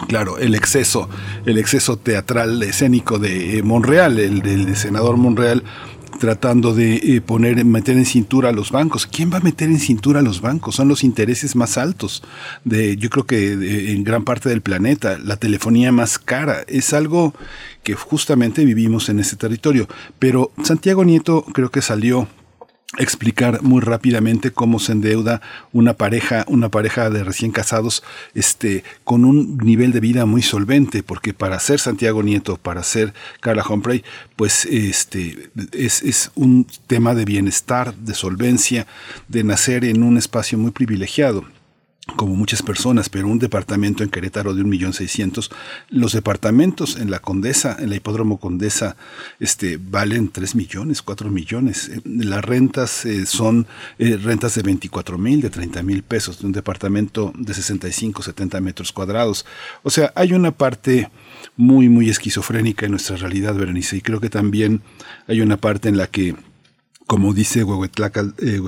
A: Claro, el exceso, el exceso teatral escénico de eh, Monreal, el del senador Monreal, tratando de eh, poner, meter en cintura a los bancos. ¿Quién va a meter en cintura a los bancos? Son los intereses más altos de, yo creo que en gran parte del planeta, la telefonía más cara. Es algo que justamente vivimos en ese territorio. Pero Santiago Nieto creo que salió explicar muy rápidamente cómo se endeuda una pareja, una pareja de recién casados, este, con un nivel de vida muy solvente, porque para ser Santiago Nieto, para ser Carla Humphrey, pues este, es, es un tema de bienestar, de solvencia, de nacer en un espacio muy privilegiado como muchas personas, pero un departamento en Querétaro de un millón seiscientos, los departamentos en la Condesa, en la Hipódromo Condesa, este, valen tres millones, cuatro millones. Eh, las rentas eh, son eh, rentas de 24 mil, de 30 mil pesos, de un departamento de 65, 70 metros cuadrados. O sea, hay una parte muy, muy esquizofrénica en nuestra realidad, Berenice, y creo que también hay una parte en la que como dice Huehuetlacal, eh,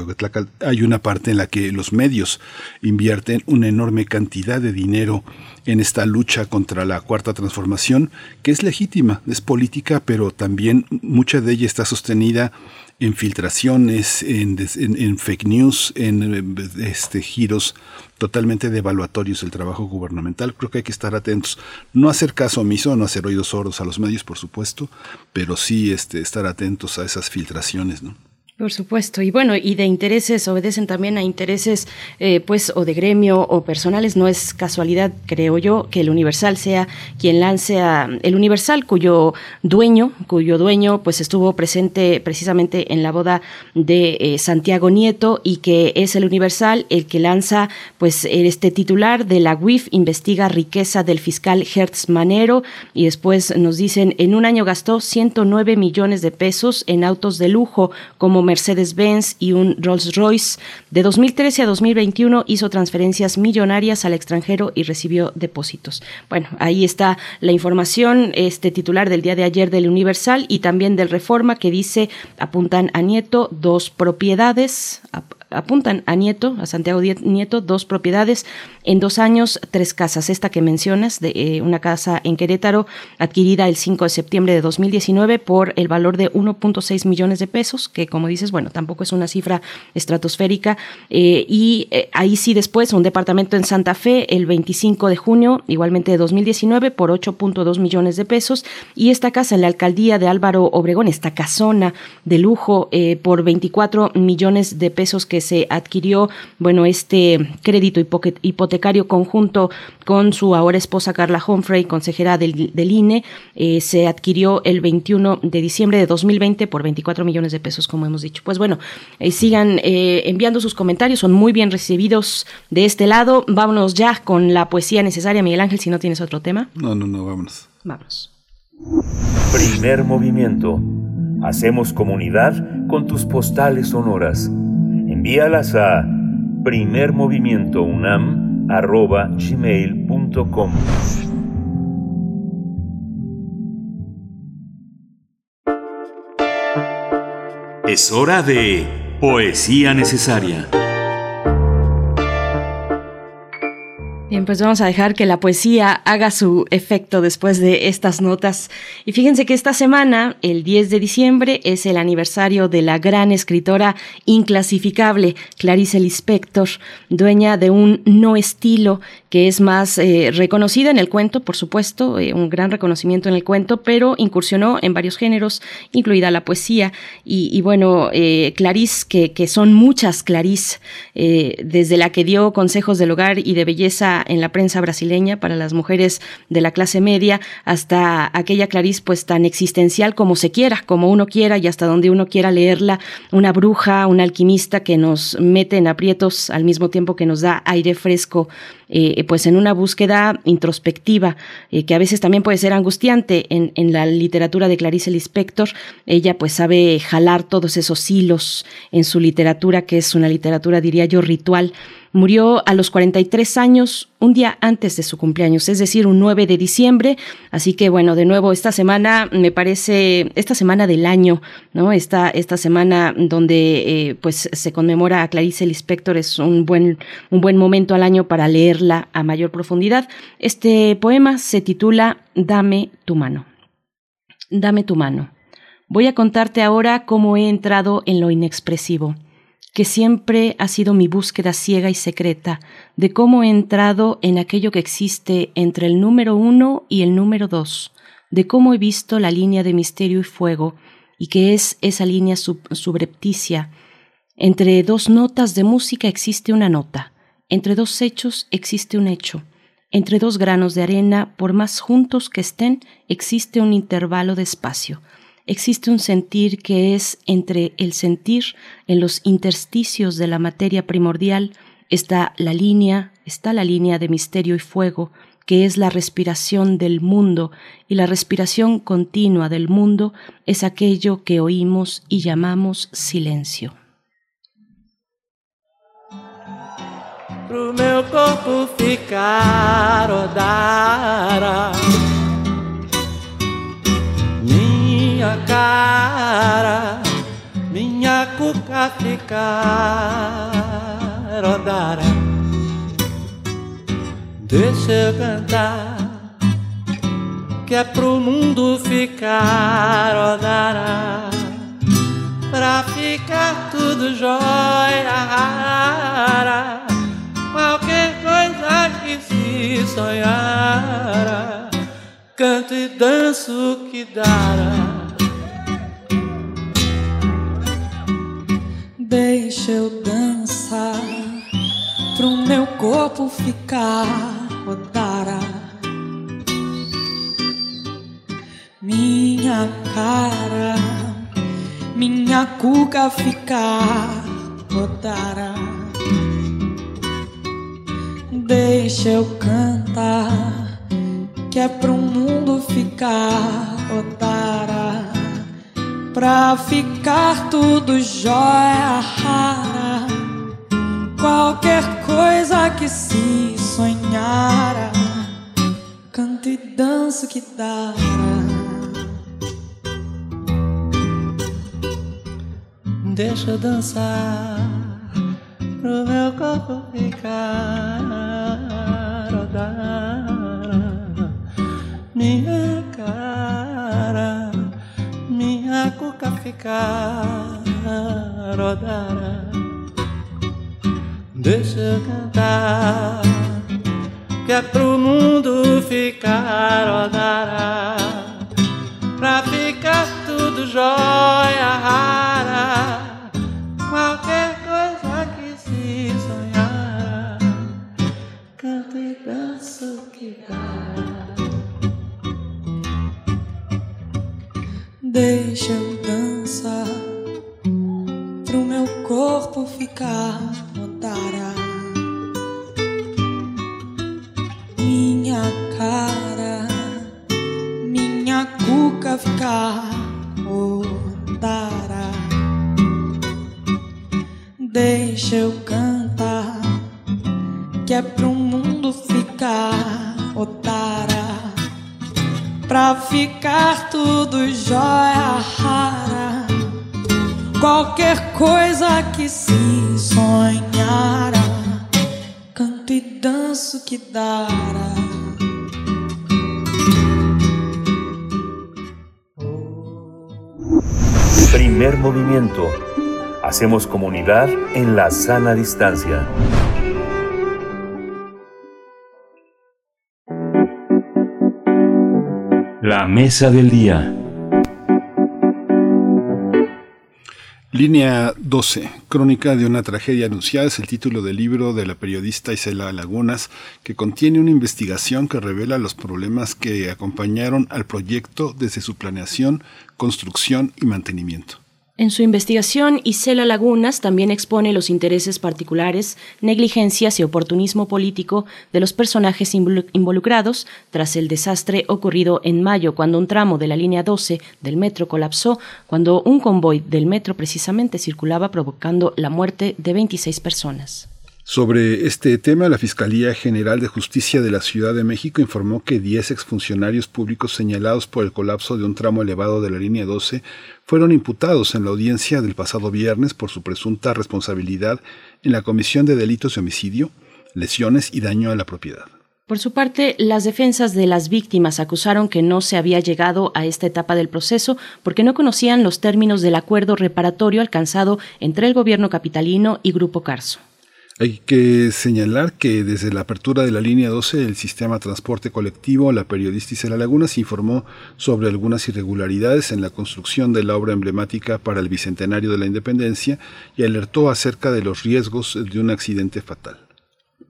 A: hay una parte en la que los medios invierten una enorme cantidad de dinero en esta lucha contra la cuarta transformación, que es legítima, es política, pero también mucha de ella está sostenida en filtraciones, en, en, fake news, en este, giros totalmente devaluatorios del trabajo gubernamental. Creo que hay que estar atentos. No hacer caso omiso, no hacer oídos sordos a los medios, por supuesto, pero sí este, estar atentos a esas filtraciones. ¿no?
B: Por supuesto, y bueno, y de intereses obedecen también a intereses, eh, pues, o de gremio o personales. No es casualidad, creo yo, que el Universal sea quien lance a el Universal, cuyo dueño, cuyo dueño, pues, estuvo presente precisamente en la boda de eh, Santiago Nieto y que es el Universal el que lanza, pues, este titular de la UIF investiga riqueza del fiscal Hertz Manero y después nos dicen en un año gastó 109 millones de pesos en autos de lujo como Mercedes-Benz y un Rolls-Royce. De 2013 a 2021 hizo transferencias millonarias al extranjero y recibió depósitos. Bueno, ahí está la información, este titular del día de ayer del Universal y también del Reforma que dice apuntan a Nieto dos propiedades, apuntan a Nieto, a Santiago Nieto, dos propiedades en dos años, tres casas. Esta que mencionas, de eh, una casa en Querétaro, adquirida el 5 de septiembre de 2019 por el valor de 1.6 millones de pesos, que como dices, bueno, tampoco es una cifra estratosférica. Eh, y eh, ahí sí después un departamento en Santa Fe el 25 de junio, igualmente de 2019, por 8.2 millones de pesos. Y esta casa en la alcaldía de Álvaro Obregón, esta casona de lujo, por 24 millones de pesos que se adquirió, bueno, este crédito hipotecario conjunto con su ahora esposa Carla Humphrey, consejera del, INE, eh, se adquirió el 21 de diciembre de 2020 por 24 millones de pesos, como hemos dicho. Pues bueno, eh, sigan eh, enviando sus comentarios, son muy bien recibidos de este lado. Vámonos ya con la poesía necesaria, Miguel Ángel, si no tienes otro tema.
A: No, no, no, vámonos.
B: Vámonos.
G: Primer movimiento. Hacemos comunidad con tus postales sonoras envíalas a primermovimientounam.gmail.com
C: Es hora de Poesía Necesaria.
B: Bien, pues vamos a dejar que la poesía haga su efecto después de estas notas. Y fíjense que esta semana, el 10 de diciembre, es el aniversario de la gran escritora inclasificable Clarice Lispector, dueña de un no estilo que es más eh, reconocida en el cuento, por supuesto, eh, un gran reconocimiento en el cuento, pero incursionó en varios géneros, incluida la poesía. Y, bueno, eh, Clarice, que, que, son muchas Clarice, desde la que dio consejos del hogar y de belleza en la prensa brasileña para las mujeres de la clase media, hasta aquella Clarice pues tan existencial como se quiera, como uno quiera y hasta donde uno quiera leerla, una bruja, una alquimista que nos mete en aprietos al mismo tiempo que nos da aire fresco eh, pues en una búsqueda introspectiva, eh, que a veces también puede ser angustiante en, en, la literatura de Clarice Lispector. Ella pues sabe jalar todos esos hilos en su literatura, que es una literatura, diría yo, ritual Murió a los 43 años, un día antes de su cumpleaños, es decir, un 9 de diciembre. Así que bueno, de nuevo, esta semana me parece, esta semana del año, ¿no? Esta, esta semana donde eh, pues se conmemora a Clarice Lispector es un buen, un buen momento al año para a mayor profundidad. Este poema se titula Dame tu mano. Dame tu mano. Voy a contarte ahora cómo he entrado en lo inexpresivo que siempre ha sido mi búsqueda ciega y secreta de cómo he entrado en aquello que existe entre el número uno y el número dos, de cómo he visto la línea de misterio y fuego, y que es esa línea subrepticia. Entre dos notas de música existe una nota, entre dos hechos existe un hecho, entre dos granos de arena, por más juntos que estén, existe un intervalo de espacio existe un sentir que es entre el sentir en los intersticios de la materia primordial, está la línea, está la línea de misterio y fuego, que es la respiración del mundo, y la respiración continua del mundo es aquello que oímos y llamamos silencio.
F: Minha cara, minha cuca ficar rodara. Deixa eu cantar, que é pro mundo ficar rodara. Pra ficar tudo jóia rara, qualquer coisa que se sonhara, canto e danço que dará.
T: Deixa eu dançar, pro meu corpo ficar rodara. Minha cara, minha cuca ficar rodara. Deixa eu cantar, que é pro mundo ficar, Otara. Pra ficar tudo jóia rara Qualquer coisa que se sonhara Canto e danço que dará Deixa dançar Pro meu corpo ficar rodar Minha cara Minha cuca ficar rodar Deixa eu cantar Que é pro mundo ficar rodar Pra ficar tudo jóia rara Deixa eu dançar Pro meu corpo ficar Otara Minha cara Minha cuca ficar Otara Deixa eu cantar Que é pro mundo ficar Ficar tudo jóia rara Qualquer coisa que se sonhara Canto e danço que dará
G: Primer movimiento. Hacemos comunidad en la sana distancia. La mesa del día.
A: Línea 12, Crónica de una tragedia anunciada, es el título del libro de la periodista Isela Lagunas, que contiene una investigación que revela los problemas que acompañaron al proyecto desde su planeación, construcción y mantenimiento.
B: En su investigación, Isela Lagunas también expone los intereses particulares, negligencias y oportunismo político de los personajes involucrados tras el desastre ocurrido en mayo, cuando un tramo de la línea 12 del metro colapsó, cuando un convoy del metro precisamente circulaba provocando la muerte de 26 personas.
A: Sobre este tema, la Fiscalía General de Justicia de la Ciudad de México informó que 10 exfuncionarios públicos señalados por el colapso de un tramo elevado de la línea 12 fueron imputados en la audiencia del pasado viernes por su presunta responsabilidad en la comisión de delitos de homicidio, lesiones y daño a la propiedad.
B: Por su parte, las defensas de las víctimas acusaron que no se había llegado a esta etapa del proceso porque no conocían los términos del acuerdo reparatorio alcanzado entre el gobierno capitalino y Grupo Carso.
A: Hay que señalar que desde la apertura de la línea 12 del sistema transporte colectivo, la periodista Isela Lagunas informó sobre algunas irregularidades en la construcción de la obra emblemática para el Bicentenario de la Independencia y alertó acerca de los riesgos de un accidente fatal.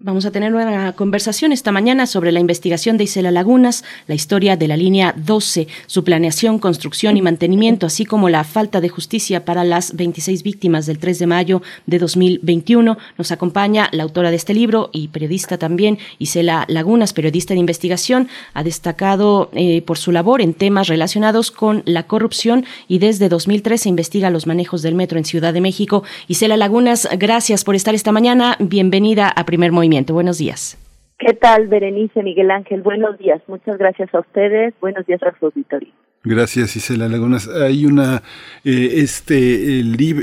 B: Vamos a tener una conversación esta mañana sobre la investigación de Isela Lagunas, la historia de la línea 12, su planeación, construcción y mantenimiento, así como la falta de justicia para las 26 víctimas del 3 de mayo de 2021. Nos acompaña la autora de este libro y periodista también, Isela Lagunas, periodista de investigación. Ha destacado eh, por su labor en temas relacionados con la corrupción y desde 2013 investiga los manejos del metro en Ciudad de México. Isela Lagunas, gracias por estar esta mañana. Bienvenida a Primer Movimiento. Buenos días.
U: ¿Qué tal, Berenice, Miguel Ángel? Buenos días. Muchas gracias a ustedes. Buenos días a su auditorio.
A: Gracias, Isela Lagunas. Hay una eh, este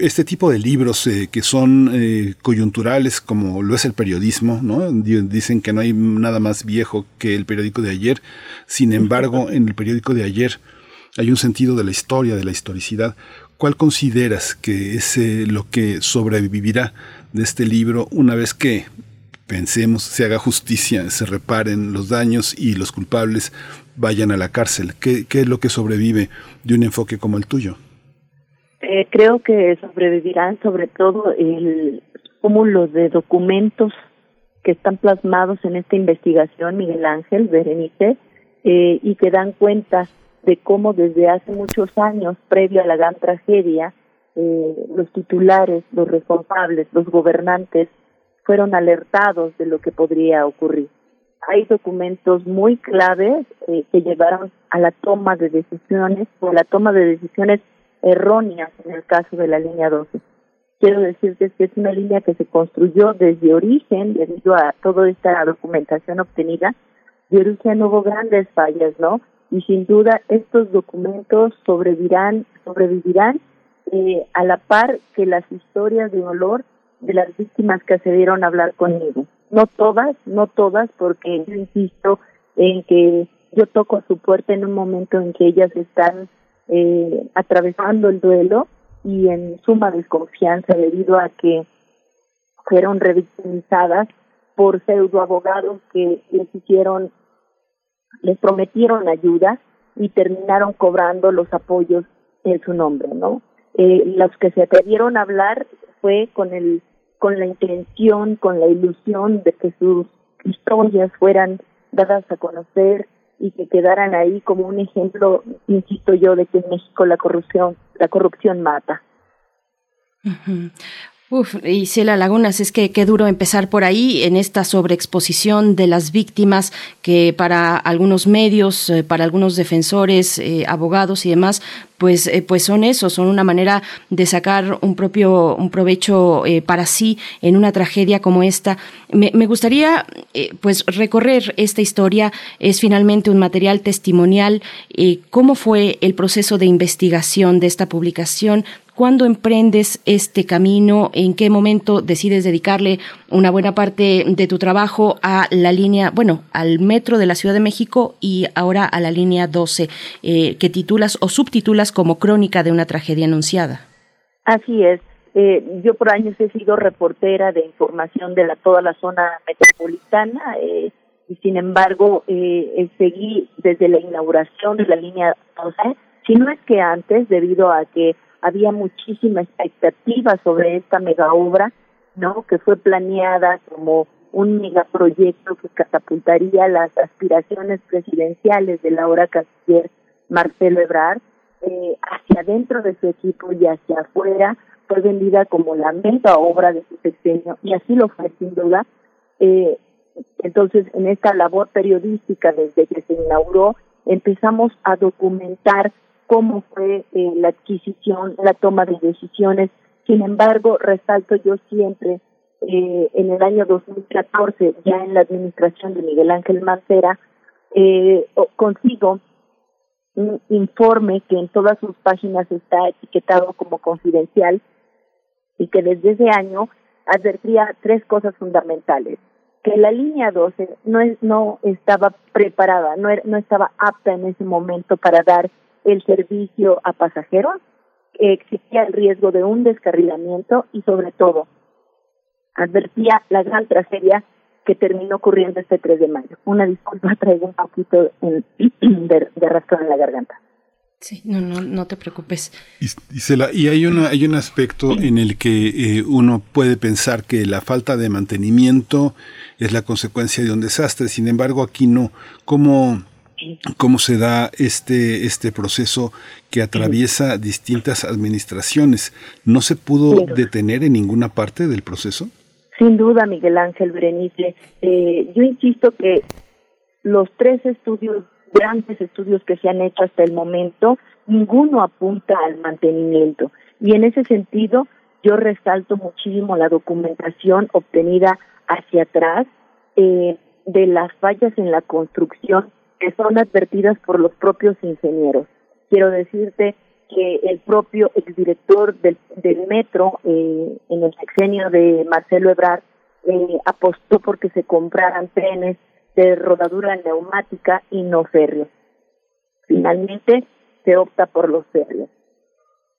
A: este tipo de libros eh, que son eh, coyunturales, como lo es el periodismo, ¿no? Dicen que no hay nada más viejo que el periódico de ayer. Sin embargo, en el periódico de ayer hay un sentido de la historia, de la historicidad. ¿Cuál consideras que es lo que sobrevivirá de este libro una vez que pensemos, se haga justicia, se reparen los daños y los culpables vayan a la cárcel. ¿Qué, es lo que sobrevive de un enfoque como el tuyo?
U: Eh, creo que sobrevivirán sobre todo el cúmulo de documentos que están plasmados en esta investigación, Miguel Ángel, Berenice, eh, y que dan cuenta de cómo desde hace muchos años, previo a la gran tragedia, eh, los titulares, los responsables, los gobernantes fueron alertados de lo que podría ocurrir. Hay documentos muy claves eh, que llevaron a la toma de decisiones o la toma de decisiones erróneas en el caso de la línea 12 quiero decirte que es una línea que se construyó desde origen debido a toda esta documentación obtenida. De origen hubo grandes fallas, ¿no? Y sin duda estos documentos sobrevivirán, sobrevivirán eh, a la par que las historias de dolor de las víctimas que accedieron a hablar conmigo. No todas, no todas, porque yo insisto en que yo toco su puerta en un momento en que ellas están eh, atravesando el duelo y en suma desconfianza debido a que fueron revictimizadas por pseudo abogados que les hicieron, les prometieron ayuda y terminaron cobrando los apoyos en su nombre, ¿no? Eh, los que se atrevieron a hablar fue con el, con la intención, con la ilusión de que sus historias fueran dadas a conocer y que quedaran ahí como un ejemplo, insisto yo, de que en México la corrupción, la corrupción mata.
B: Uf, y Ciela Lagunas, es que qué duro empezar por ahí en esta sobreexposición de las víctimas que para algunos medios, eh, para algunos defensores, eh, abogados y demás, pues, eh, pues son eso, son una manera de sacar un propio, un provecho para sí en una tragedia como esta. Me, me gustaría, pues, recorrer esta historia. Es finalmente un material testimonial. ¿Cómo fue el proceso de investigación de esta publicación? ¿Cuándo emprendes este camino? ¿En qué momento decides dedicarle una buena parte de tu trabajo a la línea, bueno, al metro de la Ciudad de México y ahora a la línea 12, eh, que titulas o subtitulas como Crónica de una tragedia anunciada?
U: Así es. Eh, yo por años he sido reportera de información de la, toda la zona metropolitana eh, y sin embargo seguí desde la inauguración de la línea 12, si no es que antes, debido a que había muchísima expectativa sobre esta mega obra, ¿no? Que fue planeada como un megaproyecto que catapultaría las aspiraciones presidenciales de la hora canciller Marcelo Ebrard eh, hacia dentro de su equipo y hacia afuera fue vendida como la mega obra de su sexenio y así lo fue sin duda. Eh, entonces, en esta labor periodística desde que se inauguró, empezamos a documentar cómo fue eh, la adquisición, la toma de decisiones. Sin embargo, resalto yo siempre, eh, en el año 2014, ya en la administración de Miguel Ángel Mancera, eh, consigo un informe que en todas sus páginas está etiquetado como confidencial y que desde ese año advertía tres cosas fundamentales que la línea 12 no no estaba preparada, no, no estaba apta en ese momento para dar el servicio a pasajeros, existía el riesgo de un descarrilamiento y sobre todo advertía la gran tragedia que terminó ocurriendo este 3 de mayo. Una disculpa, (laughs) traigo un poquito (clears throat) de, de en la garganta.
B: Sí, no, no, no te preocupes.
A: Y, y, hay, una, hay un aspecto en el que eh, uno puede pensar que la falta de mantenimiento es la consecuencia de un desastre. Sin embargo, aquí no. ¿Cómo, cómo se da este, este proceso que atraviesa distintas administraciones. ¿No se pudo detener en ninguna parte del proceso?
U: Sin duda, Miguel Ángel Berenice. Eh, yo insisto que los tres estudios, grandes estudios que se han hecho hasta el momento, ninguno apunta al mantenimiento. Y en ese sentido, yo resalto muchísimo la documentación obtenida hacia atrás eh, de las fallas en la construcción que son advertidas por los propios ingenieros. Quiero decirte que el propio exdirector del, del metro eh, en el sexenio de Marcelo Ebrard eh, apostó porque se compraran trenes de rodadura neumática y no férreos. Finalmente se opta por los férreos.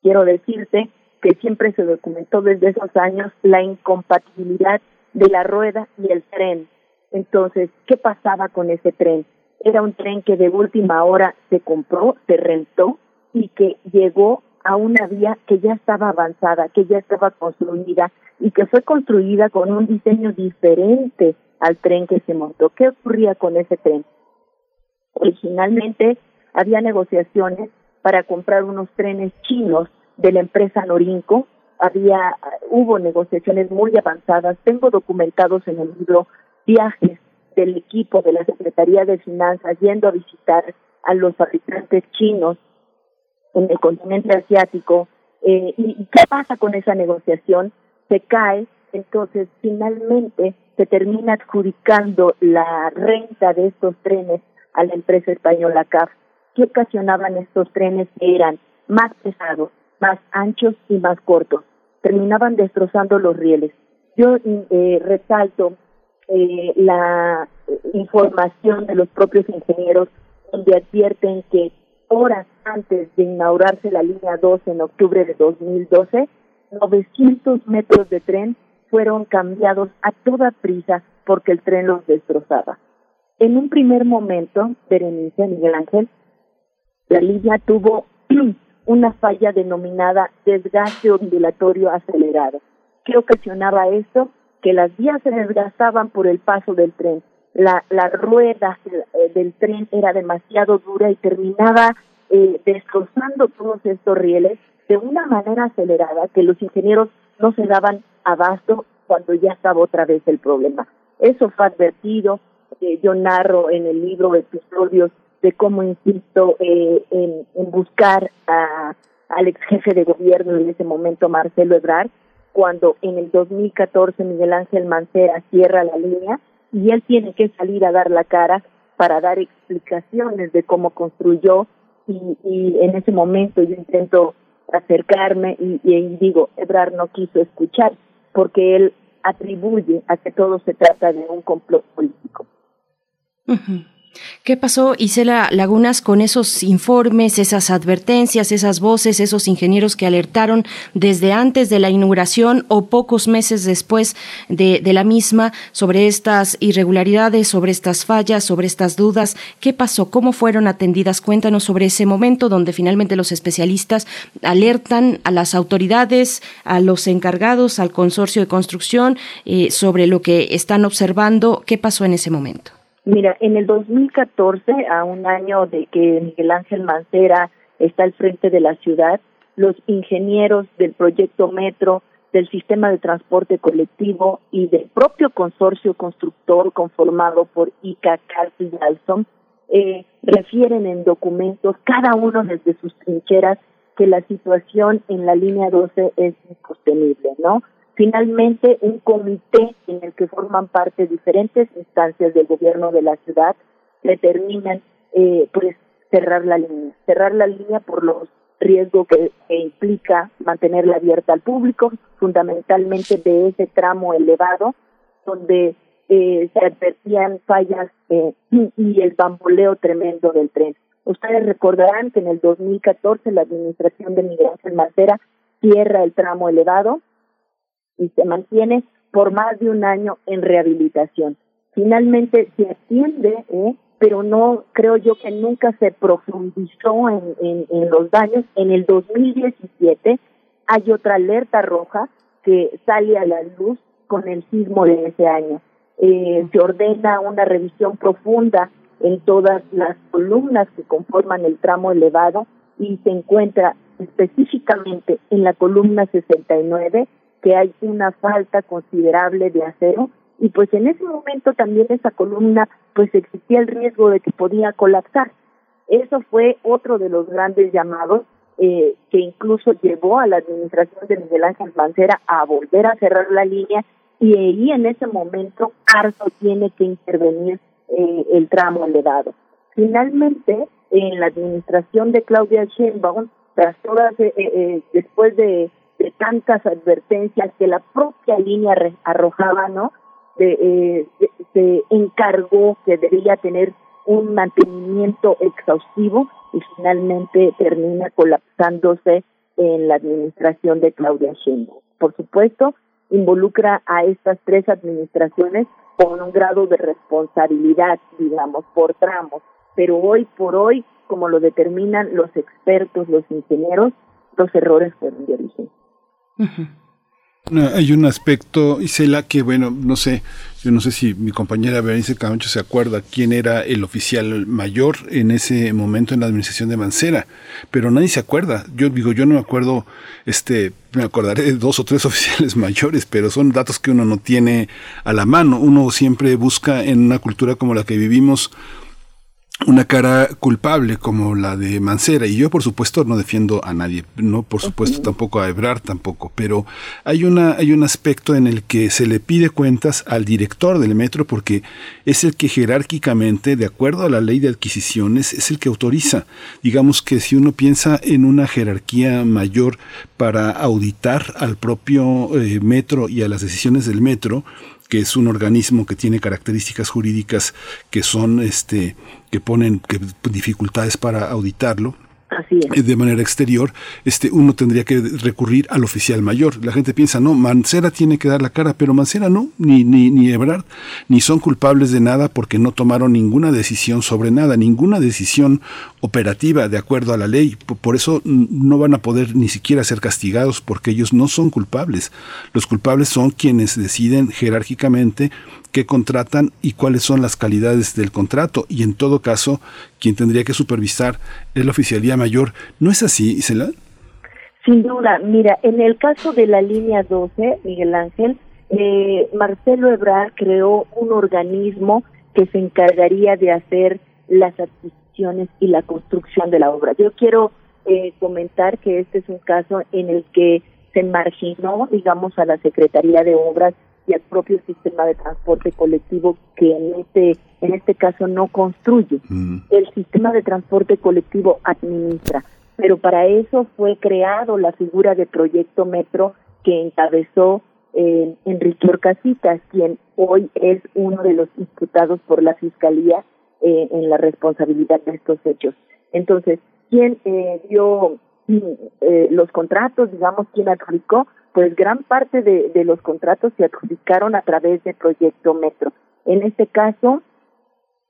U: Quiero decirte que siempre se documentó desde esos años la incompatibilidad de la rueda y el tren. Entonces, ¿qué pasaba con ese tren? Era un tren que de última hora se compró, se rentó y que llegó a una vía que ya estaba avanzada, que ya estaba construida y que fue construida con un diseño diferente al tren que se montó. ¿Qué ocurría con ese tren? Originalmente había negociaciones para comprar unos trenes chinos de la empresa Norinco. Había, hubo negociaciones muy avanzadas. Tengo documentados en el libro viajes del equipo de la Secretaría de Finanzas yendo a visitar a los fabricantes chinos en el continente asiático. Eh, ¿Y qué pasa con esa negociación? Se cae, entonces finalmente se termina adjudicando la renta de estos trenes a la empresa española CAF. ¿Qué ocasionaban estos trenes? Eran más pesados, más anchos y más cortos. Terminaban destrozando los rieles. Yo eh, resalto eh, la información de los propios ingenieros donde advierten que horas antes de inaugurarse la línea 2 en octubre de 2012, 900 metros de tren fueron cambiados a toda prisa porque el tren los destrozaba. En un primer momento, Berenice Miguel Ángel, la línea tuvo (clears throat) una falla denominada desgaste ondulatorio acelerado. ¿Qué ocasionaba esto? Que las vías se desgastaban por el paso del tren. La, la rueda eh, del tren era demasiado dura y terminaba eh, destrozando todos estos rieles de una manera acelerada que los ingenieros no se daban abasto cuando ya estaba otra vez el problema. Eso fue advertido, eh, yo narro en el libro episodios de cómo insisto eh, en, buscar a, al ex jefe de gobierno en ese momento, Marcelo Ebrard, cuando en el 2014 Miguel Ángel Mancera cierra la línea y él tiene que salir a dar la cara para dar explicaciones de cómo construyó y, en ese momento yo intento acercarme y, y digo, Ebrard no quiso escuchar porque él atribuye a que todo se trata de un complot político.
B: ¿Qué pasó, Isela Lagunas, con esos informes, esas advertencias, esas voces, esos ingenieros que alertaron desde antes de la inauguración o pocos meses después de, la misma sobre estas irregularidades, sobre estas fallas, sobre estas dudas? ¿Qué pasó? ¿Cómo fueron atendidas? Cuéntanos sobre ese momento donde finalmente los especialistas alertan a las autoridades, a los encargados, al consorcio de construcción eh, sobre lo que están observando. ¿Qué pasó en ese momento?
U: Mira, en el 2014, a un año de que Miguel Ángel Mancera está al frente de la ciudad, los ingenieros del proyecto Metro, del sistema de transporte colectivo y del propio consorcio constructor conformado por ICA, Cars y eh, refieren en documentos, cada uno desde sus trincheras, que la situación en la línea 12 es insostenible, ¿no? Finalmente, un comité en el que forman parte diferentes instancias del gobierno de la ciudad determinan eh, pues cerrar la línea, cerrar la línea por los riesgos que, implica mantenerla abierta al público, fundamentalmente de ese tramo elevado donde eh, se advertían fallas eh, (clears throat) y el bamboleo tremendo del tren. Ustedes recordarán que en el 2014 la administración de Ángel Macera cierra el tramo elevado y se mantiene por más de un año en rehabilitación. Finalmente se atiende, ¿eh? pero no creo yo que nunca se profundizó en, en, los daños. En el 2017 hay otra alerta roja que sale a la luz con el sismo de ese año. Eh, se ordena una revisión profunda en todas las columnas que conforman el tramo elevado y se encuentra específicamente en la columna 69 que hay una falta considerable de acero y pues en ese momento también esa columna pues existía el riesgo de que podía colapsar. Eso fue otro de los grandes llamados eh, que incluso llevó a la administración de Miguel Ángel Mancera a volver a cerrar la línea y ahí en ese momento Arzo tiene que intervenir eh, el tramo elevado. Finalmente, en la administración de Claudia Sheinbaum, tras todas, eh, eh después de de tantas advertencias que la propia línea arrojaba, ¿no? Eh, se encargó que debía tener un mantenimiento exhaustivo y finalmente termina colapsándose en la administración de Claudia Sheinbaum. Por supuesto, involucra a estas tres administraciones con un grado de responsabilidad, digamos, por tramos, pero hoy por hoy, como lo determinan los expertos, los ingenieros, los errores fueron de origen.
A: Hay un aspecto, Isela, que bueno, no sé, yo no sé si mi compañera Berenice Camacho se acuerda quién era el oficial mayor en ese momento en la administración de Mancera, pero nadie se acuerda. Yo digo, yo no me acuerdo, este, me acordaré de dos o tres (laughs) oficiales mayores, pero son datos que uno no tiene a la mano. Uno siempre busca en una cultura como la que vivimos una cara culpable como la de Mancera. Y yo por supuesto no defiendo a nadie no por supuesto tampoco a Ebrard tampoco pero hay una hay un aspecto en el que se le pide cuentas al director del metro porque es el que jerárquicamente de acuerdo a la ley de adquisiciones es el que autoriza. Digamos que si uno piensa en una jerarquía mayor para auditar al propio eh, metro y a las decisiones del metro que es un organismo que tiene características jurídicas que son este que ponen dificultades para auditarlo
U: Es.
A: de manera exterior, este, uno tendría que recurrir al oficial mayor. La gente piensa, no, Mancera tiene que dar la cara, pero Mancera no, ni, ni, ni Ebrard, ni son culpables de nada porque no tomaron ninguna decisión sobre nada, ninguna decisión operativa de acuerdo a la ley. Por eso no van a poder ni siquiera ser castigados porque ellos no son culpables. Los culpables son quienes deciden jerárquicamente qué contratan y cuáles son las calidades del contrato. Y en todo caso, quien tendría que supervisar es la oficialía mayor. ¿No es así, Isela?
U: Sin duda, mira, en el caso de la línea 12, Miguel Ángel, eh, Marcelo Ebrard creó un organismo que se encargaría de hacer las adquisiciones y la construcción de la obra. Yo quiero eh, comentar que este es un caso en el que se marginó, digamos, a la Secretaría de Obras y al propio sistema de transporte colectivo que en este en este caso no construye. El sistema de transporte colectivo administra, pero para eso fue creado la figura de proyecto Metro que encabezó eh, Enrique Orcasitas, quien hoy es uno de los imputados por la Fiscalía eh, en la responsabilidad de estos hechos. Entonces, ¿quién eh, dio eh, los contratos, digamos, quién adjudicó? Pues gran parte de, de los contratos se adjudicaron a través del proyecto Metro. En este caso,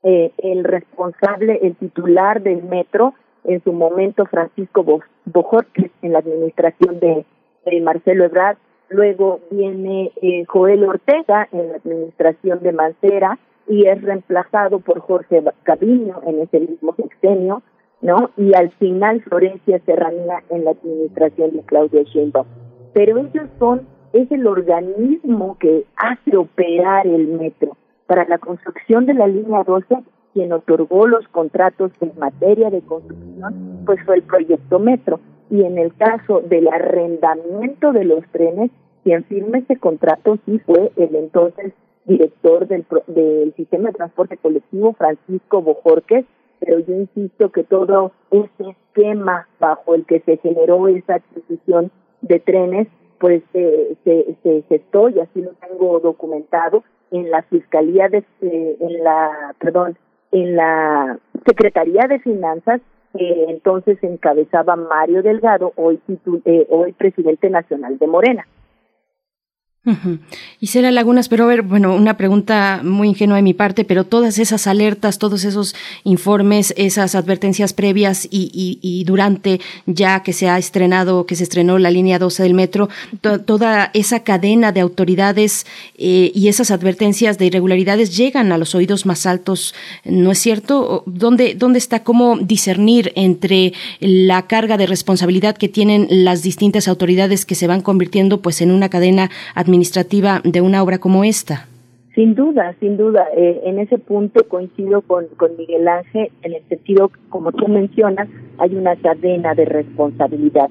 U: eh, el responsable, el titular del metro, en su momento Francisco Bojorquez, en la administración de, de Marcelo Ebrard, luego viene eh, Joel Ortega en la administración de Mancera y es reemplazado por Jorge Caviño en ese mismo sexenio, ¿no? Y al final Florencia Serranía en la administración de Claudia Sheinbaum. Pero ellos son, es el organismo que hace operar el metro para la construcción de la línea 12, quien otorgó los contratos en materia de construcción, pues fue el proyecto Metro. Y en el caso del arrendamiento de los trenes, quien firma ese contrato sí fue el entonces director del, del sistema de transporte colectivo, Francisco Bojorquez, pero yo insisto que todo ese esquema bajo el que se generó esa adquisición de trenes, pues se, se, gestó y así lo tengo documentado en la Fiscalía de, eh, en la, perdón, en la Secretaría de Finanzas, que entonces encabezaba Mario Delgado, hoy, eh, hoy presidente nacional de Morena.
B: Y será Lagunas, pero a ver, bueno, una pregunta muy ingenua de mi parte, pero todas esas alertas, todos esos informes, esas advertencias previas y, y, durante ya que se ha estrenado, que se estrenó la línea 12 del metro, toda esa cadena de autoridades eh, y esas advertencias de irregularidades llegan a los oídos más altos, ¿no es cierto? ¿Dónde, ¿Dónde está cómo discernir entre la carga de responsabilidad que tienen las distintas autoridades que se van convirtiendo pues en una cadena administrativa? Administrativa de una obra como esta.
U: Sin duda, sin duda. Eh, en ese punto coincido con, con Miguel Ángel, en el sentido, como tú mencionas, hay una cadena de responsabilidad.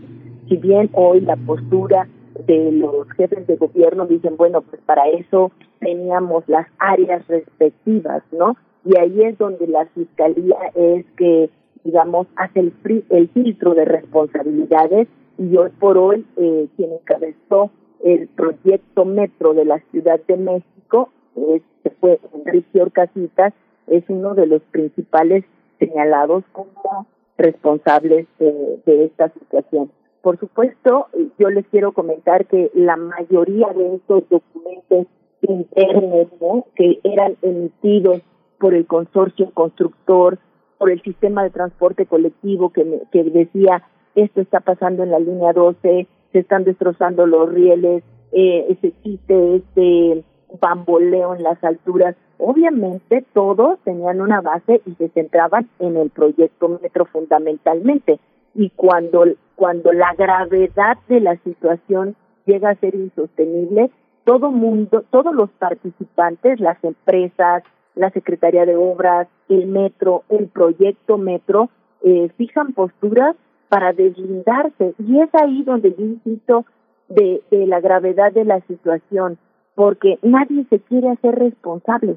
U: Si bien hoy la postura de los jefes de gobierno dicen, bueno, pues para eso teníamos las áreas respectivas, ¿no? Y ahí es donde la fiscalía es que, digamos, hace el, el filtro de responsabilidades y hoy por hoy eh, quien encabezó el proyecto Metro de la Ciudad de México, este fue Enrique Orcasitas, es uno de los principales señalados como responsables de, de esta situación. Por supuesto, yo les quiero comentar que la mayoría de estos documentos internos que eran emitidos por el consorcio constructor, por el sistema de transporte colectivo que, que decía esto está pasando en la línea 12, se están destrozando los rieles, eh, existe este bamboleo en las alturas. Obviamente todos tenían una base y se centraban en el proyecto metro fundamentalmente. Y cuando, cuando la gravedad de la situación llega a ser insostenible, todo mundo, todos los participantes, las empresas, la Secretaría de Obras, el metro, el proyecto metro, eh, fijan posturas para deslindarse. Y es ahí donde yo insisto de, de la gravedad de la situación, porque nadie se quiere hacer responsable.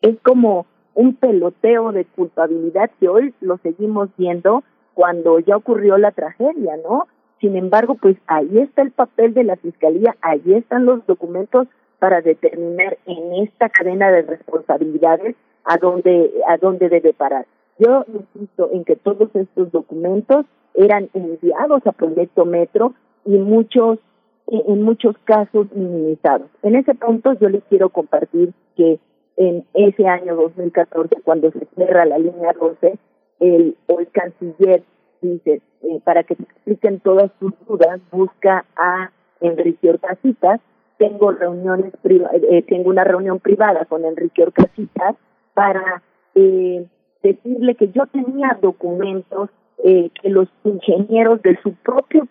U: Es como un peloteo de culpabilidad que hoy lo seguimos viendo cuando ya ocurrió la tragedia, ¿no? Sin embargo, pues ahí está el papel de la Fiscalía, ahí están los documentos para determinar en esta cadena de responsabilidades a dónde, a dónde debe parar. Yo insisto en que todos estos documentos eran enviados a Proyecto Metro y muchos, en muchos casos minimizados. En ese punto yo les quiero compartir que en ese año 2014, cuando se cierra la línea 12, el, canciller dice, eh, para que te expliquen todas tus dudas, busca a Enrique Orcasitas. Tengo reuniones eh, tengo una reunión privada con Enrique Orcasitas para eh, decirle que yo tenía documentos eh, que los ingenieros de su propio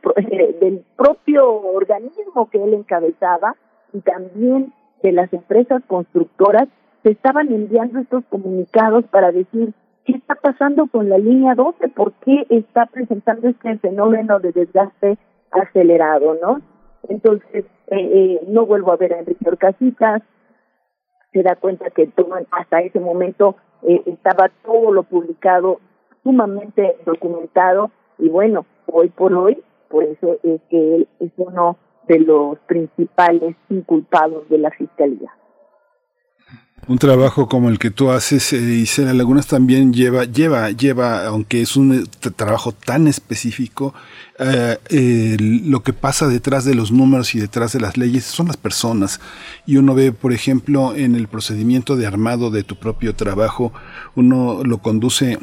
U: del propio organismo que él encabezaba y también de las empresas constructoras se estaban enviando estos comunicados para decir ¿qué está pasando con la línea 12? ¿Por qué está presentando este fenómeno de desgaste acelerado, no? Entonces, eh, eh, no vuelvo a ver a Enrique Orcasitas, se da cuenta que hasta ese momento eh, estaba todo lo publicado sumamente documentado y bueno, hoy por hoy, por eso es que él es uno de los principales inculpados de la Fiscalía.
A: Un trabajo como el que tú haces, eh, Isela Lagunas, también lleva, lleva, lleva, aunque es un eh, trabajo tan específico, eh, lo que pasa detrás de los números y detrás de las leyes son las personas. Y uno ve, por ejemplo, en el procedimiento de armado de tu propio trabajo, uno lo conduce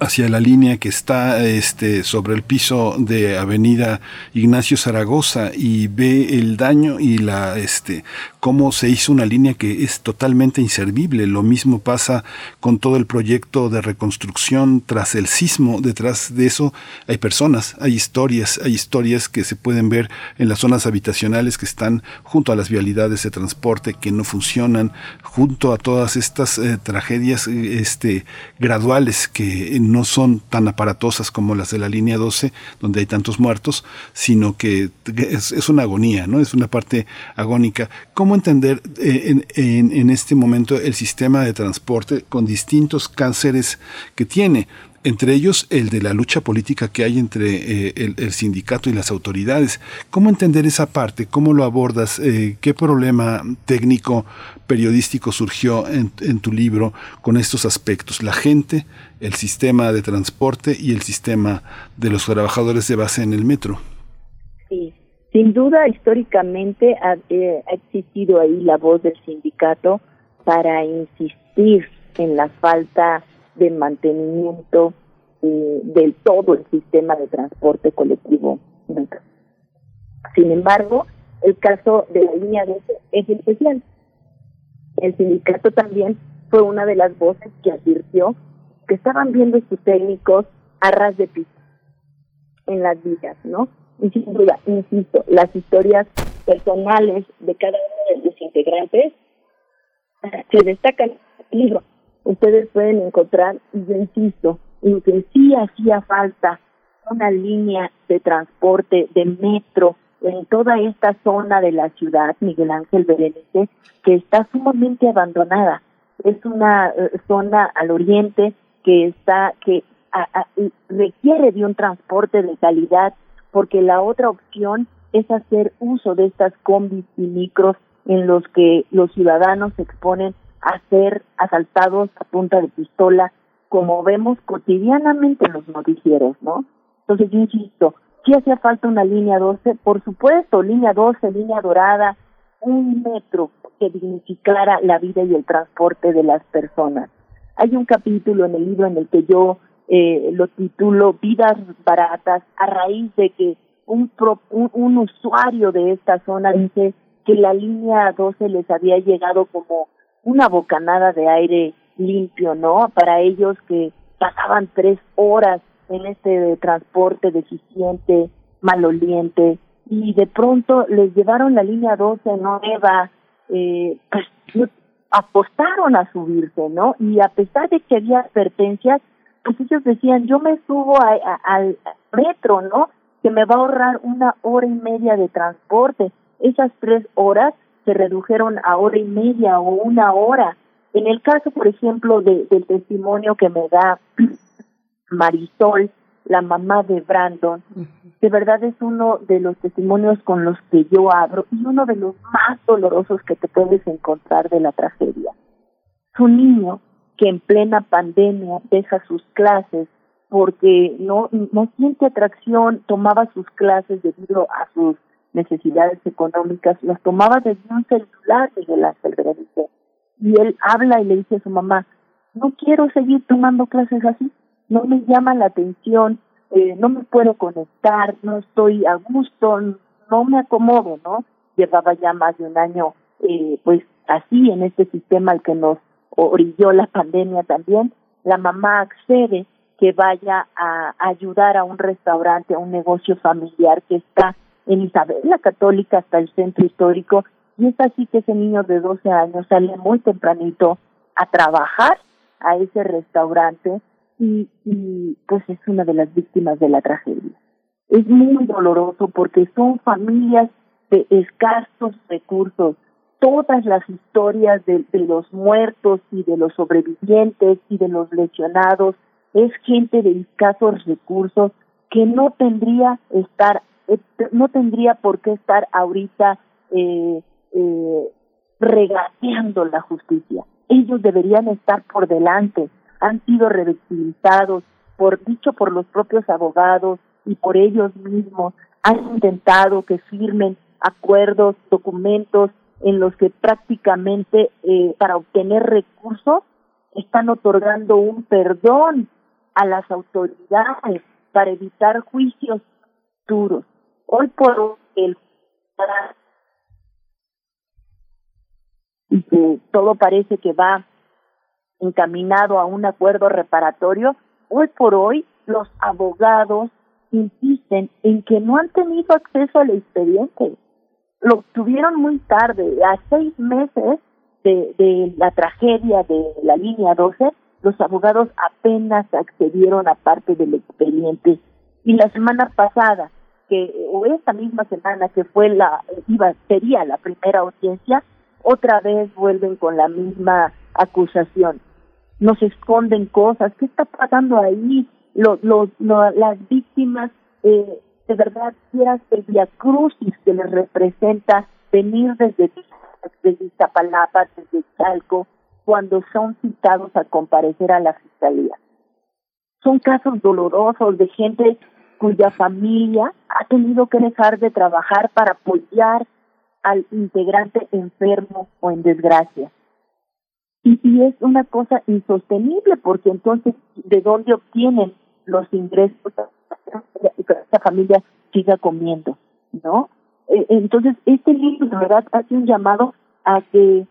A: hacia la línea que está este, sobre el piso de Avenida Ignacio Zaragoza y ve el daño y la este, cómo se hizo una línea que es totalmente inservible. Lo mismo pasa con todo el proyecto de reconstrucción tras el sismo. Detrás de eso hay personas, hay historias, hay historias que se pueden ver en las zonas habitacionales que están junto a las vialidades de transporte que no funcionan, junto a todas estas eh, tragedias este, graduales que no son tan aparatosas como las de la línea 12, donde hay tantos muertos, sino que es, una agonía, ¿no? Es una parte agónica. ¿Cómo entender eh, en, en, este momento el sistema de transporte con distintos cánceres que tiene? entre ellos el de la lucha política que hay entre eh, el, sindicato y las autoridades. ¿Cómo entender esa parte? ¿Cómo lo abordas? Eh, ¿Qué problema técnico periodístico surgió en, en, tu libro con estos aspectos? La gente, el sistema de transporte y el sistema de los trabajadores de base en el metro.
U: Sí, sin duda, históricamente eh, ha, existido ahí la voz del sindicato para insistir en la falta de mantenimiento eh, del todo el sistema de transporte colectivo. Sin embargo, el caso de la línea 12 es especial. El sindicato también fue una de las voces que advirtió que estaban viendo sus técnicos a ras de piso en las vías, ¿no? Y sin duda, insisto, las historias personales de cada uno de los integrantes se destacan libro. Ustedes pueden encontrar, y yo insisto, en que sí hacía falta una línea de transporte, de metro, en toda esta zona de la ciudad, Miguel Ángel Berenice, que está sumamente abandonada. Es una eh, zona al oriente que está, que requiere de un transporte de calidad porque la otra opción es hacer uso de estas combis y micros en los que los ciudadanos se exponen a ser asaltados a punta de pistola, como vemos cotidianamente en los noticieros, ¿no? Entonces insisto, si hacía falta una línea 12, por supuesto, línea 12, línea dorada, un metro que dignificara la vida y el transporte de las personas. Hay un capítulo en el libro en el que yo eh, lo titulo Vidas Baratas a raíz de que un, un, un usuario de esta zona dice que la línea 12 les había llegado como una bocanada de aire limpio, ¿no? Para ellos que pasaban tres horas en este transporte deficiente, maloliente, y de pronto les llevaron la línea 12 nueva, eh, pues apostaron a subirse, ¿no? Y a pesar de que había advertencias, pues ellos decían, yo me subo al metro, ¿no? Que me va a ahorrar una hora y media de transporte. Esas tres horas se redujeron a hora y media o una hora. En el caso, por ejemplo, de, del testimonio que me da (clears throat) Marisol, la mamá de Brandon, de verdad es uno de los testimonios con los que yo abro y uno de los más dolorosos que te puedes encontrar de la tragedia. Su niño, que en plena pandemia deja sus clases porque no, no siente atracción, tomaba sus clases debido a sus necesidades económicas, las tomaba desde un celular, Miguel Ángel Berenice. Y él habla y le dice a su mamá, no quiero seguir tomando clases así, no me llama la atención, eh, no me puedo conectar, no estoy a gusto, no me acomodo, ¿no? Llevaba ya más de un año, eh, pues así en este sistema al que nos orilló la pandemia también. La mamá accede que vaya a ayudar a un restaurante, a un negocio familiar que está en Isabel la Católica hasta el centro histórico y es así que ese niño de 12 años sale muy tempranito a trabajar a ese restaurante y, y pues es una de las víctimas de la tragedia. Es muy doloroso porque son familias de escasos recursos. Todas las historias de, los muertos y de los sobrevivientes y de los lesionados. Es gente de escasos recursos que no tendría estar eh, no tendría por qué estar ahorita eh, eh, regateando la justicia. Ellos deberían estar por delante. Han sido revictimizados, por dicho por los propios abogados y por ellos mismos, han intentado que firmen acuerdos, documentos en los que prácticamente eh, para obtener recursos están otorgando un perdón a las autoridades para evitar juicios duros. Hoy por hoy el que todo parece que va encaminado a un acuerdo reparatorio, hoy por hoy los abogados insisten en que no han tenido acceso al expediente. Lo tuvieron muy tarde, a seis meses de, de la tragedia de la línea 12, los abogados apenas accedieron a parte del expediente. Y la semana pasada, que o esta misma semana que fue la iba sería la primera audiencia, otra vez vuelven con la misma acusación nos esconden cosas, ¿qué está pasando ahí? Los, los, las víctimas, eh, de verdad, quieras el crucis que les representa venir desde, desde Iztapalapa, desde Chalco, cuando son citados a comparecer a la fiscalía. Son casos dolorosos de gente cuya familia ha tenido que dejar de trabajar para apoyar al integrante enfermo o en desgracia. Y, es una cosa insostenible porque entonces, ¿de dónde obtienen los ingresos que esta familia siga comiendo? ¿No? Eh, entonces, este libro de verdad hace un llamado a que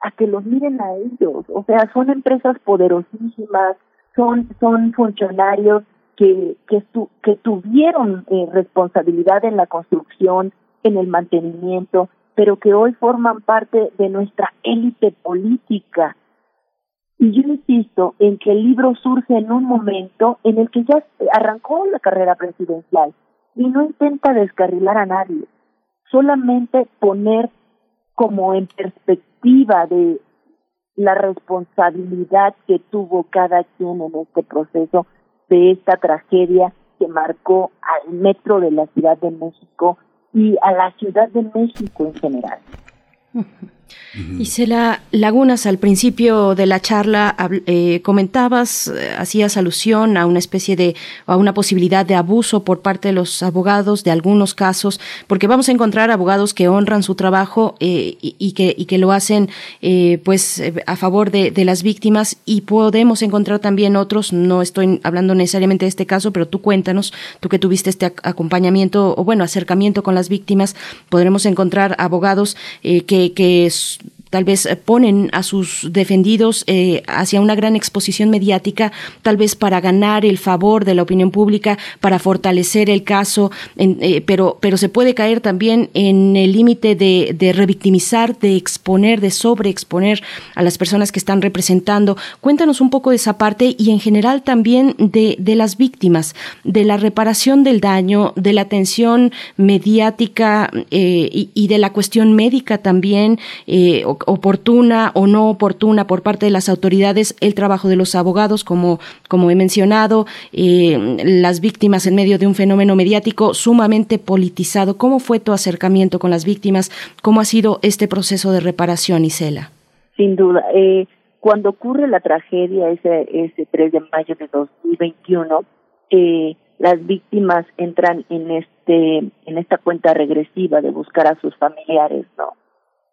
U: a que los miren a ellos, o sea, son empresas poderosísimas, son son funcionarios que que, que tuvieron eh, responsabilidad en la construcción, en el mantenimiento, pero que hoy forman parte de nuestra élite política. Y yo insisto en que el libro surge en un momento en el que ya arrancó la carrera presidencial y no intenta descarrilar a nadie, solamente poner como en perspectiva de la responsabilidad que tuvo cada quien en este proceso de esta tragedia que marcó al metro de la Ciudad de México y a la Ciudad de México en general. (laughs)
B: Y Isela Lagunas, al principio de la charla eh, comentabas, eh, hacías alusión a una especie de, a una posibilidad de abuso por parte de los abogados de algunos casos, porque vamos a encontrar abogados que honran su trabajo eh, y, que, y que lo hacen pues a favor de, las víctimas y podemos encontrar también otros, no estoy hablando necesariamente de este caso, pero tú cuéntanos, tú que tuviste este acompañamiento o bueno, acercamiento con las víctimas, podremos encontrar abogados que Yes. Tal vez eh, ponen a sus defendidos eh, hacia una gran exposición mediática, tal vez para ganar el favor de la opinión pública, para fortalecer el caso, eh, pero, pero se puede caer también en el límite de, revictimizar, de exponer, de sobreexponer a las personas que están representando. Cuéntanos un poco de esa parte y en general también de, de las víctimas, de la reparación del daño, de la atención mediática y, y, de la cuestión médica también, oportuna o no oportuna por parte de las autoridades, el trabajo de los abogados, como, como he mencionado, eh, las víctimas en medio de un fenómeno mediático sumamente politizado. ¿Cómo fue tu acercamiento con las víctimas? ¿Cómo ha sido este proceso de reparación, Isela?
U: Sin duda. Eh, cuando ocurre la tragedia ese, ese 3 de mayo de 2021, eh, las víctimas entran en este en esta cuenta regresiva de buscar a sus familiares, ¿no?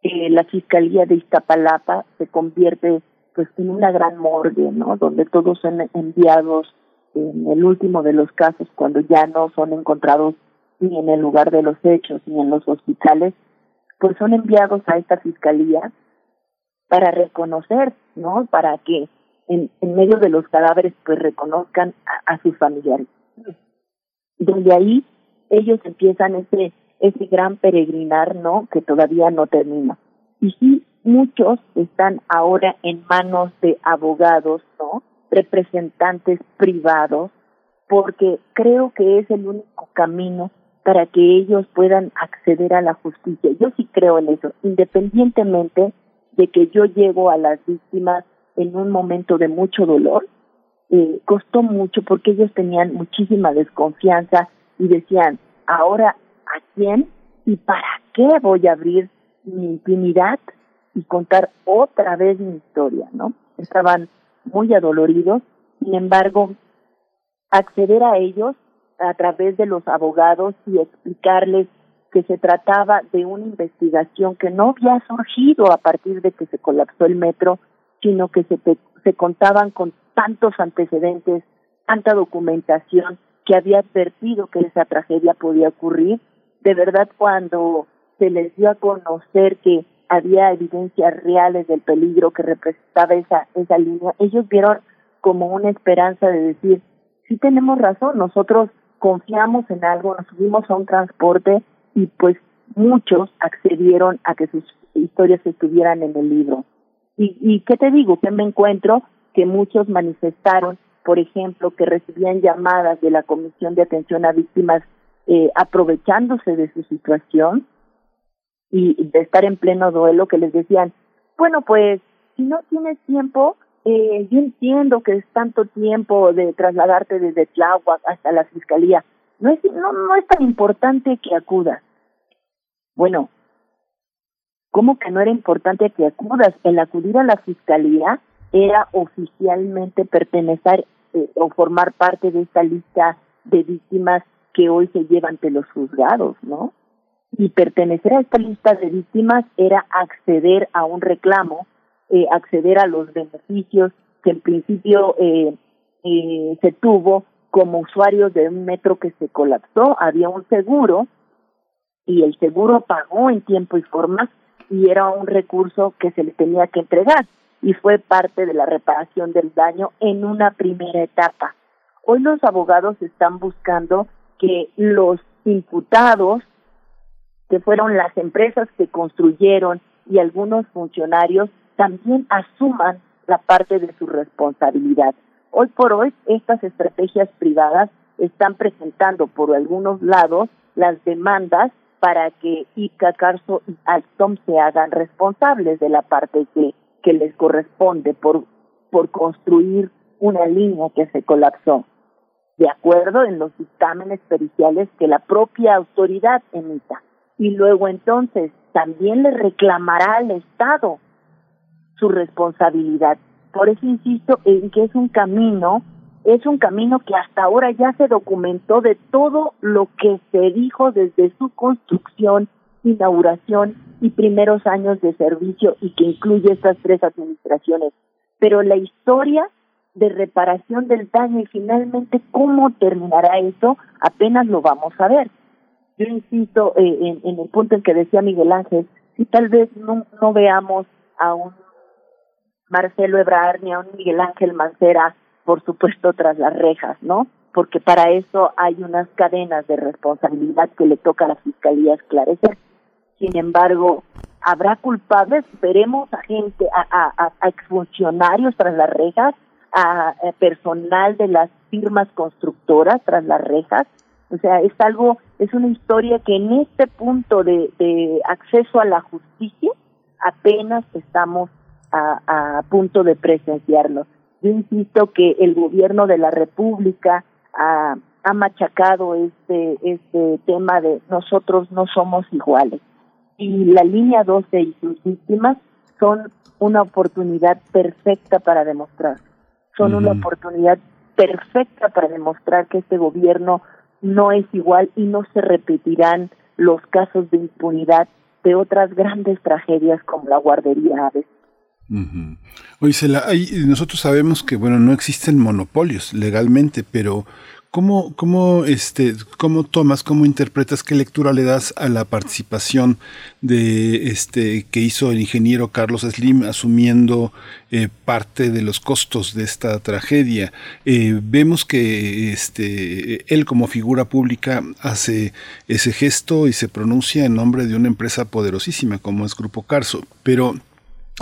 U: Eh, la Fiscalía de Iztapalapa se convierte pues en una gran morgue, ¿no? Donde todos son enviados en el último de los casos cuando ya no son encontrados ni en el lugar de los hechos ni en los hospitales, pues son enviados a esta fiscalía para reconocer, ¿no? Para que en, medio de los cadáveres pues reconozcan a, a sus familiares. Desde ahí ellos empiezan ese ese gran peregrinar, ¿no? Que todavía no termina. Y sí, muchos están ahora en manos de abogados, ¿no? Representantes privados, porque creo que es el único camino para que ellos puedan acceder a la justicia. Yo sí creo en eso, independientemente de que yo llego a las víctimas en un momento de mucho dolor, eh, costó mucho porque ellos tenían muchísima desconfianza y decían, ahora a quién y para qué voy a abrir mi intimidad y contar otra vez mi historia, ¿no? Estaban muy adoloridos, sin embargo, acceder a ellos a través de los abogados y explicarles que se trataba de una investigación que no había surgido a partir de que se colapsó el metro, sino que se, se contaban con tantos antecedentes, tanta documentación que había advertido que esa tragedia podía ocurrir de verdad cuando se les dio a conocer que había evidencias reales del peligro que representaba esa, esa línea, ellos vieron como una esperanza de decir, sí tenemos razón, nosotros confiamos en algo, nos subimos a un transporte y pues muchos accedieron a que sus historias estuvieran en el libro. Y, y qué te digo, que me encuentro que muchos manifestaron, por ejemplo, que recibían llamadas de la Comisión de Atención a Víctimas eh, aprovechándose de su situación y de estar en pleno duelo, que les decían, bueno, pues si no tienes tiempo, eh, yo entiendo que es tanto tiempo de trasladarte desde Tláhuac hasta la fiscalía, no es, no, no es tan importante que acudas. Bueno, ¿cómo que no era importante que acudas? El acudir a la fiscalía era oficialmente pertenecer eh, o formar parte de esta lista de víctimas que hoy se lleva ante los juzgados, ¿no? Y pertenecer a esta lista de víctimas era acceder a un reclamo, eh, acceder a los beneficios que en principio eh, eh, se tuvo como usuarios de un metro que se colapsó. Había un seguro y el seguro pagó en tiempo y forma y era un recurso que se le tenía que entregar y fue parte de la reparación del daño en una primera etapa. Hoy los abogados están buscando que los imputados, que fueron las empresas que construyeron y algunos funcionarios, también asuman la parte de su responsabilidad. Hoy por hoy, estas estrategias privadas están presentando por algunos lados las demandas para que ICA, Carso y Alstom se hagan responsables de la parte que, que les corresponde por, por construir una línea que se colapsó de acuerdo en los dictámenes periciales que la propia autoridad emita. Y luego entonces también le reclamará al Estado su responsabilidad. Por eso insisto en que es un camino, es un camino que hasta ahora ya se documentó de todo lo que se dijo desde su construcción, inauguración y primeros años de servicio y que incluye estas tres administraciones. Pero la historia de reparación del daño y finalmente cómo terminará eso, apenas lo vamos a ver. Yo insisto eh, en, el punto en que decía Miguel Ángel, si tal vez no, no veamos a un Marcelo Ebrard ni a un Miguel Ángel Mancera, por supuesto, tras las rejas, ¿no? Porque para eso hay unas cadenas de responsabilidad que le toca a la Fiscalía esclarecer. Sin embargo, habrá culpables, veremos a gente, a, a, a exfuncionarios tras las rejas, a, personal de las firmas constructoras tras las rejas. O sea, es algo, es una historia que en este punto de, acceso a la justicia apenas estamos a, a punto de presenciarlo. Yo insisto que el gobierno de la República ha, ha machacado este, este tema de nosotros no somos iguales. Y la línea 12 y sus víctimas son una oportunidad perfecta para demostrar son una oportunidad perfecta para demostrar que este gobierno no es igual y no se repetirán los casos de impunidad de otras grandes tragedias como la guardería Aves.
A: Oye, nosotros sabemos que bueno no existen monopolios legalmente, pero ¿Cómo, cómo, este, ¿Cómo tomas, cómo interpretas, qué lectura le das a la participación de este que hizo el ingeniero Carlos Slim asumiendo eh, parte de los costos de esta tragedia? Eh, vemos que este, él como figura pública hace ese gesto y se pronuncia en nombre de una empresa poderosísima como es Grupo Carso, pero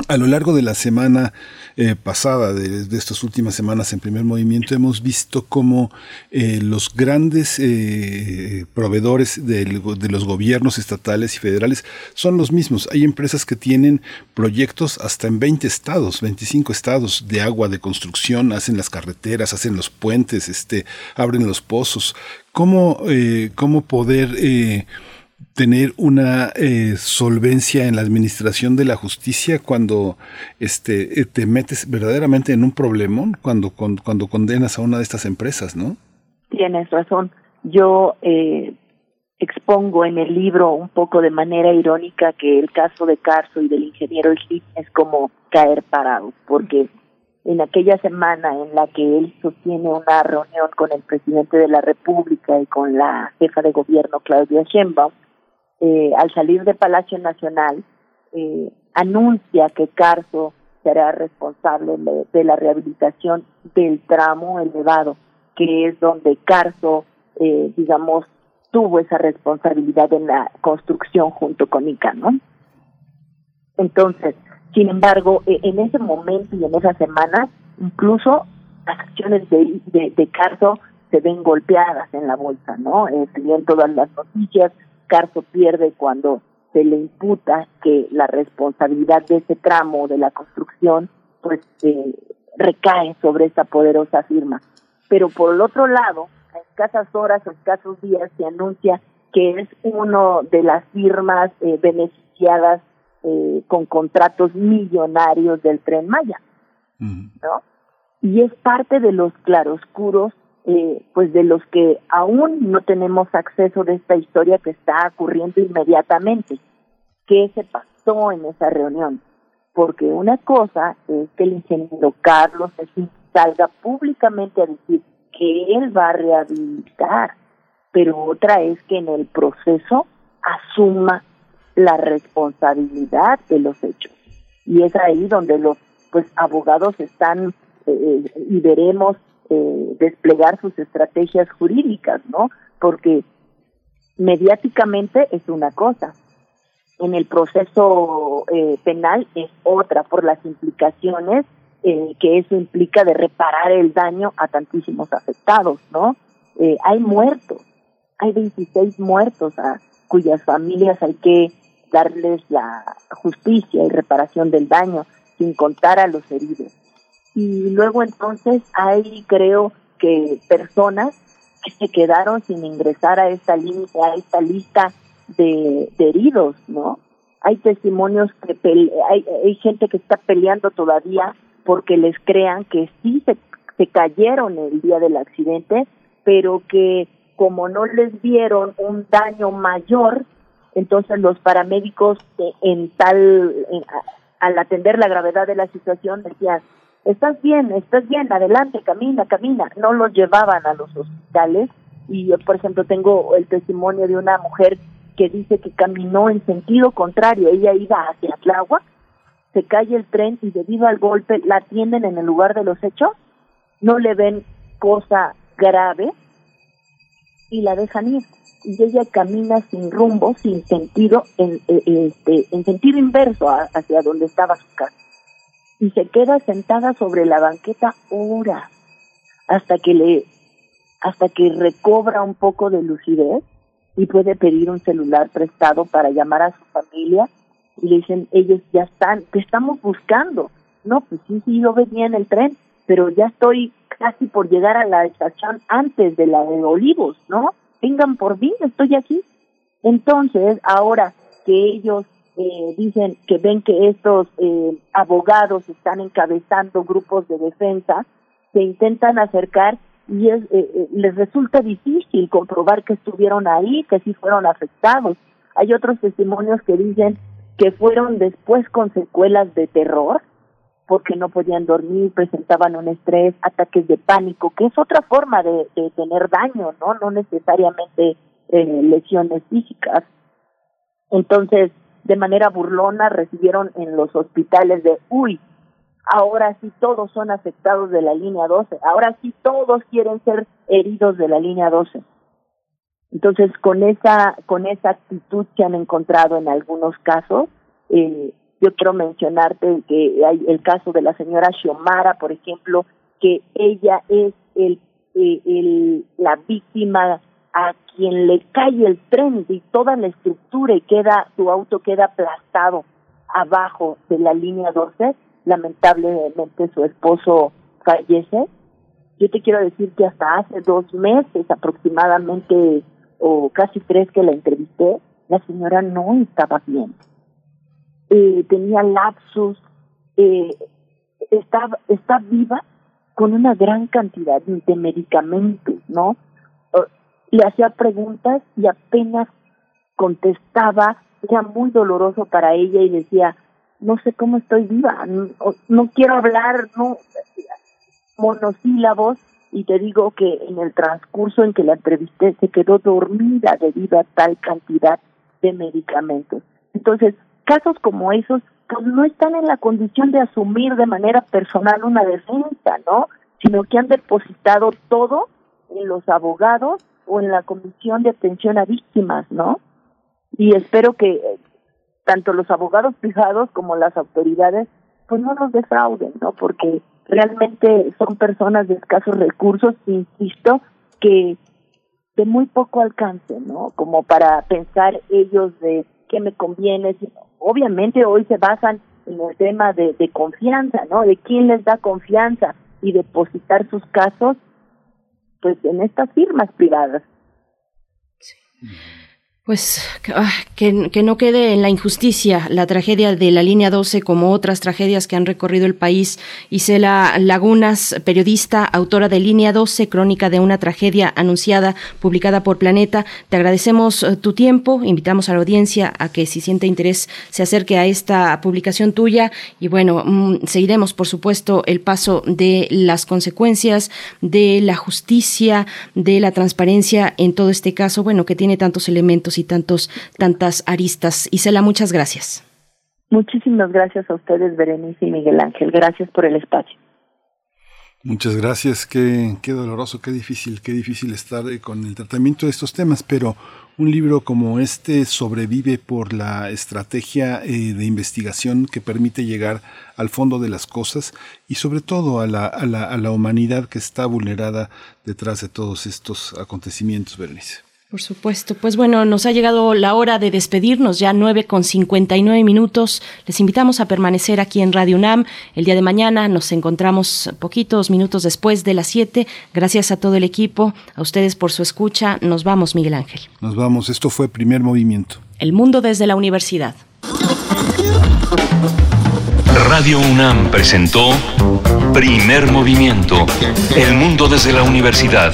A: a lo largo de la semana eh, pasada, de, estas últimas semanas en primer movimiento, hemos visto cómo eh, los grandes eh, proveedores de los gobiernos estatales y federales son los mismos. Hay empresas que tienen proyectos hasta en 20 estados, 25 estados de agua, de construcción, hacen las carreteras, hacen los puentes, este, abren los pozos. ¿Cómo, cómo poder tener una eh, solvencia en la administración de la justicia cuando este eh, te metes verdaderamente en un problemón cuando cuando condenas a una de estas empresas, ¿no?
U: Tienes razón. Yo eh, expongo en el libro un poco de manera irónica que el caso de Carso y del ingeniero Slim es como caer parado, porque en aquella semana en la que él sostiene una reunión con el presidente de la República y con la jefa de gobierno Claudia Sheinbaum, eh, al salir de Palacio Nacional, eh, anuncia que Carso será responsable de, la rehabilitación del tramo elevado, que es donde Carso, eh, digamos, tuvo esa responsabilidad en la construcción junto con ICA, ¿no? Entonces, sin embargo, e, en ese momento y en esa semana, incluso las acciones de, de, Carso se ven golpeadas en la bolsa, ¿no? Eh, todas las noticias, Carso pierde cuando se le imputa que la responsabilidad de ese tramo de la construcción pues eh, recae sobre esta poderosa firma. Pero por el otro lado, a escasas horas o escasos días se anuncia que es uno de las firmas eh, beneficiadas eh, con contratos millonarios del tren Maya, ¿no? Y es parte de los claroscuros eh, pues de los que aún no tenemos acceso de esta historia que está ocurriendo inmediatamente. ¿Qué se pasó en esa reunión? Porque una cosa es que el ingeniero Carlos salga públicamente a decir que él va a rehabilitar, pero otra es que en el proceso asuma la responsabilidad de los hechos. Y es ahí donde los pues abogados están eh, eh, y veremos eh, desplegar sus estrategias jurídicas, ¿no? Porque mediáticamente es una cosa, en el proceso eh, penal es otra por las implicaciones eh, que eso implica de reparar el daño a tantísimos afectados, ¿no? hay muertos, hay 26 muertos a cuyas familias hay que darles la justicia y reparación del daño, sin contar a los heridos y luego entonces hay creo que personas que se quedaron sin ingresar a esta lista, a esta lista de, heridos, ¿no? hay testimonios que hay, hay gente que está peleando todavía porque les crean que sí se, se cayeron el día del accidente, pero que como no les vieron un daño mayor, entonces los paramédicos en tal, al atender la gravedad de la situación decían, estás bien, estás bien, adelante, camina, camina. No los llevaban a los hospitales y yo, por ejemplo, tengo el testimonio de una mujer que dice que caminó en sentido contrario, ella iba hacia Tláhuac, se cae el tren y debido al golpe la atienden en el lugar de los hechos, no le ven cosa grave y la dejan ir y ella camina sin rumbo, sin sentido, en, eh, este, en sentido inverso hacia donde estaba su casa. Y se queda sentada sobre la banqueta horas hasta que le, hasta que recobra un poco de lucidez y puede pedir un celular prestado para llamar a su familia y le dicen, ellos ya están, te estamos buscando. No, pues sí, sí, yo venía en el tren, pero ya estoy casi por llegar a la estación antes de la de Olivos, ¿no? vengan por mí, estoy aquí. Entonces, ahora que ellos eh, dicen que ven que estos eh, abogados están encabezando grupos de defensa, se intentan acercar y es, eh, les resulta difícil comprobar que estuvieron ahí, que sí fueron afectados. Hay otros testimonios que dicen que fueron después con secuelas de terror, porque no podían dormir, presentaban un estrés, ataques de pánico, que es otra forma de, tener daño, ¿no? No necesariamente eh, lesiones físicas. Entonces, de manera burlona, recibieron en los hospitales de, uy, ahora sí todos son afectados de la línea 12, ahora sí todos quieren ser heridos de la línea 12. Entonces, con esa, con esa actitud que han encontrado en algunos casos, eh, yo quiero mencionarte que hay el caso de la señora Xiomara, por ejemplo, que ella es el, eh, el la víctima a quien le cae el tren y toda la estructura y queda su auto queda aplastado abajo de la línea 12, lamentablemente su esposo fallece. Yo te quiero decir que hasta hace dos meses aproximadamente o casi tres que la entrevisté, la señora no estaba bien eh, tenía lapsus, eh, está, está viva con una gran cantidad de medicamentos, ¿no? Le hacía preguntas y apenas contestaba, era muy doloroso para ella y decía, no sé cómo estoy viva, no, quiero hablar, no, monosílabos, y te digo que en el transcurso en que la entrevisté se quedó dormida debido a tal cantidad de medicamentos. Entonces, casos como esos pues no están en la condición de asumir de manera personal una defensa, ¿no? Sino que han depositado todo en los abogados o en la Comisión de Atención a Víctimas, ¿no? Y espero que eh, tanto los abogados privados como las autoridades pues no nos defrauden, ¿no? Porque realmente son personas de escasos recursos, insisto, que de muy poco alcance, ¿no? Como para pensar ellos de qué me conviene, obviamente hoy se basan en el tema de, confianza, ¿no? De quién les da confianza y depositar sus casos, pues en estas firmas privadas.
B: Sí pues ah, que, que, no quede en la injusticia la tragedia de la línea 12 como otras tragedias que han recorrido el país. Isela Lagunas, periodista, autora de Línea 12, crónica de una tragedia anunciada, publicada por Planeta. Te agradecemos eh, tu tiempo, invitamos a la audiencia a que si siente interés se acerque a esta publicación tuya y bueno, mm, seguiremos por supuesto el paso de las consecuencias, de la justicia, de la transparencia en todo este caso, bueno, que tiene tantos elementos y tantos, tantas aristas. Isela, muchas gracias.
U: Muchísimas gracias a ustedes, Berenice y Miguel Ángel. Gracias por el espacio.
A: Muchas gracias, qué, qué doloroso, qué difícil, qué difícil estar eh, con el tratamiento de estos temas, pero un libro como este sobrevive por la estrategia eh, de investigación que permite llegar al fondo de las cosas y sobre todo a la, a la, a la humanidad que está vulnerada detrás de todos estos acontecimientos, Berenice.
B: Por supuesto. Pues bueno, nos ha llegado la hora de despedirnos, ya nueve con cincuenta y nueve minutos. Les invitamos a permanecer aquí en Radio UNAM. El día de mañana nos encontramos poquitos minutos después de las siete. Gracias a todo el equipo, a ustedes por su escucha. Nos vamos, Miguel Ángel.
A: Nos vamos. Esto fue Primer Movimiento.
B: El mundo desde la universidad.
G: Radio UNAM presentó Primer Movimiento, El Mundo desde la Universidad,